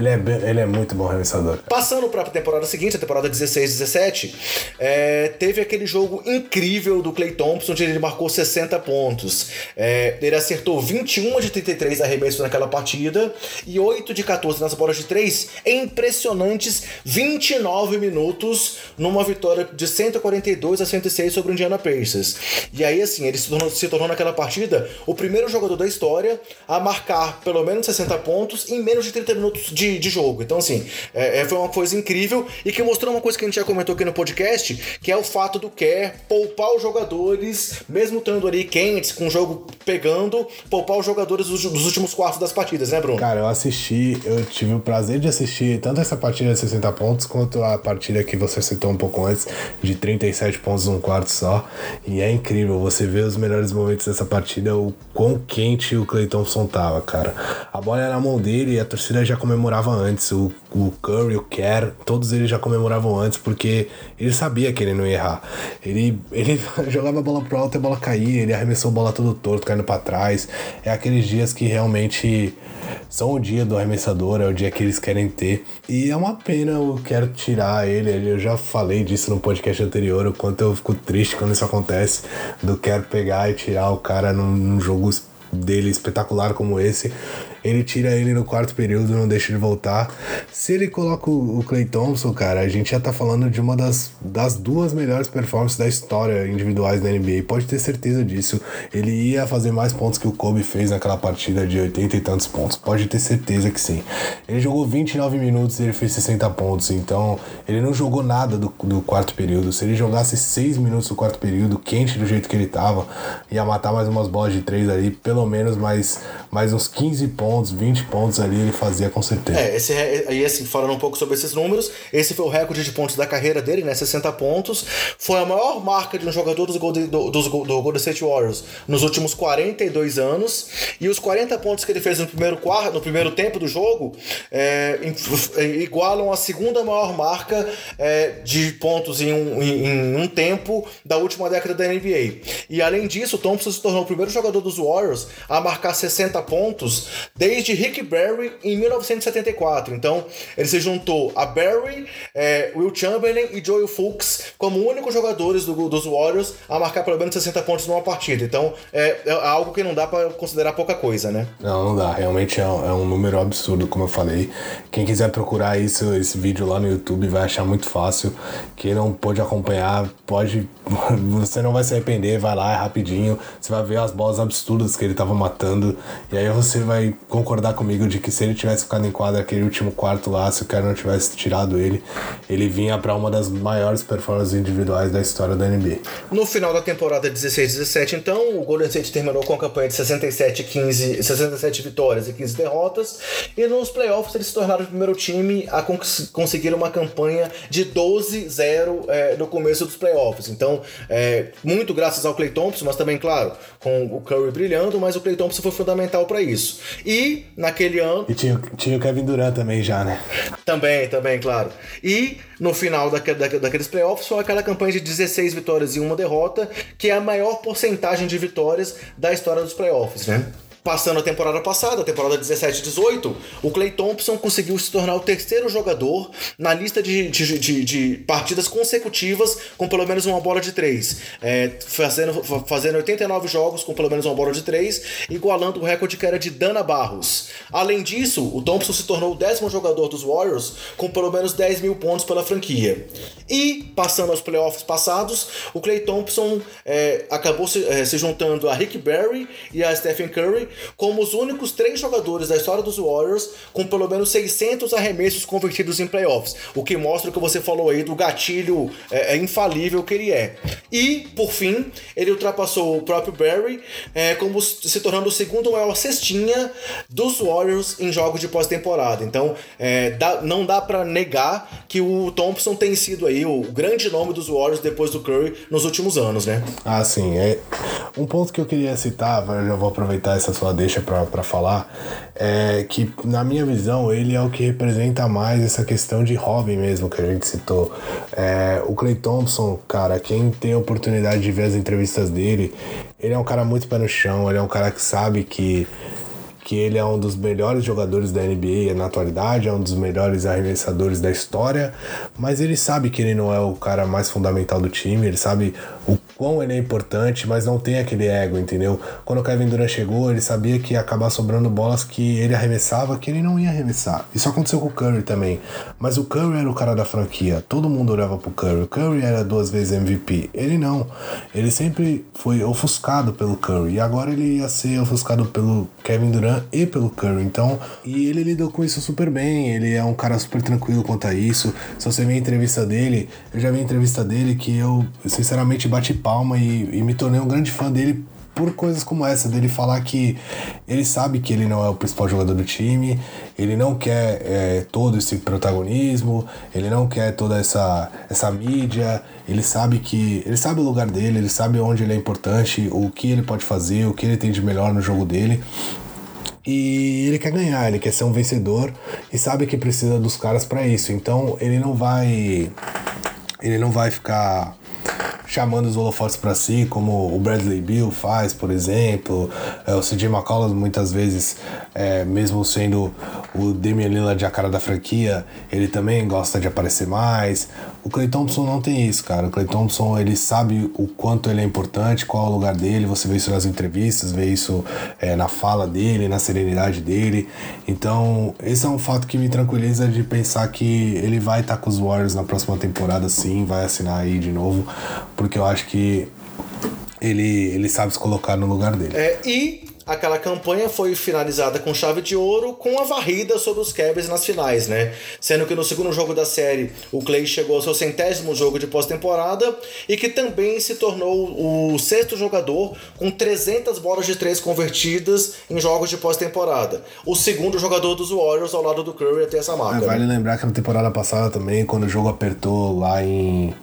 Speaker 2: Ele é, ele é muito bom arremessador.
Speaker 1: Passando para a temporada seguinte, a temporada 16-17, é, teve aquele jogo incrível do Clay Thompson, onde ele marcou 60 pontos. É, ele acertou 21 de 33 arremessos naquela partida e 8 de 14 nas bolas de 3 em impressionantes 29 minutos numa vitória de 142 a 106 sobre o Indiana Pacers. E aí, assim, ele se tornou, se tornou naquela partida o primeiro jogador da história a marcar pelo menos 60 pontos em menos de 30 minutos de, de jogo. Então, assim, é, é, foi uma coisa incrível e que mostrou uma coisa que a gente já comentou aqui no podcast, que é o fato do Kerr poupar os jogadores, mesmo estando ali quentes, com o jogo pegando, poupar os jogadores dos, dos últimos quartos das partidas, né, Bruno?
Speaker 2: Cara, eu assisti, eu tive o prazer de assistir tanto essa partida de 60 pontos quanto a partida que você citou um pouco antes, de 37 pontos num quarto só. E é incrível você ver os melhores momentos dessa partida, o quão quente o Clay Thompson tava, cara. A bola era na mão dele e a torcida já comemorava antes. O, o Curry, o Kerr, todos eles já comemoravam antes porque ele sabia que ele não ia errar. Ele, ele jogava a bola pro alto e a bola caía, ele arremessou a bola todo torto, caindo para trás. É aqueles dias que realmente são o dia do arremessador, é o dia que eles querem ter. E é uma pena eu quero tirar ele. Eu já falei disso no podcast anterior, o quanto eu fico triste quando isso acontece. Do quero pegar e tirar o cara num, num jogo dele espetacular como esse ele tira ele no quarto período, não deixa ele voltar. Se ele coloca o, Clay Thompson, cara, a gente já tá falando de uma das, das duas melhores performances da história individuais da NBA. Pode ter certeza disso. Ele ia fazer mais pontos que o Kobe fez naquela partida de 80 e tantos pontos. Pode ter certeza que sim. Ele jogou 29 minutos e ele fez 60 pontos. Então, ele não jogou nada do, do quarto período. Se ele jogasse 6 minutos do quarto período, quente do jeito que ele tava, ia matar mais umas bolas de 3 ali, pelo menos mais, mais uns 15 pontos pontos, 20 pontos ali ele fazia com certeza.
Speaker 1: É, esse, aí assim, falando um pouco sobre esses números, esse foi o recorde de pontos da carreira dele, né? 60 pontos. Foi a maior marca de um jogador dos Golden, do, dos, do Golden State Warriors nos últimos 42 anos. E os 40 pontos que ele fez no primeiro, quarto, no primeiro tempo do jogo é, igualam a segunda maior marca é, de pontos em um, em, em um tempo da última década da NBA. E além disso, Thompson se tornou o primeiro jogador dos Warriors a marcar 60 pontos desde Rick Barry em 1974. Então, ele se juntou a Barry, é, Will Chamberlain e Joel Fulks como únicos jogadores do, dos Warriors a marcar pelo menos 60 pontos numa partida. Então, é, é algo que não dá para considerar pouca coisa, né?
Speaker 2: Não, não dá. Realmente é um, é um, número absurdo, como eu falei. Quem quiser procurar isso, esse vídeo lá no YouTube vai achar muito fácil. Quem não pôde acompanhar, pode. Você não vai se arrepender, vai lá, é rapidinho. Você vai ver as bolas absurdas que ele tava matando. E aí você vai concordar comigo de que se ele tivesse ficado em quadra aquele último quarto lá, se o cara não tivesse tirado ele, ele vinha para uma das maiores performances individuais da história da NBA.
Speaker 1: No final da temporada 16-17, então, o Golden State terminou com a campanha de 67, 15, 67 vitórias e 15 derrotas, e nos playoffs eles se tornaram o primeiro time a cons conseguir uma campanha de 12-0 é, no começo dos playoffs. Então, é, muito graças ao Clay Thompson, mas também, claro, com o Curry brilhando, mas o Clay Thompson foi fundamental para isso. E naquele ano.
Speaker 2: E tinha, tinha o Kevin Durant também já, né?
Speaker 1: Também, também, claro. E no final daquele, daqueles playoffs foi aquela campanha de 16 vitórias e uma derrota, que é a maior porcentagem de vitórias da história dos playoffs, né? Passando a temporada passada, a temporada 17-18, o Clay Thompson conseguiu se tornar o terceiro jogador na lista de, de, de, de partidas consecutivas com pelo menos uma bola de três, é, fazendo, fazendo 89 jogos com pelo menos uma bola de três, igualando o recorde que era de Dana Barros. Além disso, o Thompson se tornou o décimo jogador dos Warriors com pelo menos 10 mil pontos pela franquia. E, passando aos playoffs passados, o Clay Thompson é, acabou se, é, se juntando a Rick Barry e a Stephen Curry como os únicos três jogadores da história dos Warriors com pelo menos 600 arremessos convertidos em playoffs, o que mostra o que você falou aí do gatilho é, é infalível que ele é. E, por fim, ele ultrapassou o próprio Barry, é, como se tornando o segundo maior cestinha dos Warriors em jogos de pós-temporada. Então, é, dá, não dá para negar que o Thompson tem sido aí o grande nome dos Warriors depois do Curry nos últimos anos, né?
Speaker 2: Ah, sim. É... Um ponto que eu queria citar, eu já vou aproveitar essa só deixa para falar, é que na minha visão ele é o que representa mais essa questão de hobby mesmo que a gente citou. É, o Clay Thompson, cara, quem tem a oportunidade de ver as entrevistas dele, ele é um cara muito pé no chão, ele é um cara que sabe que que ele é um dos melhores jogadores da NBA na atualidade, é um dos melhores arremessadores da história, mas ele sabe que ele não é o cara mais fundamental do time, ele sabe o quão ele é importante, mas não tem aquele ego, entendeu? Quando o Kevin Durant chegou, ele sabia que ia acabar sobrando bolas que ele arremessava que ele não ia arremessar. Isso aconteceu com o Curry também. Mas o Curry era o cara da franquia, todo mundo olhava pro Curry. O Curry era duas vezes MVP. Ele não. Ele sempre foi ofuscado pelo Curry. E agora ele ia ser ofuscado pelo Kevin Durant e pelo Curry. Então, e ele lidou com isso super bem. Ele é um cara super tranquilo quanto a isso. Se você vê a entrevista dele, eu já vi a entrevista dele que eu, sinceramente, bati palma e, e me tornei um grande fã dele por coisas como essa, dele falar que ele sabe que ele não é o principal jogador do time, ele não quer é, todo esse protagonismo, ele não quer toda essa, essa mídia, ele sabe que. ele sabe o lugar dele, ele sabe onde ele é importante, o que ele pode fazer, o que ele tem de melhor no jogo dele. E ele quer ganhar, ele quer ser um vencedor e sabe que precisa dos caras para isso. Então ele não vai. Ele não vai ficar chamando os holofotes para si, como o Bradley Bill faz, por exemplo. É, o CJ McCollum muitas vezes, é, mesmo sendo o Damian Lillard a cara da franquia, ele também gosta de aparecer mais. O Clay Thompson não tem isso, cara. O Clay Thompson, ele sabe o quanto ele é importante, qual é o lugar dele. Você vê isso nas entrevistas, vê isso é, na fala dele, na serenidade dele. Então, esse é um fato que me tranquiliza de pensar que ele vai estar tá com os Warriors na próxima temporada, sim, vai assinar aí de novo, porque eu acho que ele, ele sabe se colocar no lugar dele.
Speaker 1: É, e aquela campanha foi finalizada com chave de ouro com a varrida sobre os Cavs nas finais, né? Sendo que no segundo jogo da série o Clay chegou ao seu centésimo jogo de pós-temporada e que também se tornou o sexto jogador com 300 bolas de três convertidas em jogos de pós-temporada. O segundo jogador dos Warriors ao lado do Curry a ter essa marca.
Speaker 2: É, vale né? lembrar que na temporada passada também, quando o jogo apertou lá em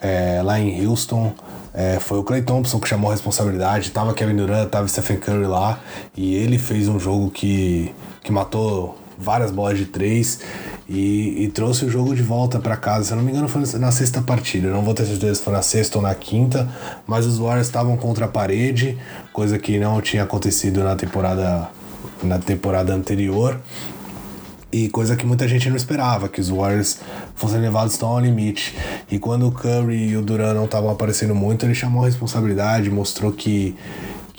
Speaker 2: é, lá em Houston é, foi o Clay Thompson que chamou a responsabilidade, tava Kevin Durant, tava Stephen Curry lá, e ele fez um jogo que, que matou várias bolas de três e, e trouxe o jogo de volta para casa. Se eu não me engano, foi na sexta partida. Eu não vou ter certeza se foi na sexta ou na quinta, mas os Warriors estavam contra a parede, coisa que não tinha acontecido na temporada na temporada anterior. E coisa que muita gente não esperava, que os Warriors fossem levados tão ao limite. E quando o Curry e o Duran não estavam aparecendo muito, ele chamou a responsabilidade, mostrou que,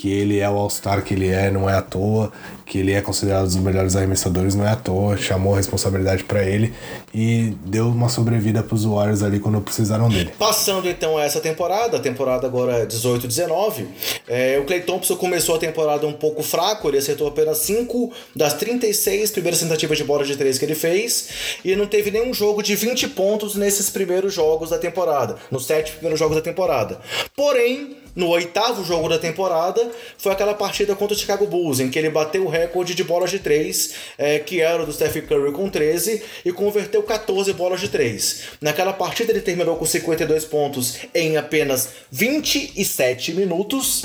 Speaker 2: que ele é o All-Star que ele é, não é à toa que ele é considerado um dos melhores arremessadores, não é à toa, chamou a responsabilidade para ele e deu uma sobrevida para os Warriors ali quando precisaram dele.
Speaker 1: Passando então a essa temporada, a temporada agora 18-19, é, o Clay Thompson começou a temporada um pouco fraco, ele acertou apenas 5 das 36 primeiras tentativas de bola de 3 que ele fez e não teve nenhum jogo de 20 pontos nesses primeiros jogos da temporada, nos sete primeiros jogos da temporada. Porém, no oitavo jogo da temporada, foi aquela partida contra o Chicago Bulls, em que ele bateu o recorde de bolas de 3, é, que era o do Steph Curry com 13, e converteu 14 bolas de 3. Naquela partida ele terminou com 52 pontos em apenas 27 minutos,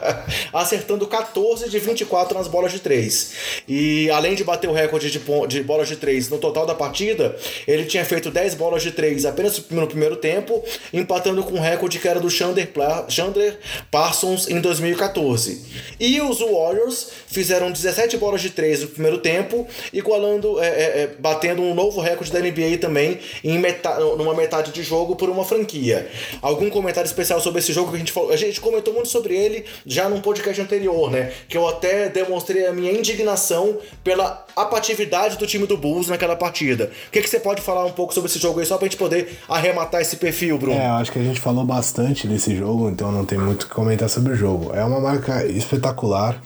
Speaker 1: acertando 14 de 24 nas bolas de 3. E além de bater o recorde de, de bolas de 3 no total da partida, ele tinha feito 10 bolas de 3 apenas no primeiro tempo, empatando com o recorde que era do Chandler, Chandler Parsons em 2014. E os Warriors fizeram 17 bolas de 3 no primeiro tempo, igualando, é, é, é, batendo um novo recorde da NBA também em metade, numa metade de jogo por uma franquia. Algum comentário especial sobre esse jogo que a gente falou? A gente comentou muito sobre ele já num podcast anterior, né? Que eu até demonstrei a minha indignação pela apatividade do time do Bulls naquela partida. O que, que você pode falar um pouco sobre esse jogo aí, só pra gente poder arrematar esse perfil, Bruno?
Speaker 2: É, acho que a gente falou bastante desse jogo, então não tem muito o que comentar sobre o jogo. É uma marca espetacular.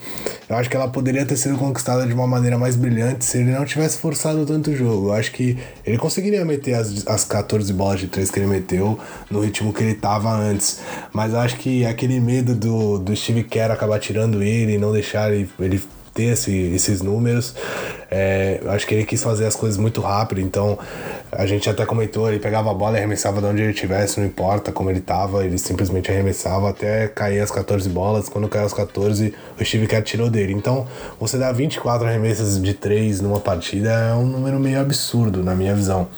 Speaker 2: Eu acho que ela poderia ter sido conquistada de uma maneira mais brilhante se ele não tivesse forçado tanto o jogo. Eu acho que ele conseguiria meter as, as 14 bolas de 3 que ele meteu no ritmo que ele tava antes. Mas eu acho que aquele medo do, do Steve Kerr acabar tirando ele e não deixar ele, ele ter esse, esses números. É, acho que ele quis fazer as coisas muito rápido, então a gente até comentou, ele pegava a bola e arremessava de onde ele estivesse, não importa como ele estava, ele simplesmente arremessava até cair as 14 bolas. Quando caiu as 14, o Steve Kerr tirou dele. Então, você dá 24 arremessas de 3 numa partida é um número meio absurdo, na minha visão.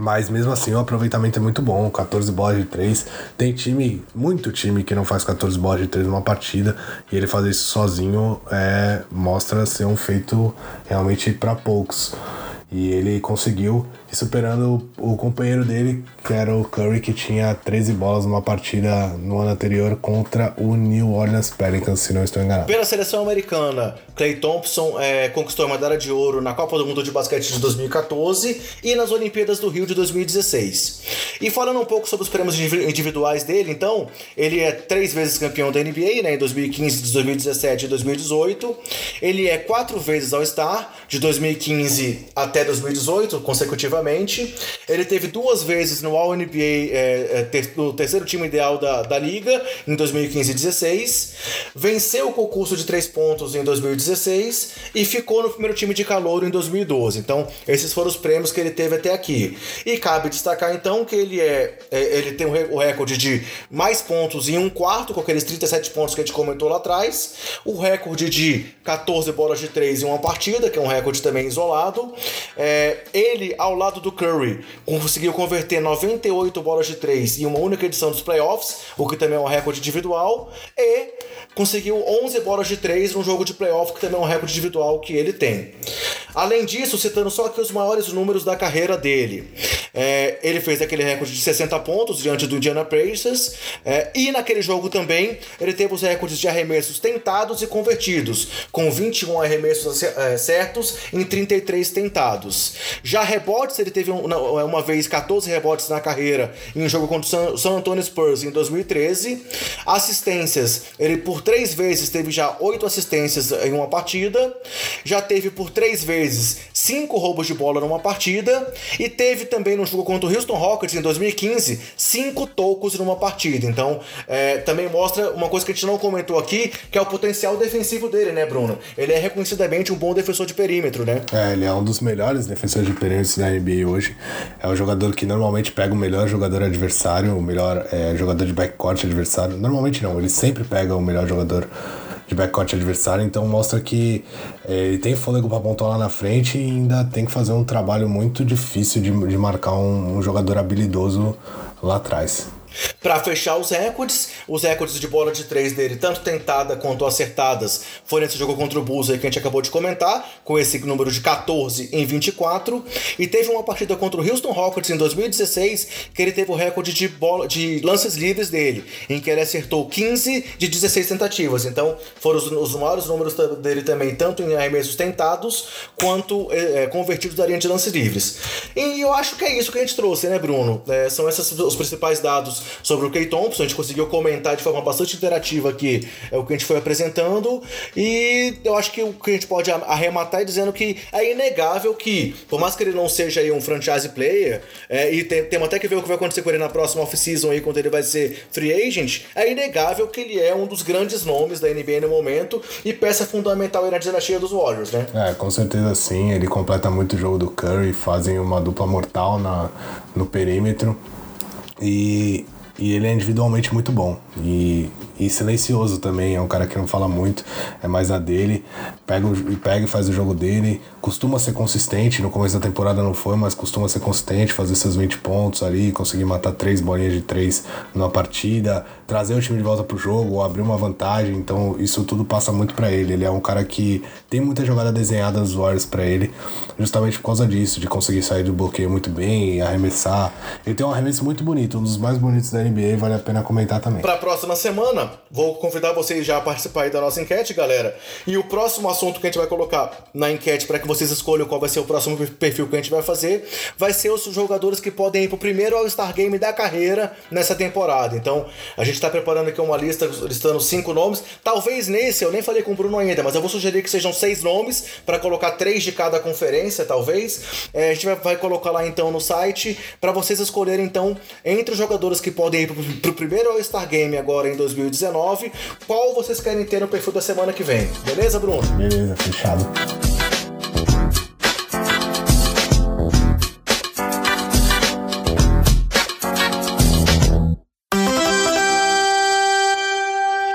Speaker 2: Mas mesmo assim o aproveitamento é muito bom, 14 bolas de 3. Tem time, muito time que não faz 14 bolas de 3 numa partida e ele fazer isso sozinho é, mostra ser um feito realmente para poucos. E ele conseguiu, superando o, o companheiro dele, que era o Curry, que tinha 13 bolas numa partida no ano anterior contra o New Orleans Pelicans, se não estou enganado.
Speaker 1: Pela seleção americana, Clay Thompson é, conquistou a medalha de ouro na Copa do Mundo de Basquete de 2014 e nas Olimpíadas do Rio de 2016. E falando um pouco sobre os prêmios individuais dele, então, ele é três vezes campeão da NBA, né, em 2015, 2017 e 2018. Ele é quatro vezes All-Star, de 2015 até 2018, consecutivamente. Ele teve duas vezes no All-NBA, é, é, ter, no terceiro time ideal da, da liga, em 2015 e 2016. Venceu o concurso de três pontos em 2016 e ficou no primeiro time de calor em 2012. Então, esses foram os prêmios que ele teve até aqui. E cabe destacar então que ele é, é ele tem o recorde de mais pontos em um quarto, com aqueles 37 pontos que a gente comentou lá atrás. O recorde de 14 bolas de três em uma partida, que é um recorde também isolado. É, ele, ao lado do Curry, conseguiu converter 98 bolas de três em uma única edição dos playoffs, o que também é um recorde individual. E conseguiu 11 bolas de 3 num jogo de playoff, que também é um recorde individual que ele tem. Além disso, citando só aqui os maiores números da carreira dele. É, ele fez aquele recorde de 60 pontos diante do Indiana Pacers. É, e naquele jogo também, ele teve os recordes de arremessos tentados e convertidos, com 21 arremessos é, certos em 33 tentados. Já rebotes, ele teve uma, uma vez 14 rebotes na carreira em um jogo contra o San Antonio Spurs em 2013. Assistências, ele por três vezes teve já oito assistências em uma partida. Já teve por três vezes cinco roubos de bola numa partida. E teve também no jogo contra o Houston Rockets em 2015 cinco tocos numa partida. Então, é, também mostra uma coisa que a gente não comentou aqui, que é o potencial defensivo dele, né, Bruno? Ele é reconhecidamente um bom defensor de perímetro, né?
Speaker 2: É, ele é um dos melhores defensores de perímetro da NBA hoje. É o jogador que normalmente pega o melhor jogador adversário, o melhor é, jogador de backcourt adversário. Normalmente não, ele sempre pega o melhor jogador de backcourt adversário, então mostra que é, ele tem fôlego para pontuar lá na frente e ainda tem que fazer um trabalho muito difícil de, de marcar um, um jogador habilidoso lá atrás.
Speaker 1: Para fechar os recordes, os recordes de bola de três dele, tanto tentada quanto acertadas, foi nesse jogo contra o Bulls aí que a gente acabou de comentar, com esse número de 14 em 24. E teve uma partida contra o Houston Rockets em 2016, que ele teve o recorde de, bola, de lances livres dele, em que ele acertou 15 de 16 tentativas. Então foram os, os maiores números dele também, tanto em arremessos tentados quanto é, convertidos da linha de lances livres. E eu acho que é isso que a gente trouxe, né, Bruno? É, são esses os principais dados sobre o Kay Thompson. A gente conseguiu comentar de forma bastante interativa aqui é o que a gente foi apresentando. E eu acho que o que a gente pode arrematar é dizendo que é inegável que, por mais que ele não seja aí um franchise player, é, e tem, temos até que ver o que vai acontecer com ele na próxima off-season aí, quando ele vai ser free agent, é inegável que ele é um dos grandes nomes da NBA no momento e peça fundamental aí na dinastia dos Warriors, né?
Speaker 2: É, com certeza sim. Ele completa muito o jogo do Curry, fazem uma dupla mortal na, no perímetro. E, e ele é individualmente muito bom. E e silencioso também, é um cara que não fala muito, é mais na dele, pega, pega e faz o jogo dele, costuma ser consistente, no começo da temporada não foi, mas costuma ser consistente, fazer seus 20 pontos ali, conseguir matar três bolinhas de três numa partida, trazer o time de volta pro jogo, abrir uma vantagem, então isso tudo passa muito para ele. Ele é um cara que tem muita jogada desenhada nos Warriors para ele, justamente por causa disso, de conseguir sair do bloqueio muito bem arremessar. Ele tem um arremesso muito bonito, um dos mais bonitos da NBA, vale a pena comentar também.
Speaker 1: Para a próxima semana, Vou convidar vocês já a participar aí da nossa enquete, galera. E o próximo assunto que a gente vai colocar na enquete para que vocês escolham qual vai ser o próximo perfil que a gente vai fazer, vai ser os jogadores que podem ir pro primeiro All-Star Game da carreira nessa temporada. Então, a gente está preparando aqui uma lista listando cinco nomes. Talvez nesse, eu nem falei com o Bruno ainda, mas eu vou sugerir que sejam seis nomes para colocar três de cada conferência, talvez. É, a gente vai, vai, colocar lá então no site para vocês escolherem então entre os jogadores que podem ir pro, pro primeiro All-Star Game agora em 2019 19, qual vocês querem ter no perfil da semana que vem. Beleza, Bruno?
Speaker 2: Beleza, fechado.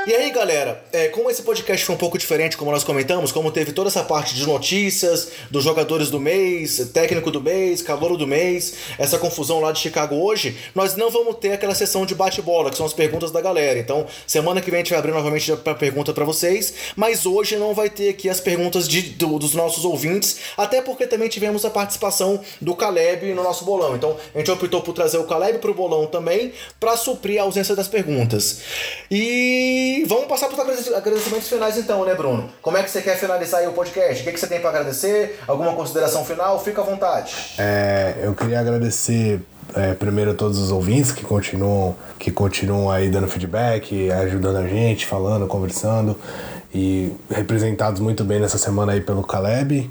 Speaker 1: E aí, galera, é, como esse podcast foi um pouco diferente, como nós comentamos, como teve toda essa parte de notícias, dos jogadores do mês, técnico do mês, calor do mês, essa confusão lá de Chicago hoje, nós não vamos ter aquela sessão de bate-bola, que são as perguntas da galera. Então, semana que vem a gente vai abrir novamente para pergunta para vocês, mas hoje não vai ter aqui as perguntas de, do, dos nossos ouvintes, até porque também tivemos a participação do Caleb no nosso bolão. Então, a gente optou por trazer o Caleb pro bolão também, para suprir a ausência das perguntas. E vamos passar para os agradecimentos finais então, né, Bruno? Como é que você quer finalizar aí o podcast? O que, que você tem para agradecer? Alguma consideração final? Fica à vontade.
Speaker 2: É, eu queria agradecer é, primeiro a todos os ouvintes que continuam, que continuam aí dando feedback, ajudando a gente, falando, conversando e representados muito bem nessa semana aí pelo Caleb.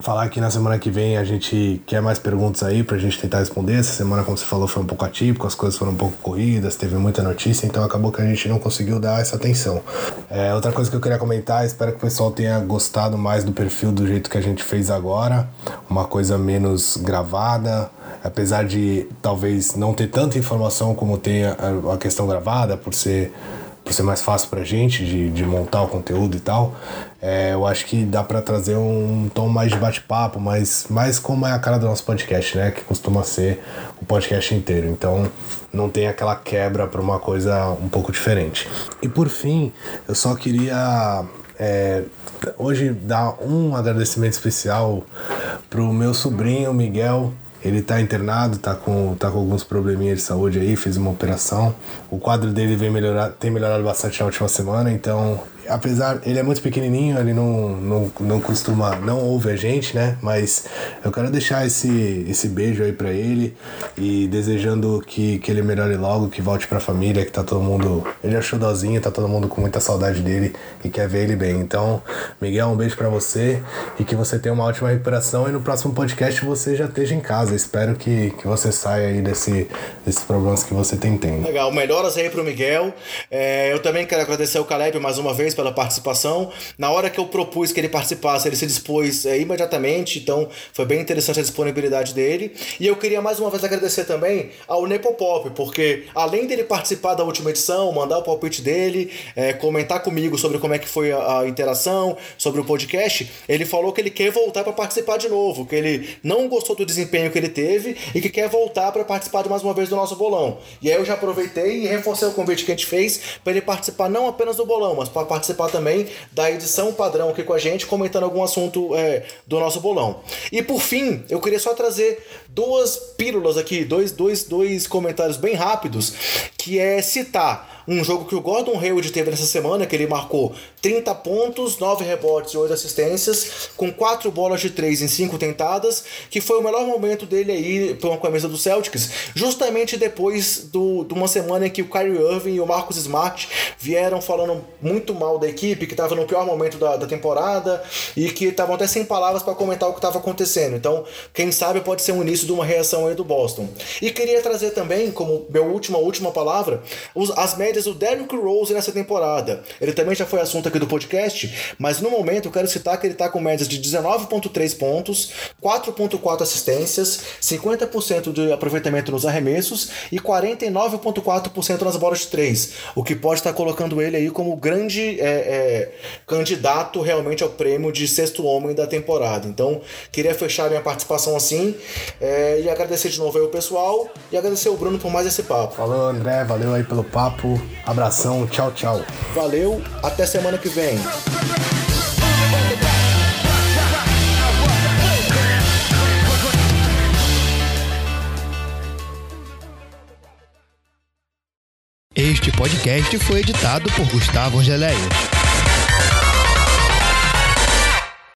Speaker 2: Falar que na semana que vem a gente quer mais perguntas aí pra gente tentar responder. Essa semana, como você falou, foi um pouco atípico, as coisas foram um pouco corridas, teve muita notícia, então acabou que a gente não conseguiu dar essa atenção. É, outra coisa que eu queria comentar, espero que o pessoal tenha gostado mais do perfil do jeito que a gente fez agora, uma coisa menos gravada, apesar de talvez não ter tanta informação como tem a, a questão gravada, por ser por ser mais fácil pra gente de, de montar o conteúdo e tal, é, eu acho que dá para trazer um tom mais de bate-papo, mais, mais como é a cara do nosso podcast, né? Que costuma ser o podcast inteiro. Então não tem aquela quebra para uma coisa um pouco diferente. E por fim, eu só queria é, hoje dar um agradecimento especial pro meu sobrinho Miguel, ele tá internado, tá com, tá com alguns probleminhas de saúde aí, fez uma operação. O quadro dele vem melhorar, tem melhorado bastante na última semana, então apesar, ele é muito pequenininho, ele não, não, não costuma, não ouve a gente, né? Mas eu quero deixar esse, esse beijo aí para ele e desejando que, que ele melhore logo, que volte pra família, que tá todo mundo, ele achou dozinho, tá todo mundo com muita saudade dele e quer ver ele bem. Então, Miguel, um beijo para você e que você tenha uma ótima recuperação e no próximo podcast você já esteja em casa. Espero que, que você saia aí desse, desses problemas que você tem tendo.
Speaker 1: Legal, melhoras aí pro Miguel. É, eu também quero agradecer ao Caleb mais uma vez pela participação. Na hora que eu propus que ele participasse, ele se dispôs é, imediatamente, então foi bem interessante a disponibilidade dele. E eu queria mais uma vez agradecer também ao Nepopop, porque além dele participar da última edição, mandar o palpite dele, é, comentar comigo sobre como é que foi a, a, interação, sobre o podcast, ele falou que ele quer voltar para participar de novo, que ele não gostou do desempenho que ele teve e que quer voltar para participar de mais uma vez do nosso bolão. E aí eu já aproveitei e reforcei o convite que a gente fez para ele participar não apenas do bolão, mas para participar participar também da edição padrão aqui com a gente, comentando algum assunto é, do nosso bolão. E por fim, eu queria só trazer duas pílulas aqui, dois, dois, dois comentários bem rápidos, que é citar um jogo que o Gordon Hayward teve nessa semana, que ele marcou 30 pontos, 9 rebotes e 8 assistências, com 4 bolas de 3 em 5 tentadas, que foi o melhor momento dele aí com a camisa do Celtics, justamente depois do, de uma semana em que o Kyrie Irving e o Marcus Smart vieram falando muito mal da equipe, que estava no pior momento da, da temporada e que estavam até sem palavras para comentar o que estava acontecendo. Então, quem sabe pode ser o início de uma reação aí do Boston. E queria trazer também, como minha última, última palavra, as médias do Derrick Rose nessa temporada. Ele também já foi assunto aqui do podcast, mas no momento eu quero citar que ele está com médias de 19,3 pontos, 4,4 assistências, 50% de aproveitamento nos arremessos e 49,4% nas bolas de 3, o que pode estar colocando ele aí como grande é, é, candidato realmente ao prêmio de sexto homem da temporada. Então, queria fechar minha participação assim é, e agradecer de novo aí o pessoal e agradecer o Bruno por mais esse papo.
Speaker 2: Falou, André, valeu aí pelo papo. Abração, tchau, tchau.
Speaker 1: Valeu, até semana que vem.
Speaker 6: Este podcast foi editado por Gustavo Angeléia.